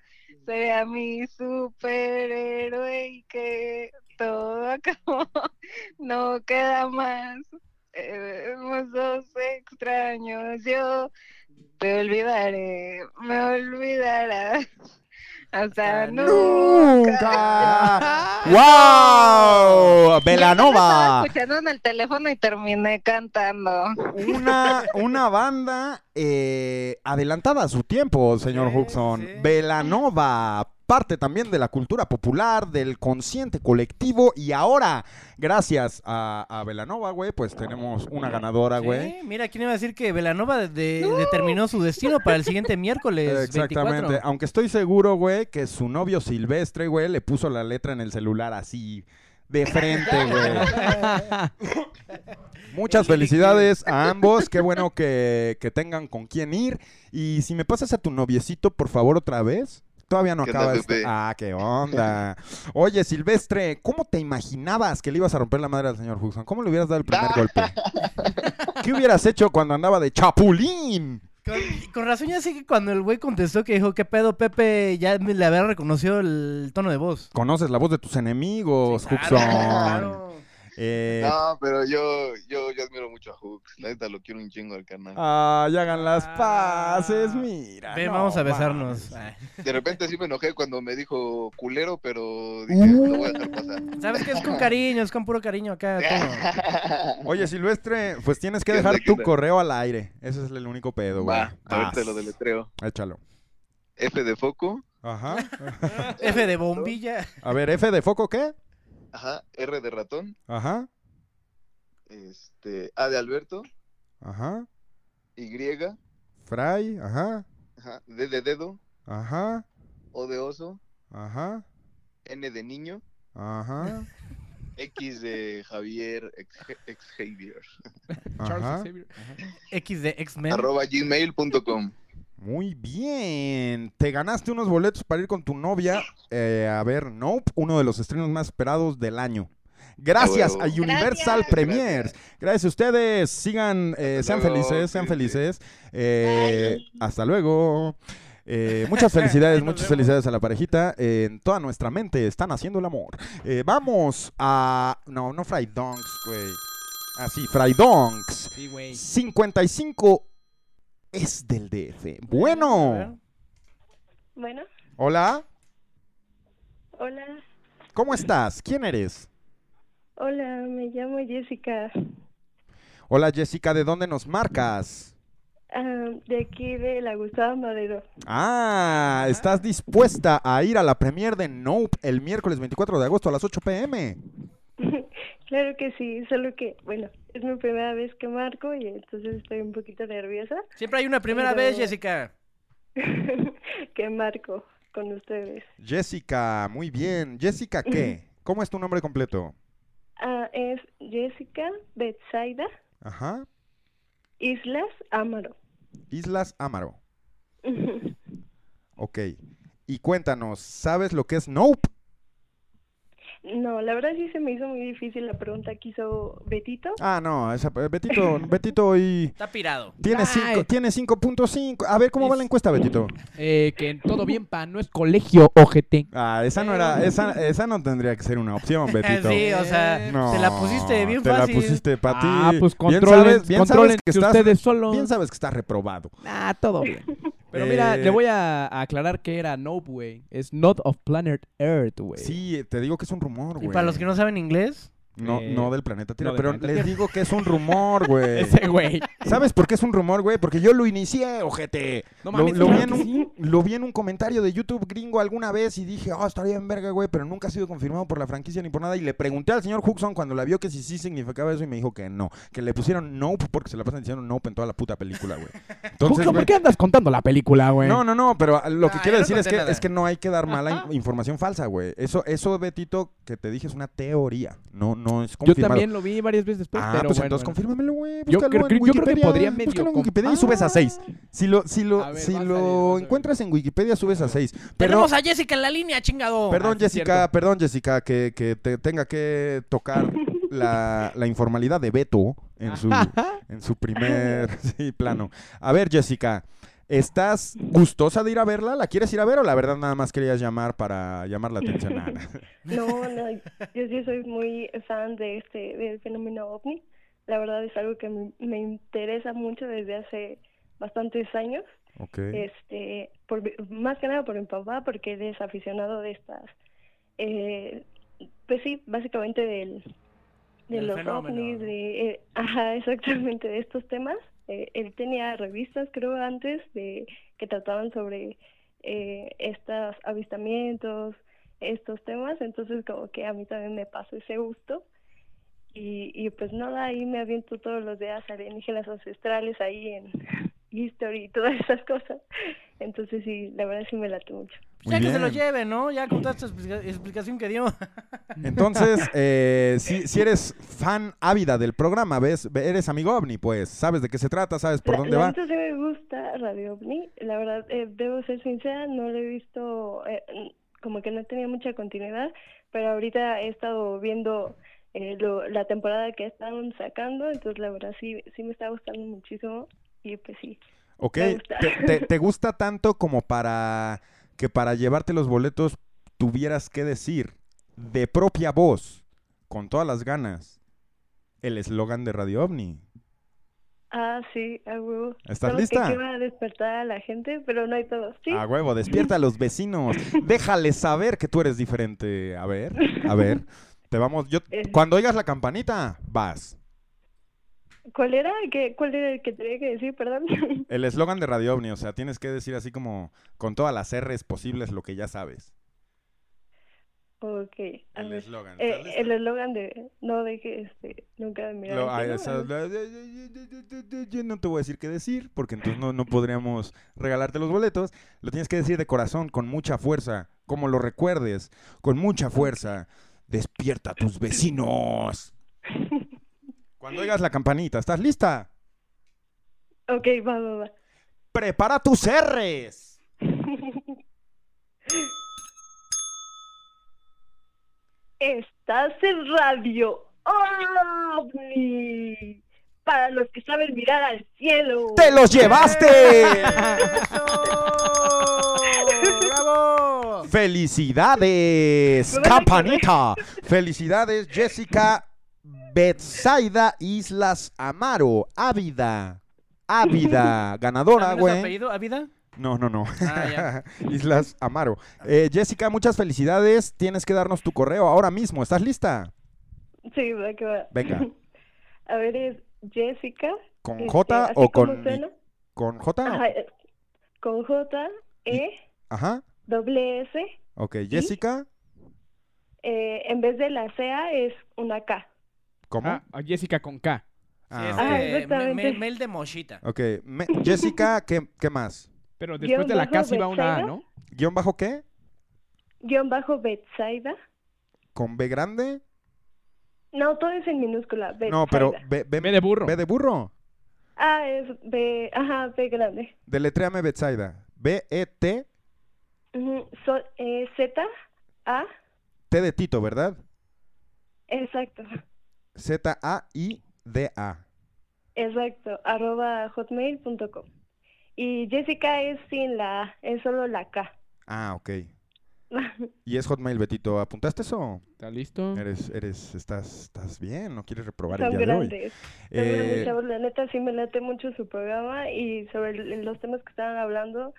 ser a mi superhéroe y que todo acabó. No queda más. Éramos dos extraños. Yo te olvidaré, me olvidarás. Hasta nunca. ¡Nunca! ¡Wow! Yo Estaba Velanova. escuchando en el teléfono y terminé cantando. Una, una banda eh, adelantada a su tiempo, señor Huxon. Velanova, parte también de la cultura popular, del consciente colectivo. Y ahora, gracias a, a Velanova, güey, pues tenemos una ganadora, güey. Sí, mira, ¿quién iba a decir que Velanova de- de- determinó su destino para el siguiente miércoles Exactamente. 24? Aunque estoy seguro, güey, que su novio Silvestre, güey, le puso la letra en el celular así, de frente, güey. Muchas felicidades a ambos. Qué bueno que, que tengan con quién ir. Y si me pasas a tu noviecito, por favor, otra vez. Todavía no ¿Qué onda, acaba este-? Ah, qué onda. Oye, Silvestre, ¿cómo te imaginabas que le ibas a romper la madre al señor Huxon? ¿Cómo le hubieras dado el primer golpe? ¿Qué hubieras hecho cuando andaba de chapulín? Con, con razón ya sé que cuando el güey contestó que dijo, ¿qué pedo, Pepe? Ya me- le había reconocido el tono de voz. Conoces la voz de tus enemigos, Claro, Huxon. claro. Eh, No, pero yo, yo, yo admiro mucho a Hooks. La neta lo quiero un chingo al canal. Ah, ya hagan las Ah. paces, mira. Ven, no vamos a besarnos. Ay. De repente sí me enojé cuando me dijo culero, pero dije, lo voy a dejar pasar. ¿Sabes qué? Es con cariño, es con puro cariño acá. todo. Oye, Silvestre, pues tienes que ¿Qué onda, dejar tu correo al aire. Ese es el único pedo, güey. Va, ahorita Vas. lo deletreo. Échalo. F de foco, Ajá. F de bombilla. A ver, F de foco, ¿qué? Ajá, R de ratón, Ajá. este, A de Alberto, Ajá. Y, Fray, ajá. ajá, D de dedo, Ajá. O de oso, Ajá. N de niño, Ajá. X de Javier, ex, ex Javier, Charles. Xavier. Ajá. X de X-Men. arroba gmail.com. Muy bien. Te ganaste unos boletos para ir con tu novia eh, a ver Nope, uno de los estrenos más esperados del año. Gracias a. Universal Gracias. Premiers. Gracias a ustedes. Sigan, eh, sean felices, sean felices. Eh, hasta luego. Eh, muchas felicidades, muchas felicidades a la parejita. Eh, en toda nuestra mente están haciendo el amor. Eh, vamos a. No, no Fry Donks, güey. Ah, sí, Fry Donks. Sí, güey. 55 es del DF. Bueno, Bueno, hola, hola, ¿cómo estás? ¿Quién eres? hola, me llamo Jessica, Hola Jessica, ¿de dónde nos marcas? ah, de aquí de la Gustavo Madero. Ah, ¿estás dispuesta a ir a la premier de Nope el miércoles 24 de agosto a las 8 pm? claro que sí, solo que, bueno, es mi primera vez que marco y entonces estoy un poquito nerviosa Siempre hay una primera Pero- vez, Jessica. que marco con ustedes. Jessica, muy bien. Jessica, ¿qué? ¿Cómo es tu nombre completo? Ah, es Jessica Betsaida Ajá. Islas Amaro. Islas Amaro. Ok. Y cuéntanos, ¿sabes lo que es Nope? No, la verdad sí se me hizo muy difícil la pregunta que hizo Betito. Ah, no, esa, Betito, Betito hoy Está pirado. tiene Ay. cinco- tiene 5.5. A ver, ¿cómo va la Es- encuesta, Betito? Eh, que todo bien, pa, no es colegio, ojete. Ah, esa no era, esa, esa no tendría que ser una opción, Betito. sí, o sea, No, te la pusiste bien te fácil. la pusiste para ti. Ah, pues Bien controlen, sabes- bien sabes que estás- ustedes solos. Bien sabes que estás reprobado. Ah, todo bien. Pero mira, Eh, le voy a a aclarar que era Nope, güey. Es Not of Planet Earth, güey. Sí, te digo que es un rumor, Y güey. para los que no saben inglés, No, Eh, no del planeta Tierra, no del pero planeta les Tierra. digo que es un rumor, güey. Ese güey. ¿Sabes por qué es un rumor, güey? Porque yo lo inicié, ojete. No Lo, mames, lo vi claro en un, sí. lo vi en un comentario de YouTube gringo alguna vez y dije, oh, estaría en verga, güey, pero nunca ha sido confirmado por la franquicia ni por nada. Y le pregunté al señor Huxon cuando la vio que si sí significaba eso y me dijo que no. Que le pusieron nope porque se la pasan diciendo nope en toda la puta película, güey. Entonces, ¿por qué andas contando la película, güey? no, no, no, pero lo que Ah, quiero no decir es que, nada. es que no hay que dar mala in- información falsa, güey. Eso, eso, Betito, que te dije es una teoría, no, no es Yo también lo vi varias veces después, Ah, pero pues bueno, entonces bueno. confírmamelo, güey. Yo creo en yo creo que podría medio búscalo en Wikipedia y subes a Ah. 6. Si lo, si lo, ver, si lo encuentras en Wikipedia, subes a 6. Perdón, tenemos a Jessica en la línea, chingado. perdón Ah, Jessica, perdón, Jessica, que, que te tenga que tocar la, la informalidad de Beto en su, en su primer sí, plano. A ver, Jessica, ¿estás gustosa de ir a verla? ¿La quieres ir a ver o la verdad nada más querías llamar para llamar la atención? Ah, no. No, no, yo sí soy muy fan de este del fenómeno ovni. La verdad es algo que me, me interesa mucho desde hace bastantes años. Ok. Este, por, más que nada por mi papá, porque él es aficionado de estas, eh, pues sí, básicamente del, de los fenómeno, ovnis, de, eh, ajá, exactamente de estos temas. Eh, él tenía revistas, creo, antes de que trataban sobre eh, estos avistamientos, estos temas, entonces como que a mí también me pasó ese gusto. Y, y pues nada, ahí me aviento todos los días alienígenas ancestrales ahí en History y todas esas cosas. Entonces sí, la verdad sí me late mucho. Muy ya que se lo lleve, ¿no? Ya con toda esta explica- explicación que dio. Entonces, eh, si, si eres fan ávida del programa, ves, eres amigo ovni, pues, sabes de qué se trata, sabes por La- dónde la va. sí me gusta Radio OVNI. La verdad, eh, debo ser sincera, no lo he visto, eh, como que no tenía mucha continuidad, pero ahorita he estado viendo eh, lo- la temporada que estaban sacando, entonces la verdad sí, sí me está gustando muchísimo y pues sí. Ok, me gusta. ¿Te, te, te gusta tanto como para que para llevarte los boletos tuvieras que decir de propia voz, con todas las ganas, el eslogan de Radio OVNI? Ah, sí, a huevo. ¿Estás Solo lista? Que, a despertar a la gente, pero no hay todo. Sí, A huevo, despierta a los vecinos. Déjales saber que tú eres diferente. A ver, a ver. Te vamos, yo, cuando oigas la campanita, vas. ¿Cuál era? ¿Qué, ¿Cuál era el que tenía que decir, perdón? El eslogan de Radio OVNI, o sea, tienes que decir así como con todas las R's posibles lo que ya sabes. ok, El eslogan. Eh, el eslogan de no deje este, nunca de mirar Lo- esa- Yo no te voy a decir qué decir, porque entonces no, no podríamos regalarte los boletos. Lo tienes que decir de corazón, con mucha fuerza, como lo recuerdes, con mucha fuerza. Despierta a tus vecinos. Cuando oigas la campanita, ¿estás lista? Ok, va, va, va. Prepara tus R's. Estás en radio OVNI. Para los que saben mirar al cielo. ¡Te los llevaste! ¡Bravo! ¡Felicidades, campanita! ¡Felicidades, Jessica Betsaida Islas Amaro, Ávida! Ávida, ganadora, ¿También es güey. apellido? ¿Ávida? No, no, no. Ah, ya. Islas Amaro. Eh, Jessica, muchas felicidades. Tienes que darnos tu correo ahora mismo. ¿Estás lista? Sí, va que va. Venga. A ver, es Jessica. ¿Con este, J o con, suena. con J? Ajá, eh, con J, E, Ajá. doble S. Ok, Jessica. eh, en vez de la CA es una K. ¿Cómo? Ah, a Jessica con K. Ah, Sí, es ok. Ah, de me- exactamente. me- Mel de Moshita. Ok, me- Jessica, ¿qué, ¿qué más? Pero después de la K bajo sí va una A. ¿no? ¿Guión bajo qué? Guión bajo Betsaida. ¿Con B grande? No, todo es en minúscula. Betsaida. No, pero B, B- B de burro. B de burro. Ah, es B, ajá, B grande. Deletréame Betsaida. B-E-T, Ujú, so- eh, Z, A, T de Tito, ¿verdad? exacto, Z-A-I-D-A. exacto, arroba hotmail.com. Y Jessica es sin la A, es solo la K. Ah, ok. Y es Hotmail, Betito. ¿Apuntaste eso? ¿Está listo? Eres, eres, estás, estás bien, no quieres reprobar el Son día de hoy. Eh, chavos, la neta sí me late mucho su programa y sobre el- los temas que estaban hablando,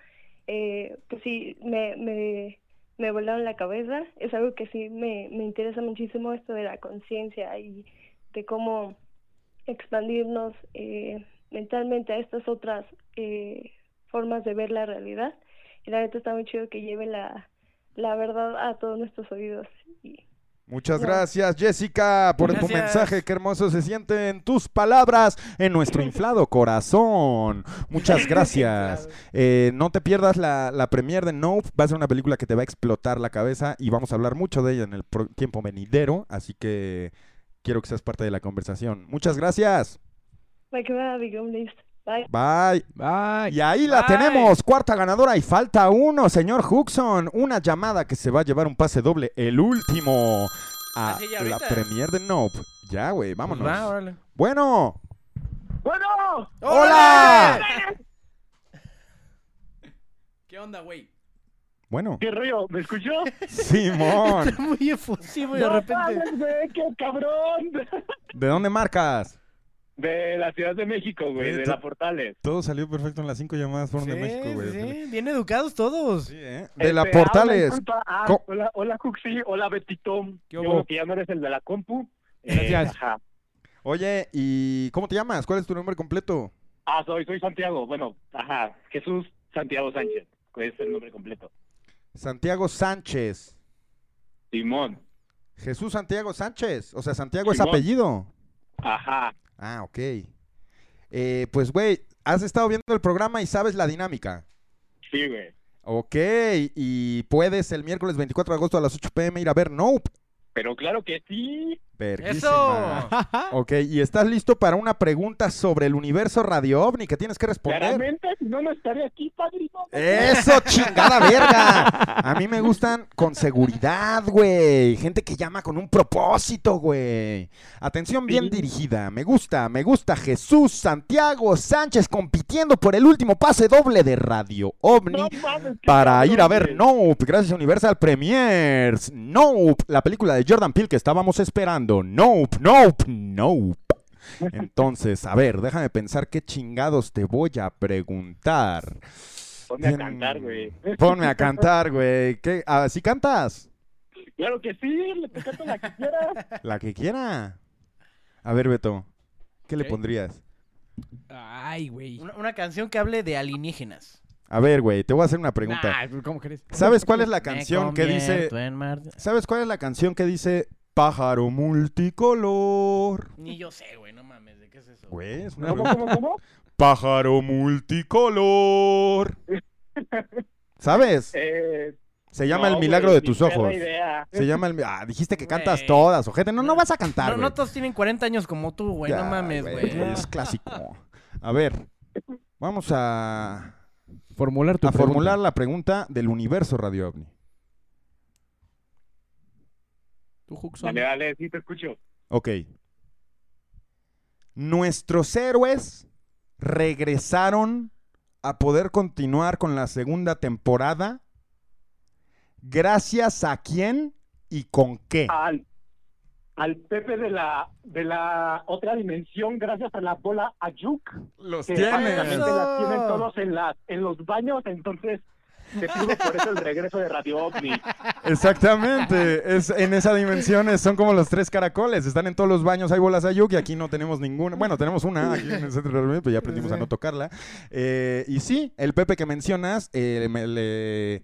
eh, pues sí, me, me, me volaron la cabeza. Es algo que sí me, me interesa muchísimo esto de la conciencia y de cómo expandirnos eh, mentalmente a estas otras eh, formas de ver la realidad. Y la neta está muy chido que lleve la, la verdad a todos nuestros oídos. Y Muchas No. gracias, Jessica, por tu mensaje. Qué hermoso se siente en tus palabras, en nuestro inflado corazón. Muchas gracias. Eh, no te pierdas la, la premiere de Nope. Va a ser una película que te va a explotar la cabeza y vamos a hablar mucho de ella en el tiempo venidero. Así que quiero que seas parte de la conversación. Muchas gracias. Bye. Bye. Bye. Y ahí la Bye. tenemos, cuarta ganadora y falta uno, señor Huxon. Una llamada que se va a llevar un pase doble, el último, a Ah, la premier de Nope. Ya, güey, Pues vámonos. va, órale. Bueno, Bueno, hola. ¿Qué onda, güey? Bueno, qué rollo, ¿me escuchó? Simón, Está muy efusivo y de No repente. güey, qué cabrón. ¿de dónde marcas? De la Ciudad de México, güey, Sí, de la Portales. Todo salió perfecto en las cinco llamadas fueron de México, güey. sí, bien educados todos. Sí, ¿eh? De la Este, ah, Portales. Ah, hola, hola, Juxi, hola, Betito. ¿Qué Yo que ya no eres el de la compu. Eh, Gracias. ajá. Oye, ¿y cómo te llamas? ¿Cuál es tu nombre completo? Ah, soy, soy Santiago. Bueno, ajá, Jesús Santiago Sánchez, que es el nombre completo. Santiago Sánchez. Simón. Jesús Santiago Sánchez. O sea, Santiago es apellido. Ajá. Ah, ok. Eh, pues, güey, has estado viendo el programa y sabes la dinámica. Sí, güey. Ok, y puedes el miércoles 24 de agosto a las 8 pm ir a ver Nope. Pero claro que sí. Verguísima. ¡Eso! Ok, y estás listo para una pregunta sobre el universo Radio OVNI que tienes que responder. Claramente, si no, no estaré aquí, padrino. Eso, chingada verga. A mí me gustan con seguridad, güey. Gente que llama con un propósito, güey. Atención bien Sí. dirigida. Me gusta, me gusta Jesús Santiago Sánchez compitiendo por el último pase doble de Radio OVNI. No mames, qué para ir a ver. Nope, gracias a Universal Premiers. Nope, la película de Jordan Peele que estábamos esperando. Nope, nope, nope. Entonces, a ver, déjame pensar qué chingados te voy a preguntar. Ponme a cantar, güey. Ponme a cantar, güey. ¿Qué? Ah, ¿Sí cantas? Claro que sí, le canto la que quieras. La que quiera. A ver, Beto, ¿qué le pondrías? Ay, güey. Una, una canción que hable de alienígenas. A ver, güey, te voy a hacer una pregunta. Nah, ¿Cómo crees? ¿Sabes cuál es la canción que dice... ¿Sabes cuál es la canción que dice pájaro multicolor? Ni yo sé, güey, no mames, ¿de qué es eso? Güey, es una ¿Cómo, cómo, cómo? Pájaro multicolor. ¿Sabes? Eh, Se llama no, El milagro güey, de tus ojos. idea. Se llama el... Ah, dijiste que cantas Güey. todas, ojete. No, no vas a cantar, No, güey. no todos tienen 40 años como tú, güey, no mames, güey. Es clásico. A ver, vamos a, Formular tu a pregunta. formular la pregunta del universo Radio OVNI. Tu Huxon. Dale, dale, sí te escucho. Ok. Nuestros héroes regresaron a poder continuar con la segunda temporada. ¿Gracias a quién y con qué? Al, al Pepe de la de la otra dimensión gracias a la bola Ayuk. Los que tienes. básicamente las Eso. tienen todos en las en los baños, entonces te pido por eso el regreso de Radio OVNI. Exactamente, es en esa dimensión son como los tres caracoles, están en todos los baños, hay bolas Ayuk y aquí no tenemos ninguna, bueno, tenemos una aquí en el centro de reunión, pero ya aprendimos a no tocarla. Eh, y sí, el Pepe que mencionas, eh, me- le,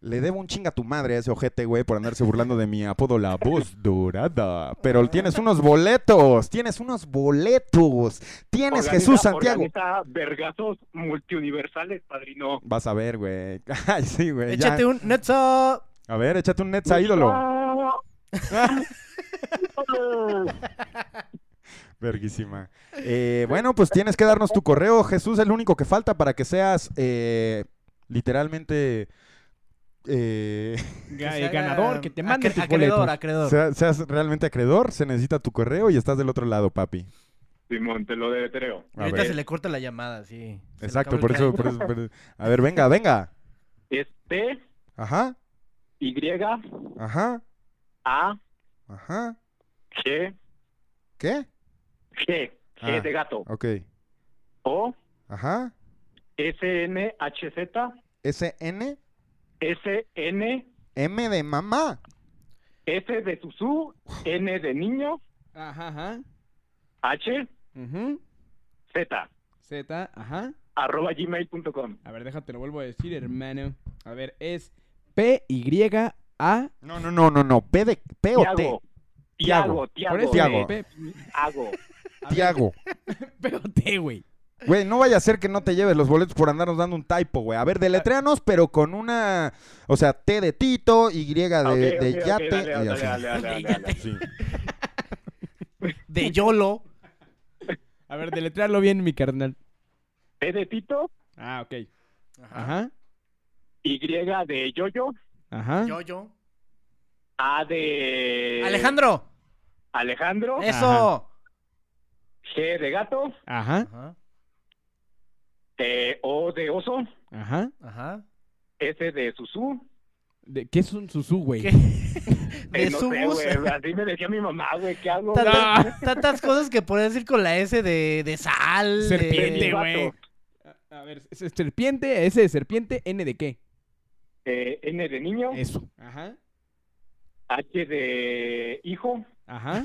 le debo un chinga a tu madre a ese ojete, güey, por andarse burlando de mi apodo, la voz dorada. Pero tienes unos boletos, tienes unos boletos, tienes Organiza- Jesús Santiago. Vergazos multiuniversales, padrino. Vas a ver, güey. Ay, sí, güey. ya. Échate un Netza. A ver, échate un Netza ídolo. Verguísima. Eh, bueno, pues tienes que darnos tu correo. Jesús es el único que falta para que seas eh, literalmente. Eh, ganador, que te mande acre- tus acreedor, boletos. acreedor. sea- seas realmente acreedor. Se necesita tu correo y estás del otro lado, papi. Simón, te lo deletreo. A Ahorita ver. se le corta la llamada, sí. Se le Exacto, acaba por el eso, cargador. por eso, por eso. A ver, venga, venga. Es P, Ajá, Y, ajá, A, ajá. G, ¿Qué? G, G Ah. de gato. Ok. O, Ajá. S, N, H, Z, S, N, S, N, M de mamá. S de Susú, N de niño, Ajá, ajá. H, Ujú. Z, Z, ajá. arroba gmail.com. A ver, déjate, lo vuelvo a decir, hermano. A ver, es P-Y-A. No, no, no, no, no. P de P o T. Tiago, Tiago. Tiago, Por eso, Tiago. P- Tiago. Tiago. P o T, güey. Güey, no vaya a ser que no te lleves los boletos por andarnos dando un typo, güey. A ver, deletréanos, pero con una. O sea, T de Tito, Y de, de yate dale, y dale, así. dale, dale, dale, dale. Sí. De YOLO. A ver, deletrearlo bien, mi carnal. P de Tito, Ah, ok. Ajá. Y de Yoyo, Ajá. Yo-yo. A de Alejandro. Alejandro, Eso. G de gato, Ajá. Ajá. Eh, O de oso, Ajá. Ajá. S de Susú. De- ¿Qué es un susú, güey? ¿Qué? Eh, De no sé, bus. güey, así me decía mi mamá, güey, ¿qué hago? Tanta- Tantas cosas que puedes decir con la S de, de sal. Serpiente, güey. A a ver, es- es serpiente, S de serpiente, N de qué? Eh, N de niño, Eso. Ajá. H de hijo Ajá.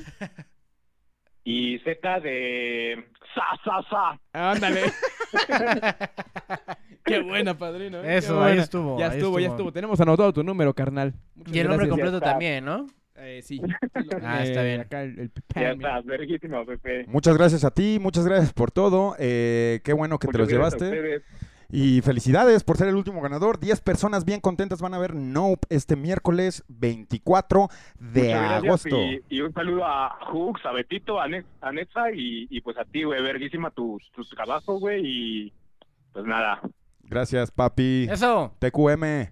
y Z de sa, sa, sa. Ándale. Qué buena, padrino. ¿eh? Qué Eso, ahí buena. estuvo, Ya ahí estuvo, ya estuvo. estuvo. Tenemos anotado tu número, carnal. Muchas Y el nombre gracias. completo está. también, ¿no? Eh, sí. Ah, está bien. Acá el, el Ya Pam, mira. está, verguísima, Pepe. Muchas gracias a ti, muchas gracias por todo. eh, qué bueno que te los Muchas gracias a llevaste. Y felicidades por ser el último ganador. 10 personas bien contentas van a ver Nope este miércoles 24 de agosto. Y, y un saludo a Hux, a Betito, a, Ne- a Netza y, y pues a ti, güey, verguísima tu, tu trabajo, güey, y pues nada. Gracias, papi. Eso. TQM.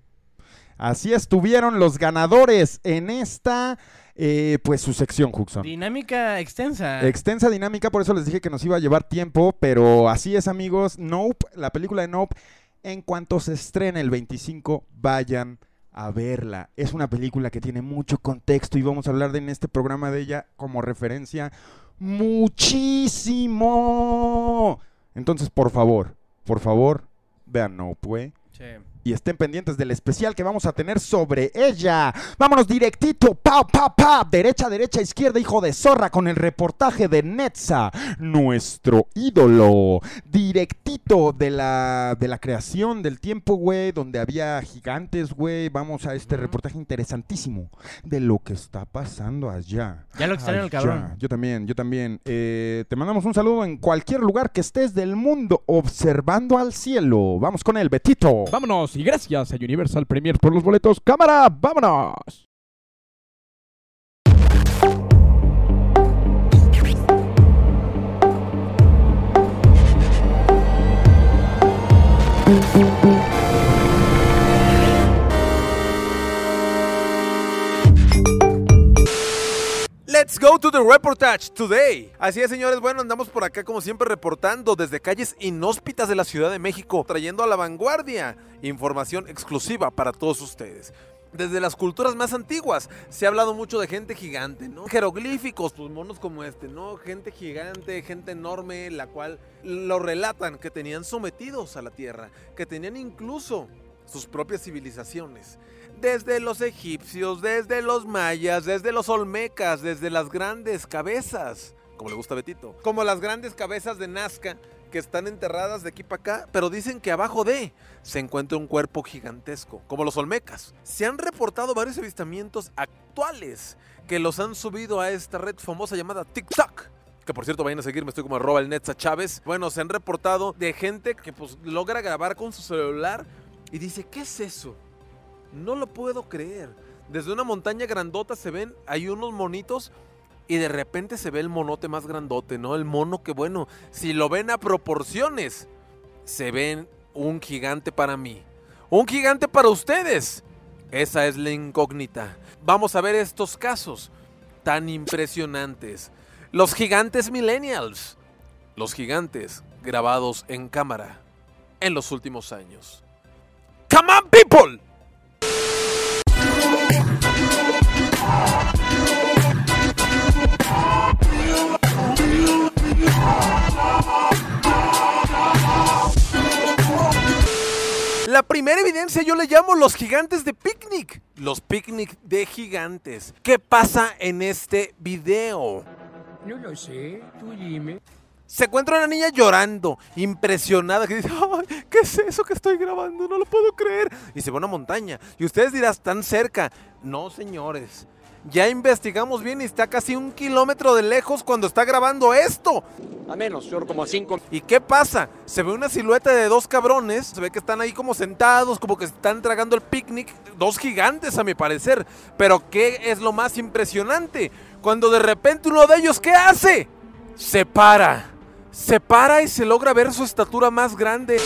Así estuvieron los ganadores en esta, eh, pues su sección, Huxon. Dinámica extensa. Extensa dinámica, por eso les dije que nos iba a llevar tiempo, pero así es, amigos. Nope, la película de Nope, en cuanto se estrene el 25, vayan a verla. Es una película que tiene mucho contexto y vamos a hablar de, en este programa de ella como referencia muchísimo. Entonces, por favor, por favor, vean Nope, güey Sí. Y estén pendientes del especial que vamos a tener sobre ella. Vámonos directito, pa, pa, pa, derecha, derecha, izquierda, hijo de zorra, con el reportaje de Netza, nuestro ídolo. Directito de la, de la creación del tiempo, güey, donde había gigantes, güey. Vamos a este reportaje interesantísimo de lo que está pasando allá. Ya lo extraño el cabrón. Yo también, yo también. Eh, te mandamos un saludo en cualquier lugar que estés del mundo, observando al cielo. Vamos con él, Betito. Vámonos y gracias a Universal Premier por los boletos. ¡Cámara! ¡Vámonos! Let's go to the reportage today. Así es, señores. Bueno, andamos por acá como siempre reportando desde calles inhóspitas de la Ciudad de México, trayendo a la vanguardia información exclusiva para todos ustedes. desde las culturas más antiguas. Se ha hablado mucho de gente gigante, ¿no? Jeroglíficos, pues monos como este, ¿no? Gente gigante, gente enorme, la cual lo relatan que tenían sometidos a la tierra, que tenían incluso sus propias civilizaciones. Desde los egipcios, desde los mayas, desde los olmecas, desde las grandes cabezas, como le gusta a Betito, como las grandes cabezas de Nazca que están enterradas de aquí para acá, pero dicen que abajo de se encuentra un cuerpo gigantesco, como los olmecas. Se han reportado varios avistamientos actuales que los han subido a esta red famosa llamada TikTok. Que por cierto vayan a seguirme, estoy como arroba el Netza Chávez. Bueno, se han reportado de gente que pues logra grabar con su celular y dice, ¿qué es eso? No lo puedo creer. Desde una montaña grandota se ven, hay unos monitos y de repente se ve el monote más grandote, ¿no? El mono que, bueno, si lo ven a proporciones, se ven un gigante para mí. Un gigante para ustedes. Esa es la incógnita. Vamos a ver estos casos tan impresionantes. Los gigantes millennials. Los gigantes grabados en cámara en los últimos años. Come on, people! La primera evidencia yo le llamo los gigantes de picnic. Los picnic de gigantes. ¿Qué pasa en este video? No lo sé, tú dime. Se encuentra una niña llorando, impresionada, que dice, Ay, ¿qué es eso que estoy grabando? No lo puedo creer. Y se va a una montaña. Y ustedes dirán, ¿tan cerca? No, señores. Ya investigamos bien y está casi un kilómetro de lejos cuando está grabando esto. A menos, señor, como a cinco. ¿Y qué pasa? Se ve una silueta de dos cabrones, se ve que están ahí como sentados, como que están tragando el picnic, dos gigantes a mi parecer. Pero ¿qué es lo más impresionante? Cuando de repente uno de ellos, ¿qué hace? Se para. Se para y se logra ver su estatura más grande.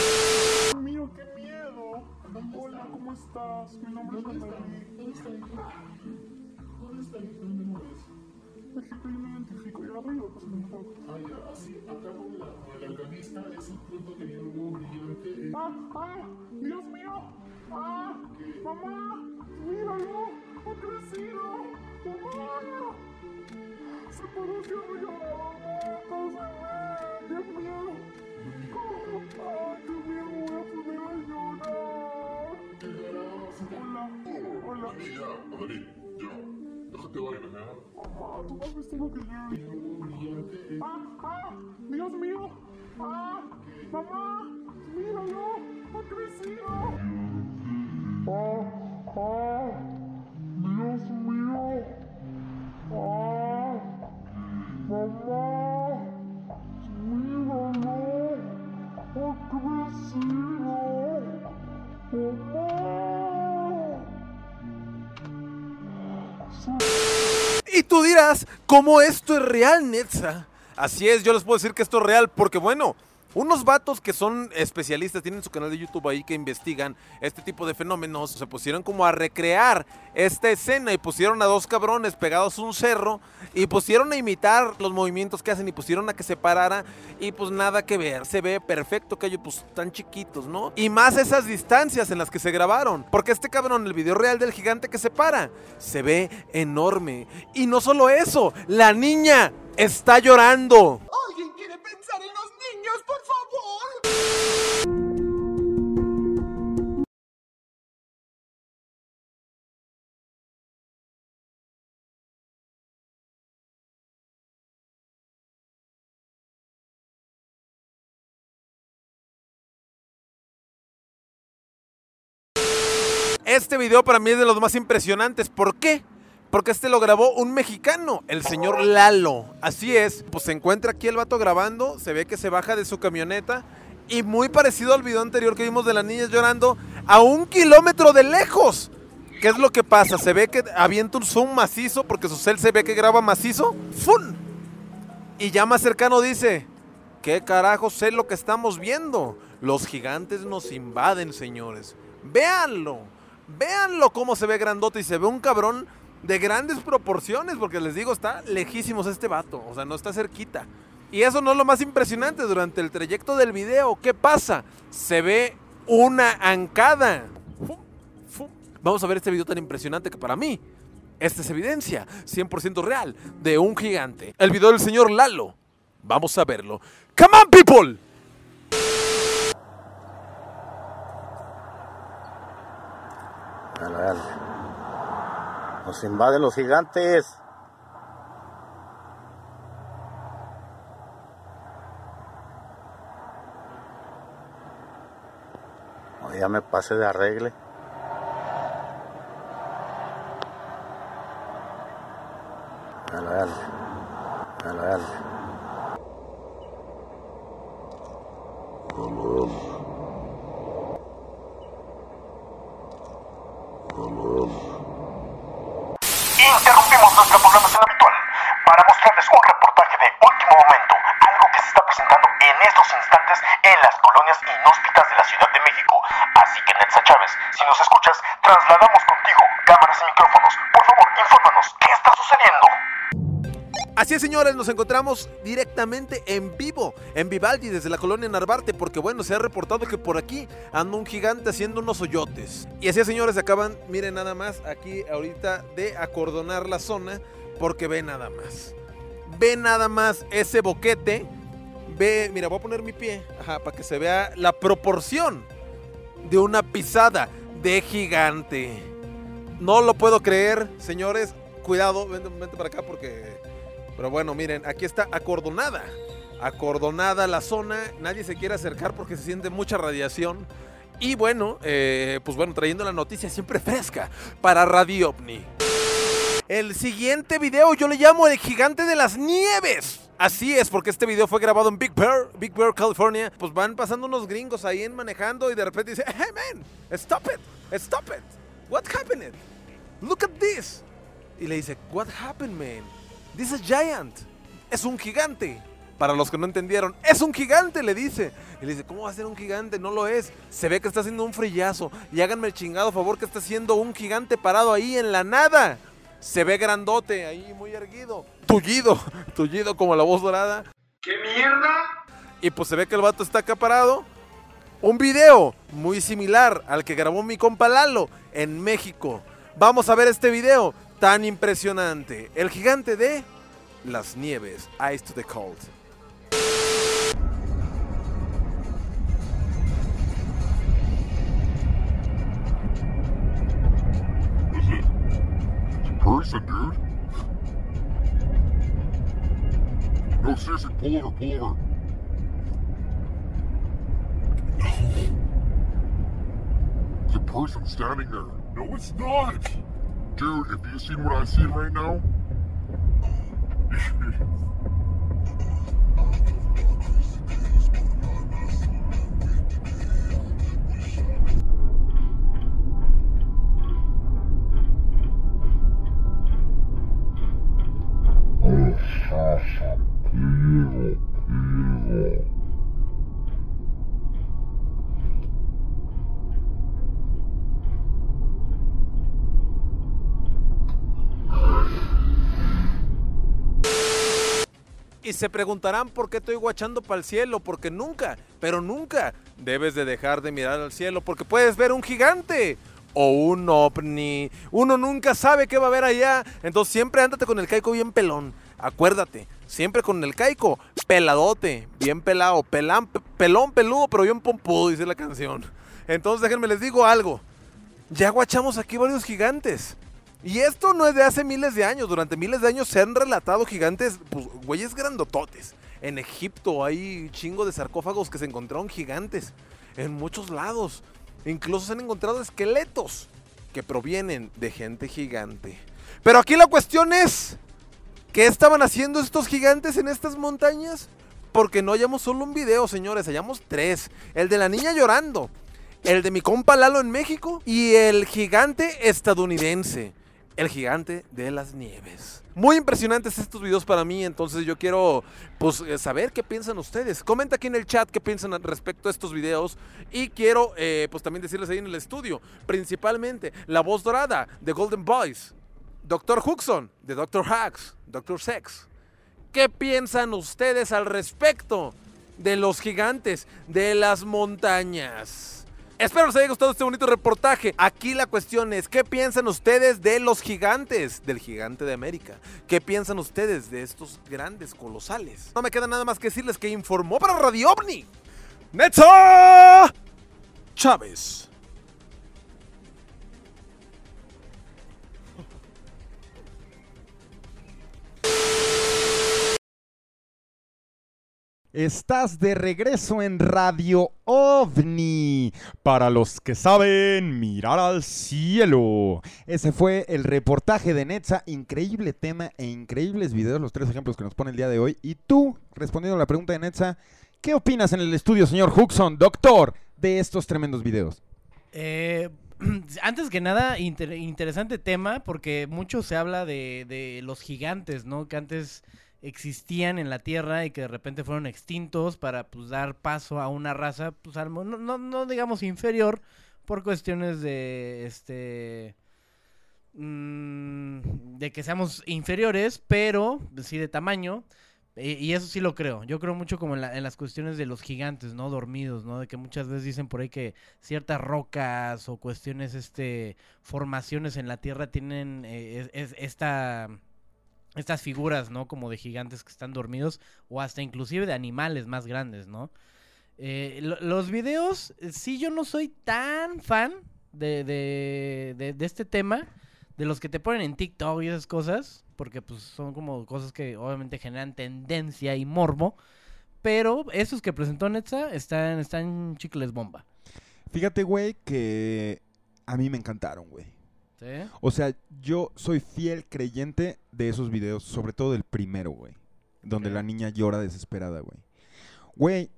¡Mamá! ¡Míralo! ¡Ha crecido! ¡Mamá! Se parece a mi mamá. ¡Dios mío! ¡Ay, Dios mío! Voy a poner a llorar. Hola. Hola. Ya, Adalí, ya. Déjate vaina, ¿eh? Mamá, ¿tú has visto lo que yo ¡Ah! ¡Ah! ¡Dios mío! ¡Ah! ¡Mamá! ¡Míralo! ¡Ha crecido! Y tú dirás, ¿cómo esto es real, Netza? Así es, yo les puedo decir que esto es real porque, bueno, unos vatos que son especialistas, tienen su canal de YouTube ahí que investigan este tipo de fenómenos, se pusieron como a recrear esta escena y pusieron a dos cabrones pegados a un cerro y pusieron a imitar los movimientos que hacen y pusieron a que se parara y pues nada que ver, se ve perfecto que ellos pues tan chiquitos, ¿no? Y más esas distancias en las que se grabaron, porque este cabrón, el video real del gigante que se para, se ve enorme. Y no solo eso, la niña está llorando. ¿Alguien niños, por favor? Este video para mí es de los más impresionantes. ¿Por qué? Porque este lo grabó un mexicano, el señor Lalo. Así es, pues se encuentra aquí el vato grabando, se ve que se baja de su camioneta y muy parecido al video anterior que vimos de las niñas llorando a un kilómetro de lejos. ¿Qué es lo que pasa? Se ve que avienta un zoom macizo porque su cel se ve que graba macizo. ¡Fun! Y ya más cercano dice, ¿qué carajo es lo que estamos viendo? Los gigantes nos invaden, señores. Véanlo, véanlo cómo se ve grandote y se ve un cabrón de grandes proporciones, porque les digo, está lejísimos este vato, o sea, no está cerquita. Y eso no es lo más impresionante, durante el trayecto del video, ¿qué pasa? Se ve una ancada. Vamos a ver este video tan impresionante que para mí, esta es evidencia 100% real de un gigante. El video del señor Lalo. Vamos a verlo. ¡Come on, people! Nos invaden los gigantes. O ya me pasé de arregle. Dale, dale. Dale, dale. Interrumpimos nuestra programación habitual para mostrarles un reportaje de último momento, algo que se está presentando en instantes en las colonias inhóspitas de la Ciudad de México. Así que Netza Chávez, si nos escuchas, trasladamos contigo cámaras y micrófonos. Por favor, infórmanos, ¿qué está sucediendo? Así es, señores, nos encontramos directamente en vivo, en Vivaldi, desde la colonia Narvarte, porque bueno, se ha reportado que por aquí anda un gigante haciendo unos hoyotes. Y así es, señores, acaban, miren nada más, aquí ahorita de acordonar la zona, porque ve nada más. Ve nada más ese boquete. Ve, mira, voy a poner mi pie, ajá, para que se vea la proporción de una pisada de gigante. No lo puedo creer, señores. Cuidado, vente, vente para acá porque pero bueno, miren, aquí está acordonada. Acordonada la zona. Nadie se quiere acercar porque se siente mucha radiación. Y bueno, eh, pues bueno, trayendo la noticia siempre fresca para Radio OVNI. El siguiente video yo le llamo el gigante de las nieves. Así es, porque este video fue grabado en Big Bear, Big Bear, California. Pues van pasando unos gringos ahí en manejando y de repente dice, hey man, stop it, stop it. What happened? Look at this. Y le dice, what happened, man? This is giant. Es un gigante. Para los que no entendieron, es un gigante, le dice. Y le dice, ¿cómo va a ser un gigante? No lo es. Se ve que está haciendo un frillazo. Y háganme el chingado favor que está haciendo un gigante parado ahí en la nada. Se ve grandote, ahí muy erguido. Tullido, tullido como la voz dorada. ¿Qué mierda? Y pues se ve que el vato está acá parado. Un video muy similar al que grabó mi compa Lalo en México. Vamos a ver este video tan impresionante. El gigante de las nieves. Ice to the cold. Person, dude. No, seriously, pull over, pull over. The person standing there. No, it's not. Dude, if you seen what I've seen right now? Y se preguntarán por qué estoy guachando para el cielo, porque nunca, pero nunca debes de dejar de mirar al cielo, porque puedes ver un gigante o un ovni. Uno nunca sabe qué va a haber allá, entonces siempre ándate con el caico bien pelón. Acuérdate, siempre con el caico peladote, bien pelado, pelán, pelón peludo, pero bien pompudo, dice la canción. Entonces déjenme les digo algo. Ya guachamos aquí varios gigantes. Y esto no es de hace miles de años. Durante miles de años se han relatado gigantes, pues, güeyes grandototes. En Egipto hay chingo de sarcófagos que se encontraron gigantes. En muchos lados. Incluso se han encontrado esqueletos que provienen de gente gigante. Pero aquí la cuestión es, ¿qué estaban haciendo estos gigantes en estas montañas? Porque no hallamos solo un video, señores, hallamos tres. El de la niña llorando, el de mi compa Lalo en México y el gigante estadounidense el gigante de las nieves. Muy impresionantes estos videos para mí, entonces yo quiero pues eh, saber qué piensan ustedes. Comenta aquí en el chat qué piensan respecto a estos videos y quiero eh, pues también decirles ahí en el estudio, principalmente la voz dorada de Golden Boys, Dr. Huxon de Dr. Hacks, Dr. Sex. ¿Qué piensan ustedes al respecto de los gigantes de las montañas? Espero les haya gustado este bonito reportaje. Aquí la cuestión es, ¿qué piensan ustedes de los gigantes? Del gigante de América. ¿Qué piensan ustedes de estos grandes colosales? No me queda nada más que decirles que informó para Radio OVNI. Netza Chávez. Estás de regreso en Radio OVNI. Para los que saben mirar al cielo. Ese fue el reportaje de Netza. Increíble tema e increíbles videos, los tres ejemplos que nos pone el día de hoy. Y tú, respondiendo a la pregunta de Netza, ¿qué opinas en el estudio, señor Huxon, doctor, de estos tremendos videos? Eh, antes que nada, inter- interesante tema porque mucho se habla de, de los gigantes, ¿no? Que antes existían en la Tierra y que de repente fueron extintos para pues dar paso a una raza, pues no, no, digamos inferior por cuestiones de este mm, de que seamos inferiores, pero sí de tamaño. Y, y eso sí lo creo. Yo creo mucho como en, la- en las cuestiones de los gigantes, ¿no? Dormidos, ¿no? De que muchas veces dicen por ahí que ciertas rocas o cuestiones, este, formaciones en la Tierra tienen eh, es- es- esta, estas figuras, ¿no? Como de gigantes que están dormidos o hasta inclusive de animales más grandes, ¿no? Eh, lo- los videos, eh, sí yo no soy tan fan de, de, de- de este tema, de los que te ponen en TikTok y esas cosas, porque pues son como cosas que obviamente generan tendencia y morbo, pero esos que presentó Netza están, están chicles bomba. Fíjate, güey, que a mí me encantaron, güey. ¿Sí? O sea, yo soy fiel creyente de esos videos, sobre todo del primero, güey. Donde la niña llora desesperada, güey. Güey,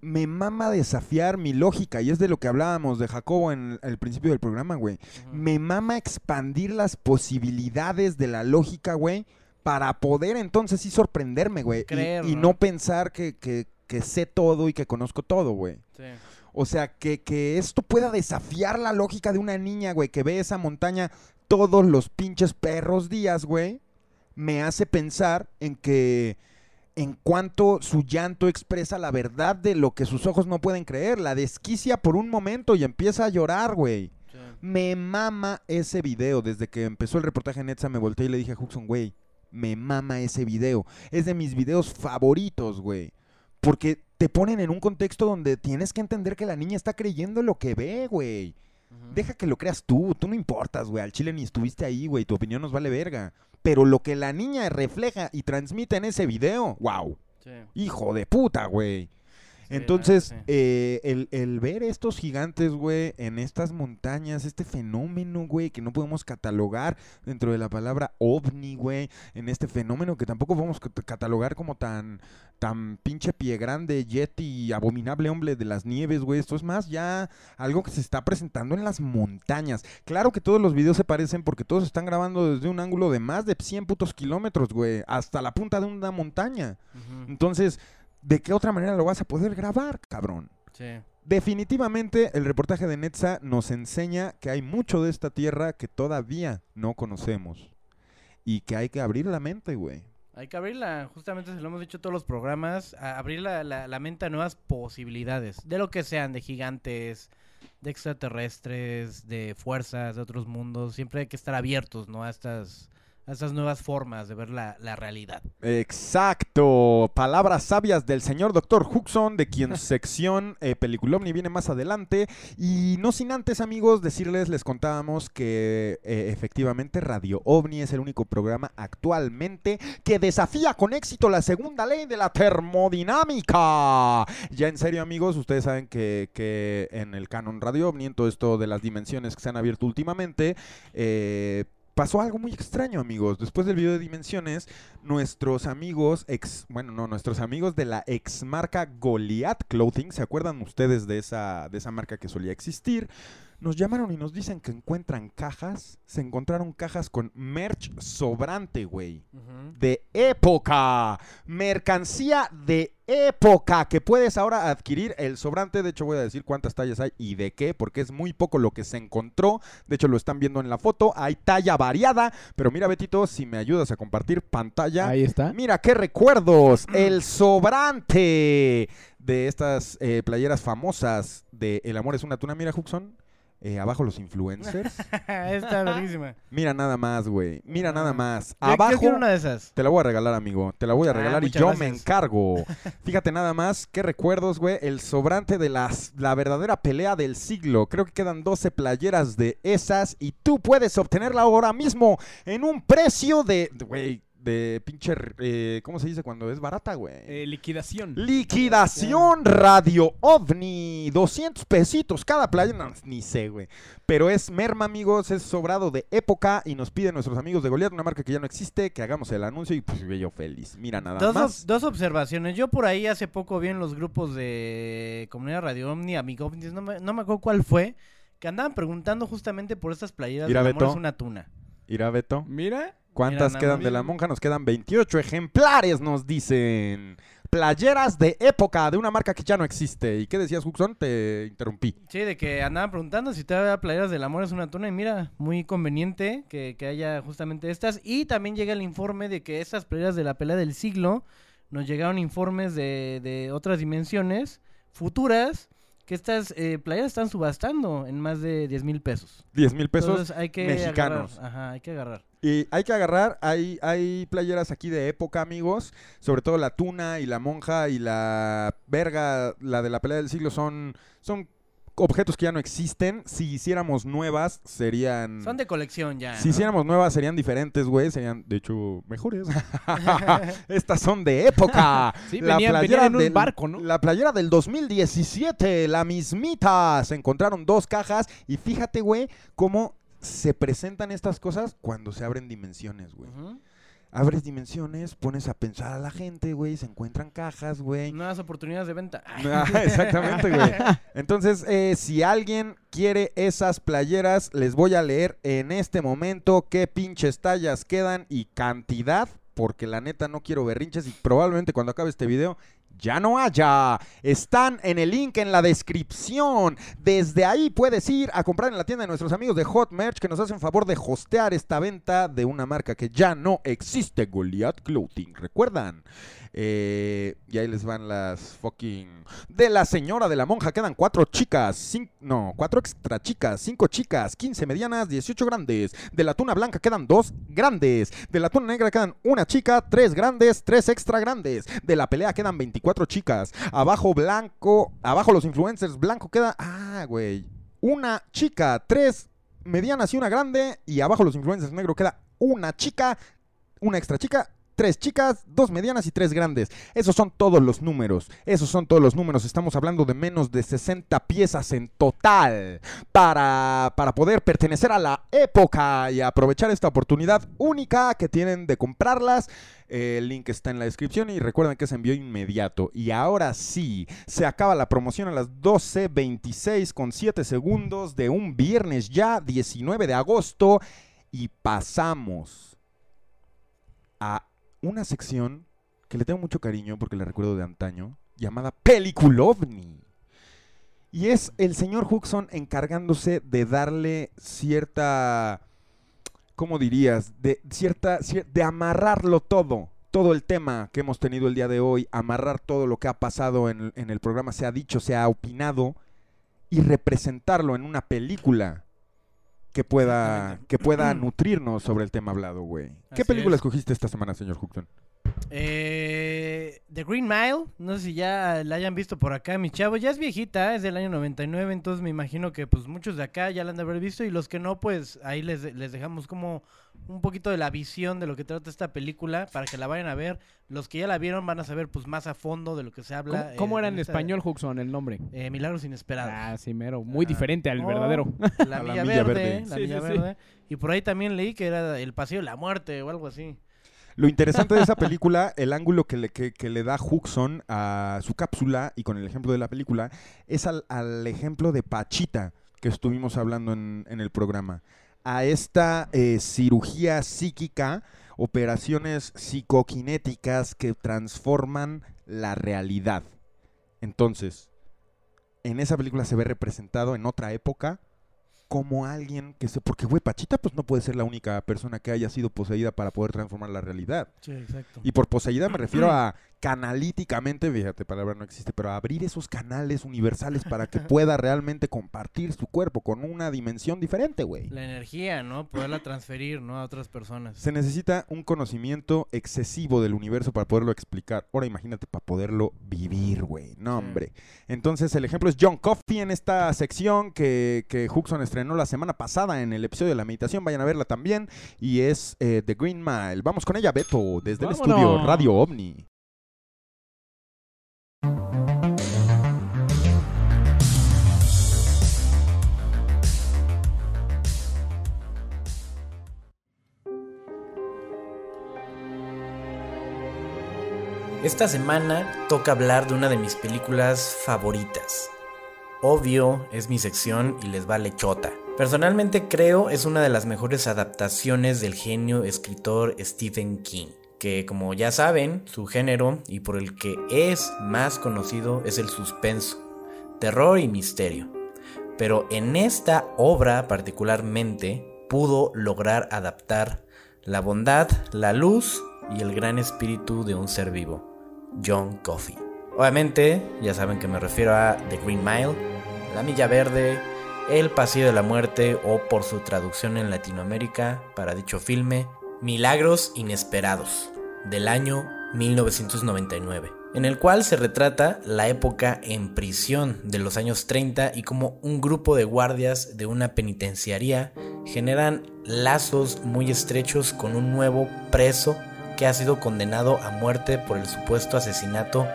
me mama desafiar mi lógica, y es de lo que hablábamos de Jacobo en el principio del programa, güey. Me mama expandir las posibilidades de la lógica, güey, para poder entonces sí sorprenderme, güey. Y- Creer, y, ¿no? no pensar que, que- que sé todo y que conozco todo, güey. Sí. O sea, que, que esto pueda desafiar la lógica de una niña, güey, que ve esa montaña todos los pinches perros días, güey, me hace pensar en que en cuanto su llanto expresa la verdad de lo que sus ojos no pueden creer, la desquicia por un momento y empieza a llorar, güey. Me mama ese video. Desde que empezó el reportaje en Netza me volteé y le dije a Huxon, güey, me mama ese video. Es de mis videos favoritos, güey. Porque te ponen en un contexto donde tienes que entender que la niña está creyendo lo que ve, güey. Deja que lo creas tú, tú no importas, güey. Al chile ni estuviste ahí, güey. Tu opinión nos vale verga. Pero lo que la niña refleja y transmite en ese video, wow. Sí. Hijo de puta, güey. Entonces, eh, el, el ver estos gigantes, güey, en estas montañas, este fenómeno, güey, que no podemos catalogar dentro de la palabra ovni, güey, en este fenómeno que tampoco podemos cat- catalogar como tan, tan pinche pie grande, yeti, abominable hombre de las nieves, güey. Esto es más ya algo que se está presentando en las montañas. Claro que todos los videos se parecen porque todos están grabando desde un ángulo de más de 100 putos kilómetros, güey, hasta la punta de una montaña. Entonces, ¿de qué otra manera lo vas a poder grabar, cabrón? Sí. Definitivamente el reportaje de Netza nos enseña que hay mucho de esta tierra que todavía no conocemos y que hay que abrir la mente, güey. Hay que abrirla, justamente se lo hemos dicho todos los programas, a abrir la, la- la mente a nuevas posibilidades, de lo que sean, de gigantes, de extraterrestres, de fuerzas, de otros mundos, siempre hay que estar abiertos, ¿no? A estas, a estas nuevas formas de ver la, la realidad. Exacto. Palabras sabias del señor Dr. Huxon, de quien sección eh, Peliculomni viene más adelante. Y no sin antes, amigos, decirles, les contábamos que eh, efectivamente Radio OVNI es el único programa actualmente que desafía con éxito la segunda ley de la termodinámica. Ya en serio, amigos, ustedes saben que, que en el canon Radio OVNI, en todo esto de las dimensiones que se han abierto últimamente, eh, pasó algo muy extraño, amigos. Después del video de dimensiones, nuestros amigos, ex, bueno, no, nuestros amigos de la ex marca Goliath Clothing, ¿se acuerdan ustedes de esa, de esa marca que solía existir? Nos llamaron y nos dicen que encuentran cajas, se encontraron cajas con merch sobrante, güey. De época, mercancía de época que puedes ahora adquirir el sobrante. De hecho, voy a decir cuántas tallas hay y de qué, porque es muy poco lo que se encontró. De hecho, lo están viendo en la foto. Hay talla variada, pero mira, Betito, si me ayudas a compartir pantalla. Ahí está. Mira qué recuerdos. El sobrante de estas eh, playeras famosas de El amor es una tuna. Mira, Huxon, eh, abajo los influencers. Está verguísima. Mira nada más, güey. Mira nada más. Yo- yo Abajo. quiero una de esas. Te la voy a regalar, amigo. Te la voy a Ah, regalar y yo me encargo. Fíjate nada más. Qué recuerdos, güey. El sobrante de las, la verdadera pelea del siglo. Creo que quedan 12 playeras de esas y tú puedes obtenerla ahora mismo en un precio de. Güey. De pinche. eh, ¿Cómo se dice cuando es barata, güey? Eh, liquidación. Liquidación Radio OVNI. 200 pesitos cada playa. No, ni sé, güey. Pero es merma, amigos. Es sobrado de época. Y nos piden nuestros amigos de Goliath, una marca que ya no existe, que hagamos el anuncio. Y pues yo feliz. Mira, nada Dos, más. dos observaciones. Yo por ahí hace poco vi en los grupos de Comunidad Radio Omni, Amigo no me, no me acuerdo cuál fue, que andaban preguntando justamente por estas playeras Mira, del amor Beto. es una tuna. Irá, Beto. Mira. ¿Cuántas Mira, quedan de la monja? Nos quedan 28 ejemplares, nos dicen. Playeras de época de una marca que ya no existe. ¿Y qué decías, Huxon? Te interrumpí. Sí, de que andaban preguntando si todavía playeras del amor es una tuna. Y mira, muy conveniente que, que haya justamente estas. Y también llega el informe de que estas playeras de la pelea del siglo nos llegaron informes de, de otras dimensiones futuras. Que estas eh, playeras están subastando en más de 10 mil pesos. 10 mil pesos Entonces hay que mexicanos. agarrar, Ajá, hay que agarrar. Y hay que agarrar, hay, hay playeras aquí de época, amigos. Sobre todo la tuna y la monja y la verga, la de la pelea del siglo, son, son objetos que ya no existen. Si hiciéramos nuevas, serían... Son de colección ya. Si ¿no? hiciéramos nuevas, serían diferentes, güey. Serían, de hecho, mejores. Estas son de época. Sí, venían- venían en un barco, ¿no? La playera del 2017, la mismita. Se encontraron dos cajas. Y fíjate, güey, cómo se presentan estas cosas cuando se abren dimensiones, güey. Ujú. Abres dimensiones, pones a pensar a la gente, güey. Se encuentran cajas, güey. Nuevas oportunidades de venta. Ah, exactamente, güey. Entonces, eh, si alguien quiere esas playeras, les voy a leer en este momento qué pinches tallas quedan y cantidad, porque la neta no quiero berrinches y probablemente cuando acabe este video ya no haya. Están en el link en la descripción. Desde ahí puedes ir a comprar en la tienda de nuestros amigos de Hot Merch que nos hacen favor de hostear esta venta de una marca que ya no existe, Goliath Clothing. ¿Recuerdan? Eh, y ahí les van las fucking... De la señora de la monja quedan cuatro chicas, cin- no, cuatro extra chicas, cinco chicas, 15 medianas, 18 grandes. De la tuna blanca quedan dos grandes. De la tuna negra quedan una chica, tres grandes, tres extra grandes. De la pelea quedan 24 chicas. Abajo blanco, abajo los influencers, blanco queda... Ah, güey. Una chica, tres medianas y una grande. Y abajo los influencers negro queda una chica, una extra chica, tres chicas, dos medianas y tres grandes. Esos son todos los números. Esos son todos los números. Estamos hablando de menos de 60 piezas en total para, para poder pertenecer a la época y aprovechar esta oportunidad única que tienen de comprarlas. El link está en la descripción y recuerden que es envío inmediato. Y ahora sí, se acaba la promoción a las 12.26 con 7 segundos de un viernes ya, 19 de agosto. Y pasamos a una sección que le tengo mucho cariño porque la recuerdo de antaño, llamada Peliculovni. Y es el señor Huxon encargándose de darle cierta, ¿cómo dirías? De cierta, cier- de amarrarlo todo, todo el tema que hemos tenido el día de hoy, amarrar todo lo que ha pasado en el programa, se ha dicho, se ha opinado, y representarlo en una película que pueda, que pueda nutrirnos sobre el tema hablado, güey. ¿Qué Así película es. escogiste esta semana, señor Huxon? Eh, The Green Mile, no sé si ya la hayan visto por acá, mi chavo, ya es viejita, es del año 99, entonces me imagino que pues muchos de acá ya la han de haber visto y los que no, pues ahí les, les dejamos como un poquito de la visión de lo que trata esta película para que la vayan a ver. Los que ya la vieron van a saber pues más a fondo de lo que se habla. ¿Cómo, cómo eh, era en esta- español, Huxon, el nombre? Eh, Milagros Inesperados. Ah, sí, mero. Muy Ah. diferente al Oh, verdadero. La A la Milla, Milla Verde, Verde. la Sí, Milla sí, sí. Verde. Y por ahí también leí que era el Paseo de la Muerte o algo así. Lo interesante de esa película, el ángulo que le, da Huxon a su cápsula y con el ejemplo de la película, es al, ejemplo de Pachita que estuvimos hablando en, en el programa. A esta eh, cirugía psíquica, operaciones psicoquinéticas que transforman la realidad. Entonces, en esa película se ve representado en otra época como alguien que se... Porque, güey, Pachita pues no puede ser la única persona que haya sido poseída para poder transformar la realidad. Sí, exacto. Y por poseída me refiero a canalíticamente, fíjate, palabra no existe, pero abrir esos canales universales para que pueda realmente compartir su cuerpo con una dimensión diferente, güey. La energía, ¿no? Poderla transferir, ¿no? A otras personas. Se necesita un conocimiento excesivo del universo para poderlo explicar. Ahora imagínate para poderlo vivir, güey. No, hombre. Entonces el ejemplo es John Coffey en esta sección que, que Huxon estrenó la semana pasada en el episodio de la meditación. Vayan a verla también. Y es eh, The Green Mile. Vamos con ella, Beto, desde el estudio. Radio OVNI. Esta semana toca hablar de una de mis películas favoritas. Obvio, es mi sección y les vale chota. Personalmente creo es una de las mejores adaptaciones del genio escritor Stephen King, que como ya saben, su género y por el que es más conocido es el suspenso, terror y misterio. Pero en esta obra particularmente pudo lograr adaptar la bondad, la luz y el gran espíritu de un ser vivo, John Coffey. Obviamente, ya saben que me refiero a The Green Mile, La Milla Verde, El Pasillo de la Muerte o por su traducción en Latinoamérica para dicho filme, Milagros Inesperados, del año 1999, en el cual se retrata la época en prisión de los años 30 y cómo un grupo de guardias de una penitenciaría generan lazos muy estrechos con un nuevo preso que ha sido condenado a muerte por el supuesto asesinato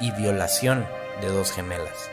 y violación de dos gemelas.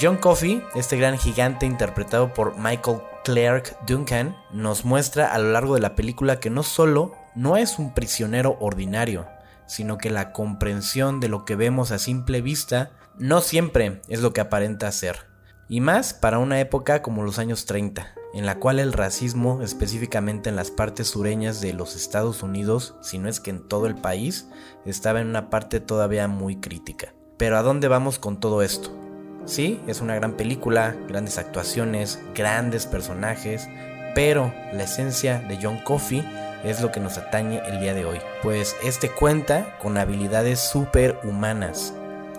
John Coffey, este gran gigante interpretado por Michael Clark Duncan, nos muestra a lo largo de la película que no solo no es un prisionero ordinario, sino que la comprensión de lo que vemos a simple vista no siempre es lo que aparenta ser. Y más para una época como los años 30, en la cual el racismo, específicamente en las partes sureñas de los Estados Unidos, si no es que en todo el país, estaba en una parte todavía muy crítica. Pero ¿a dónde vamos con todo esto? Sí, es una gran película, grandes actuaciones, grandes personajes, pero la esencia de John Coffey es lo que nos atañe el día de hoy, pues este cuenta con habilidades superhumanas.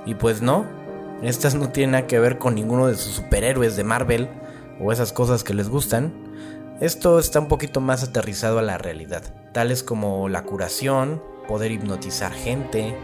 Y pues no, estas no tienen nada que ver con ninguno de sus superhéroes de Marvel o esas cosas que les gustan. Esto está un poquito más aterrizado a la realidad, tales como la curación, poder hipnotizar gente,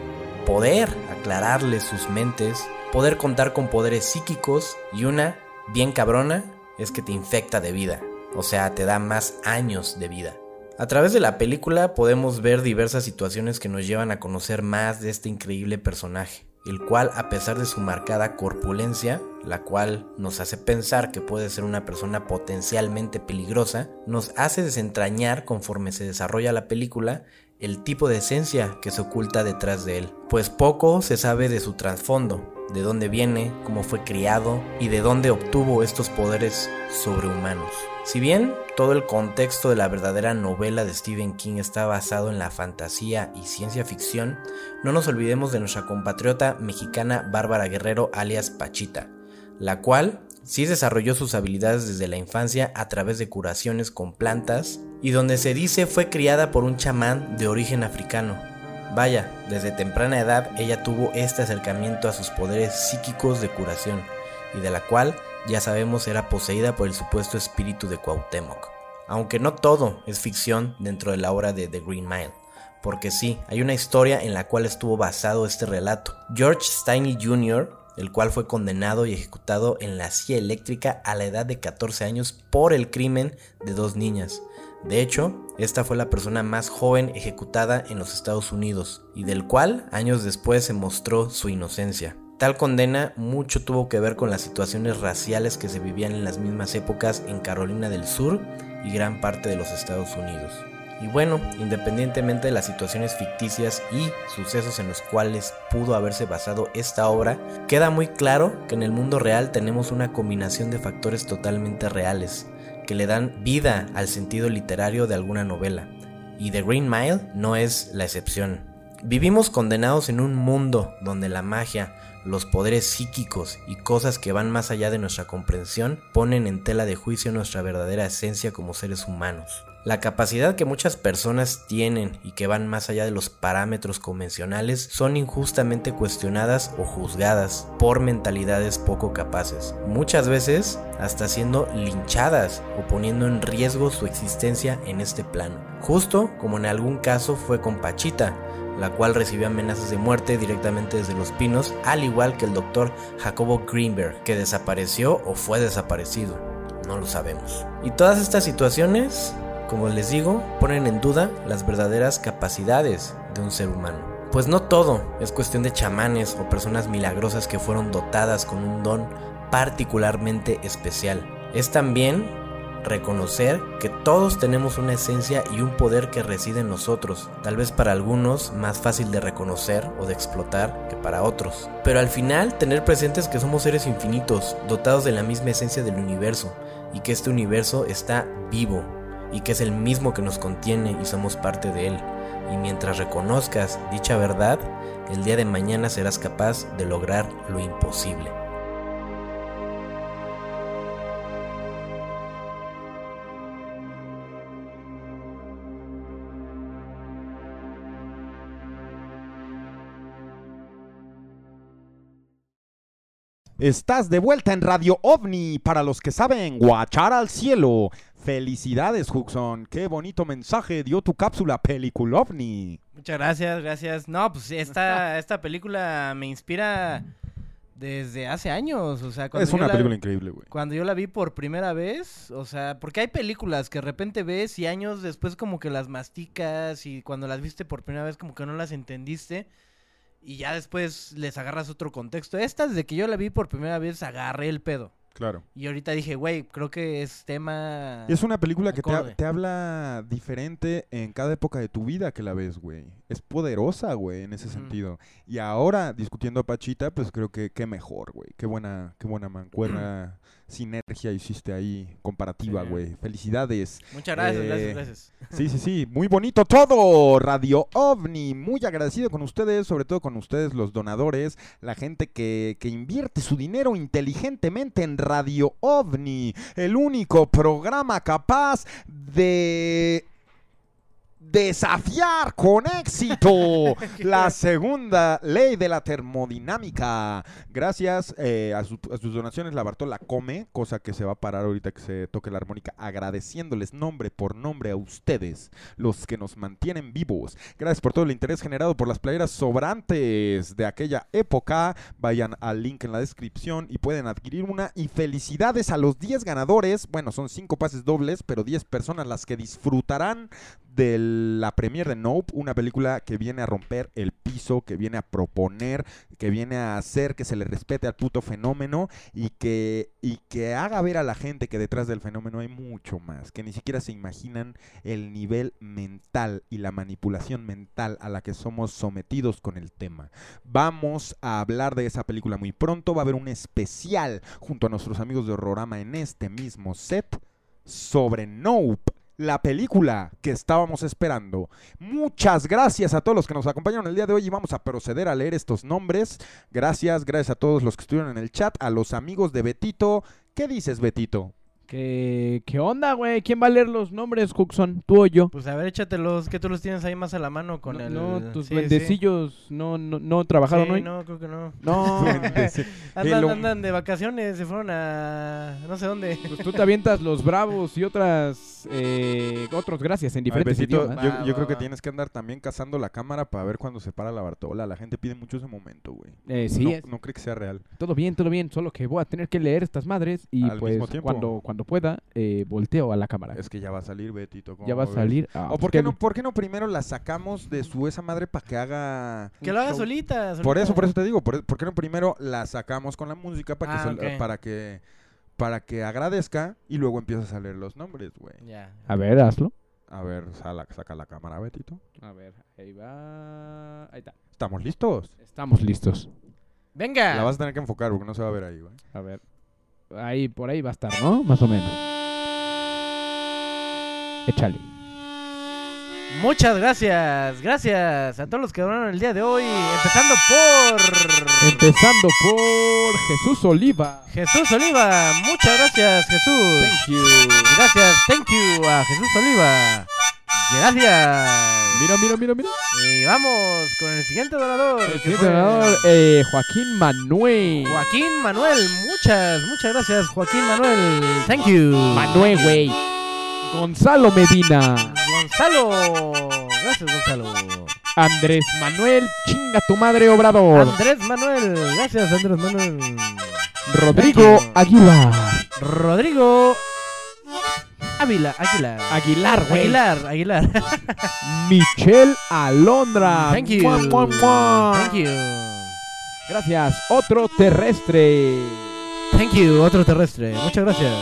poder aclararles sus mentes, poder contar con poderes psíquicos y una, bien cabrona, es que te infecta de vida, o sea, te da más años de vida. A través de la película podemos ver diversas situaciones que nos llevan a conocer más de este increíble personaje, el cual a pesar de su marcada corpulencia, la cual nos hace pensar que puede ser una persona potencialmente peligrosa, nos hace desentrañar conforme se desarrolla la película el tipo de esencia que se oculta detrás de él, pues poco se sabe de su trasfondo, de dónde viene, cómo fue criado y de dónde obtuvo estos poderes sobrehumanos. Si bien todo el contexto de la verdadera novela de Stephen King está basado en la fantasía y ciencia ficción, no nos olvidemos de nuestra compatriota mexicana Bárbara Guerrero alias Pachita, la cual sí desarrolló sus habilidades desde la infancia a través de curaciones con plantas y donde se dice fue criada por un chamán de origen africano. Vaya, desde temprana edad ella tuvo este acercamiento a sus poderes psíquicos de curación y de la cual ya sabemos era poseída por el supuesto espíritu de Cuauhtémoc. Aunque no todo es ficción dentro de la obra de The Green Mile, porque sí, hay una historia en la cual estuvo basado este relato. George Steinley Jr., el cual fue condenado y ejecutado en la silla eléctrica a la edad de 14 años por el crimen de dos niñas. De hecho, esta fue la persona más joven ejecutada en los Estados Unidos y del cual años después se mostró su inocencia. Tal condena mucho tuvo que ver con las situaciones raciales que se vivían en las mismas épocas en Carolina del Sur y gran parte de los Estados Unidos. Y bueno, independientemente de las situaciones ficticias y sucesos en los cuales pudo haberse basado esta obra, queda muy claro que en el mundo real tenemos una combinación de factores totalmente reales, que le dan vida al sentido literario de alguna novela. Y The Green Mile no es la excepción. Vivimos condenados en un mundo donde la magia, los poderes psíquicos y cosas que van más allá de nuestra comprensión ponen en tela de juicio nuestra verdadera esencia como seres humanos. La capacidad que muchas personas tienen y que van más allá de los parámetros convencionales son injustamente cuestionadas o juzgadas por mentalidades poco capaces, muchas veces hasta siendo linchadas o poniendo en riesgo su existencia en este plano, justo como en algún caso fue con Pachita, la cual recibió amenazas de muerte directamente desde Los Pinos, al igual que el doctor Jacobo Greenberg, que desapareció o fue desaparecido. No lo sabemos. Y todas estas situaciones, como les digo, ponen en duda las verdaderas capacidades de un ser humano. Pues no todo es cuestión de chamanes o personas milagrosas que fueron dotadas con un don particularmente especial. Es también reconocer que todos tenemos una esencia y un poder que reside en nosotros, tal vez para algunos más fácil de reconocer o de explotar que para otros. Pero al final tener presentes que somos seres infinitos, dotados de la misma esencia del universo, y que este universo está vivo, y que es el mismo que nos contiene y somos parte de él. Y mientras reconozcas dicha verdad, el día de mañana serás capaz de lograr lo imposible. Estás de vuelta en Radio OVNI para los que saben guachar al cielo. Felicidades, Huxon. Qué bonito mensaje dio tu cápsula Película OVNI. Muchas gracias, gracias. No, pues esta, esta película me inspira desde hace años. O sea, Es una la- película increíble, güey. Cuando yo la vi por primera vez, o sea, porque hay películas que de repente ves y años después como que las masticas y cuando las viste por primera vez como que no las entendiste y ya después les agarras otro contexto. Esta, desde que yo la vi por primera vez, agarré el pedo. Claro. Y ahorita dije, güey, creo que es tema... Es una película que te, habla diferente en cada época de tu vida que la ves, güey. Es poderosa, güey, en ese sentido. Y ahora, discutiendo a Pachita, pues creo que qué mejor, güey. Qué buena, qué buena mancuerna, sinergia hiciste ahí, comparativa, Sí. güey. Felicidades. Eh, Muchas gracias, gracias, gracias. Sí, sí, sí. Muy bonito todo, Radio OVNI. Muy agradecido con ustedes, sobre todo con ustedes, los donadores, la gente que, que invierte su dinero inteligentemente en Radio OVNI, el único programa capaz de desafiar con éxito la segunda ley de la termodinámica. Gracias eh, a, su- a sus donaciones, la Bartola come, cosa que se va a parar ahorita que se toque la armónica, agradeciéndoles nombre por nombre a ustedes, los que nos mantienen vivos. Gracias por todo el interés generado por las playeras sobrantes de aquella época. Vayan al link en la descripción y pueden adquirir una. Y felicidades a los 10 ganadores. Bueno, son 5 pases dobles, pero 10 personas las que disfrutarán de la premiere de Nope, una película que viene a romper el piso, que viene a proponer, que viene a hacer que se le respete al puto fenómeno y que, y que haga ver a la gente que detrás del fenómeno hay mucho más, que ni siquiera se imaginan el nivel mental y la manipulación mental a la que somos sometidos con el tema. Vamos a hablar de esa película muy pronto, va a haber un especial junto a nuestros amigos de Horrorama en este mismo set sobre Nope. La película que estábamos esperando. Muchas gracias a todos los que nos acompañaron el día de hoy y vamos a proceder a leer estos nombres. Gracias, gracias a todos los que estuvieron en el chat, a los amigos de Betito. ¿Qué dices, Betito? ¿Qué, ¿Qué onda, güey? ¿Quién va a leer los nombres, Huxon? ¿Tú o yo? Pues a ver, échatelos, que tú los tienes ahí más a la mano con no, el... no, tus sí, sí. duendecillos no, no, no trabajaron Sí, hoy. no, creo que no. No. Andan, de vacaciones, se fueron a... no sé dónde. Pues tú te avientas los bravos y otras eh, otros gracias en Ay, diferentes idiomas. yo, Va, yo va, creo que tienes que andar también cazando la cámara para ver cuándo se para la Bartola. La gente pide mucho ese momento, güey. Eh, sí, no, es- no cree que sea real. Todo bien, todo bien, solo que voy a tener que leer estas madres y Al pues mismo tiempo. cuando cuando pueda eh, volteo a la cámara. Es que ya va a salir, Betito. ¿cómo Ya va a ves? salir. Ah, ¿O pues por qué, qué no, por qué no primero la sacamos de su esa madre para que haga... Que lo haga show? solita, Por eso, por eso te digo, por, por qué no primero la sacamos con la música para que, Ah, ok. para que para que agradezca y luego empiezas a leer los nombres, güey. Ya. A ver, hazlo. A ver, sala- saca la cámara, Betito. A ver, ahí va. Ahí está. ¿Estamos listos? Estamos listos. Venga. La vas a tener que enfocar porque no se va a ver ahí, güey. A ver. Ahí, por ahí va a estar, ¿no? Más o menos. Échale. Muchas gracias, gracias a todos los que donaron el día de hoy, empezando por Empezando por Jesús Oliva. Jesús Oliva. Muchas gracias, Jesús. Thank you. Gracias, thank you a Jesús Oliva. Gracias. Mira, mira, mira, mira. Y vamos con el siguiente donador. El siguiente fue ganador, eh, Joaquín Manuel. Joaquín Manuel. Muchas, muchas gracias, Joaquín Manuel. Thank you. Manuel, güey. Gonzalo Medina. Gonzalo. Gracias, Gonzalo. Andrés Manuel, chinga tu madre, Obrador. Andrés Manuel. Gracias, Andrés Manuel. Rodrigo Aguilar. Rodrigo Ávila, Aguilar. Aguilar, güey. Aguilar, Aguilar. Michelle Alondra. Thank you. Mua, mua, mua. Thank you. Gracias. Otro terrestre. Thank you, otro terrestre. Muchas gracias.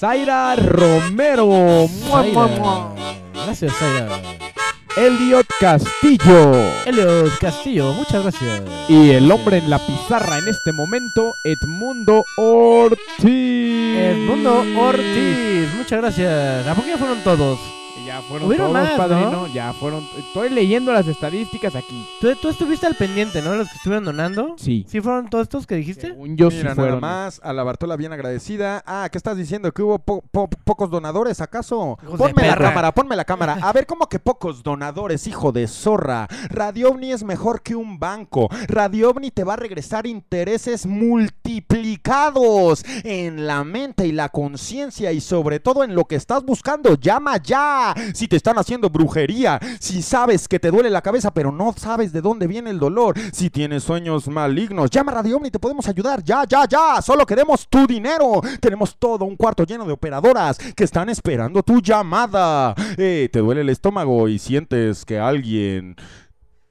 Zaira Romero. Zaira. Gracias, Zaira. Elliot Castillo. Elios Castillo, muchas gracias. Y el hombre en la pizarra en este momento, Edmundo Ortiz. Edmundo Ortiz, muchas gracias. ¿A poco ya fueron todos? Ya fueron Hubieron todos, más, padrino. ¿no? Ya fueron. Estoy leyendo las estadísticas aquí. ¿Tú, tú estuviste al pendiente, ¿no? Los que estuvieron donando. Sí. ¿Sí fueron todos estos que dijiste? Según yo sí Mira, nada fueron. más, a la Bartola bien agradecida. Ah, ¿qué estás diciendo? ¿Que hubo po- po- pocos donadores, acaso? Ponme la cámara, ponme la cámara. A ver, ¿cómo que pocos donadores, hijo de zorra? Radio OVNI es mejor que un banco. Radio OVNI te va a regresar intereses multiplicados en la mente y la conciencia y sobre todo en lo que estás buscando. Llama ya. Si te están haciendo brujería, si sabes que te duele la cabeza pero no sabes de dónde viene el dolor, si tienes sueños malignos, llama a Radio Omni, te podemos ayudar. Ya, ya, ya. Solo queremos tu dinero. Tenemos todo un cuarto lleno de operadoras que están esperando tu llamada. Eh, te duele el estómago y sientes que alguien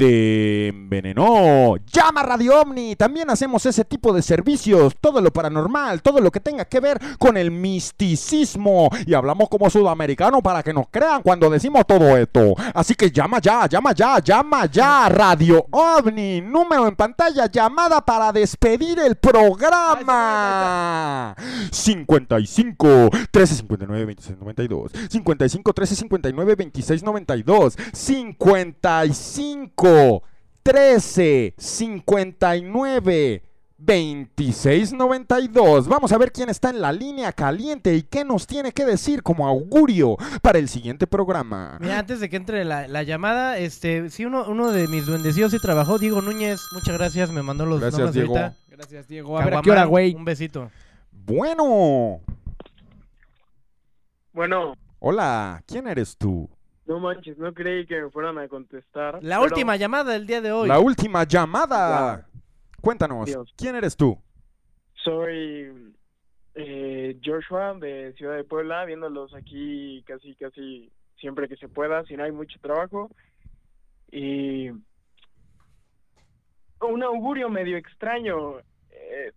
te envenenó. Llama Radio Omni. También hacemos ese tipo de servicios. Todo lo paranormal, todo lo que tenga que ver con el misticismo. Y hablamos como sudamericano para que nos crean cuando decimos todo esto. Así que llama ya, llama ya, llama ya. Radio Ovni. Número en pantalla. Llamada para despedir el programa. 55 13 59 26 92. 55 13 59 26 92. 55 13 59 2692. Vamos a ver quién está en la línea caliente y qué nos tiene que decir como augurio para el siguiente programa. Mira, antes de que entre la, la llamada, este, sí, uno, uno de mis bendecidos sí trabajó, Diego Núñez, muchas gracias, me mandó los Gracias, nombres Diego. ahorita. Gracias, Diego. A ver, ¿a qué hora, güey? Un besito. Bueno, Bueno, hola, ¿quién eres tú? No manches, no creí que me fueran a contestar. La pero última llamada del día de hoy. La última llamada. Cuéntanos, Dios. ¿quién eres tú? Soy eh, Joshua de Ciudad de Puebla, viéndolos aquí casi, casi siempre que se pueda, si no hay mucho trabajo. Y un augurio medio extraño, eh,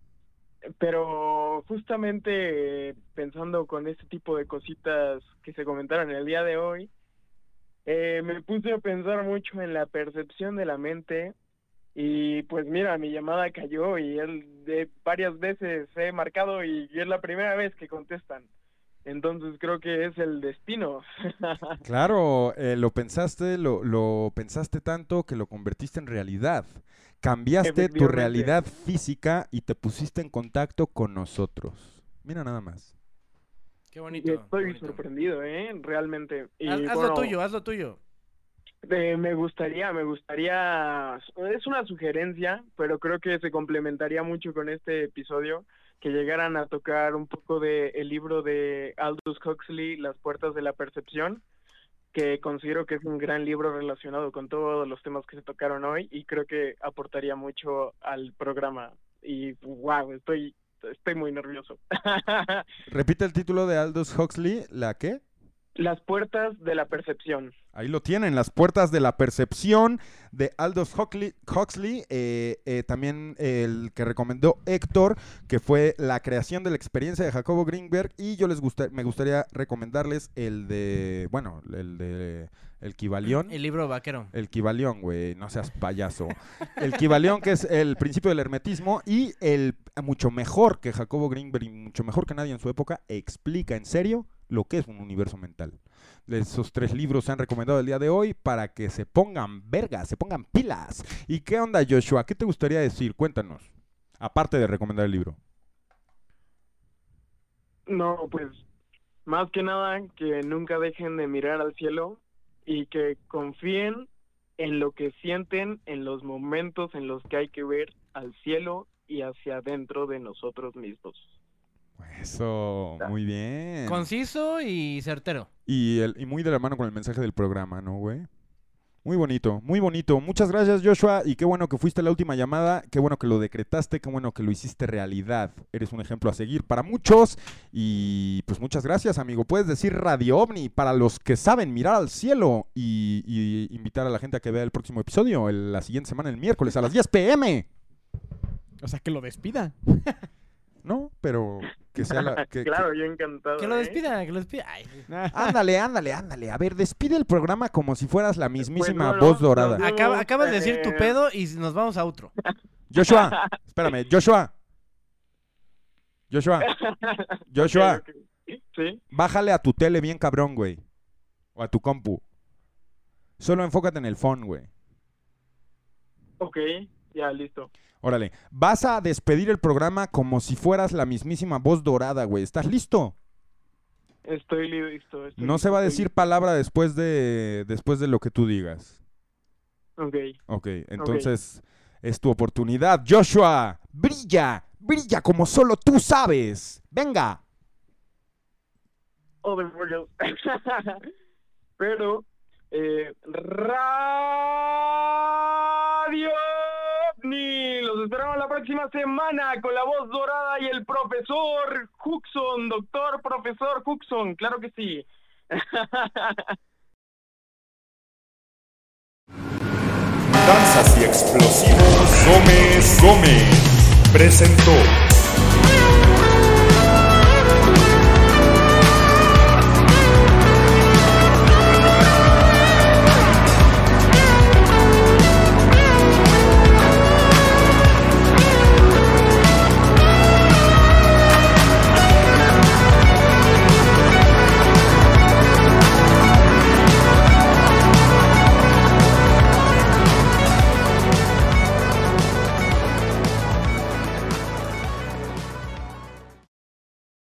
pero justamente pensando con este tipo de cositas que se comentaron el día de hoy, eh, me puse a pensar mucho en la percepción de la mente y pues mira, mi llamada cayó y él de varias veces he marcado y es la primera vez que contestan. Entonces creo que es el destino. Claro, eh, lo pensaste, lo, lo pensaste tanto que lo convertiste en realidad. Cambiaste tu realidad física y te pusiste en contacto con nosotros. Mira nada más. Qué Y bonito. estoy sorprendido, ¿eh? Realmente. Y Haz, haz lo tuyo, haz lo tuyo. eh, me gustaría, me gustaría, es una sugerencia, pero creo que se complementaría mucho con este episodio, que llegaran a tocar un poco de el libro de Aldous Huxley, Las puertas de la percepción, que considero que es un gran libro relacionado con todos los temas que se tocaron hoy y creo que aportaría mucho al programa. Y wow, estoy, estoy muy nervioso. Repite el título de Aldous Huxley, ¿la qué? Las puertas de la percepción. Ahí lo tienen, las puertas de la percepción de Aldous Huxley, Huxley, eh, eh, también el que recomendó Héctor, que fue la creación de la experiencia de Jacobo Greenberg, y yo les gusta, me gustaría recomendarles el de, bueno, el de el Kibalión. El libro vaquero. El Kibalión, güey, no seas payaso. El Kibalión, que es el principio del hermetismo, y el mucho mejor que Jacobo Greenberg y mucho mejor que nadie en su época, explica en serio lo que es un universo mental. Esos tres libros se han recomendado el día de hoy para que se pongan vergas, se pongan pilas. ¿Y qué onda, Joshua? ¿Qué te gustaría decir? Cuéntanos. Aparte de recomendar el libro. No, pues más que nada que nunca dejen de mirar al cielo y que confíen en lo que sienten en los momentos en los que hay que ver al cielo y hacia adentro de nosotros mismos. Eso, muy bien. Conciso y certero. Y, el, y muy de la mano con el mensaje del programa, ¿no, güey? Muy bonito, muy bonito. Muchas gracias, Joshua. Y qué bueno que fuiste la última llamada. Qué bueno que lo decretaste. Qué bueno que lo hiciste realidad. Eres un ejemplo a seguir para muchos. Y pues muchas gracias, amigo. Puedes decir Radio OVNI para los que saben mirar al cielo. Y, y invitar a la gente a que vea el próximo episodio el- la siguiente semana, el miércoles a las 10 pm. O sea, que lo despida. No, pero que sea la. que- claro, yo encantado. Que lo ¿eh? despida, que lo despida. Ay. Ándale, ándale, ándale. A ver, despide el programa como si fueras la mismísima Pues, bueno, voz dorada. Acaba- acabas de decir tu Eh, pedo y nos vamos a otro. Joshua, espérame, Joshua. Joshua, Joshua. Sí. bájale a tu tele bien cabrón, güey. O a tu compu. Solo enfócate en el phone, güey. Ok, ya, listo. Órale, vas a despedir el programa como si fueras la mismísima voz dorada, güey. ¿Estás listo? Estoy listo. estoy No se va a decir palabra después de después de lo que tú digas. Ok. Ok, entonces es tu oportunidad. Joshua, brilla, brilla como solo tú sabes. Venga. Pero, eh, Radio próxima semana con la voz dorada y el profesor Huxon, doctor profesor Huxon, claro que sí. Danzas y explosivos Gómez Gómez presentó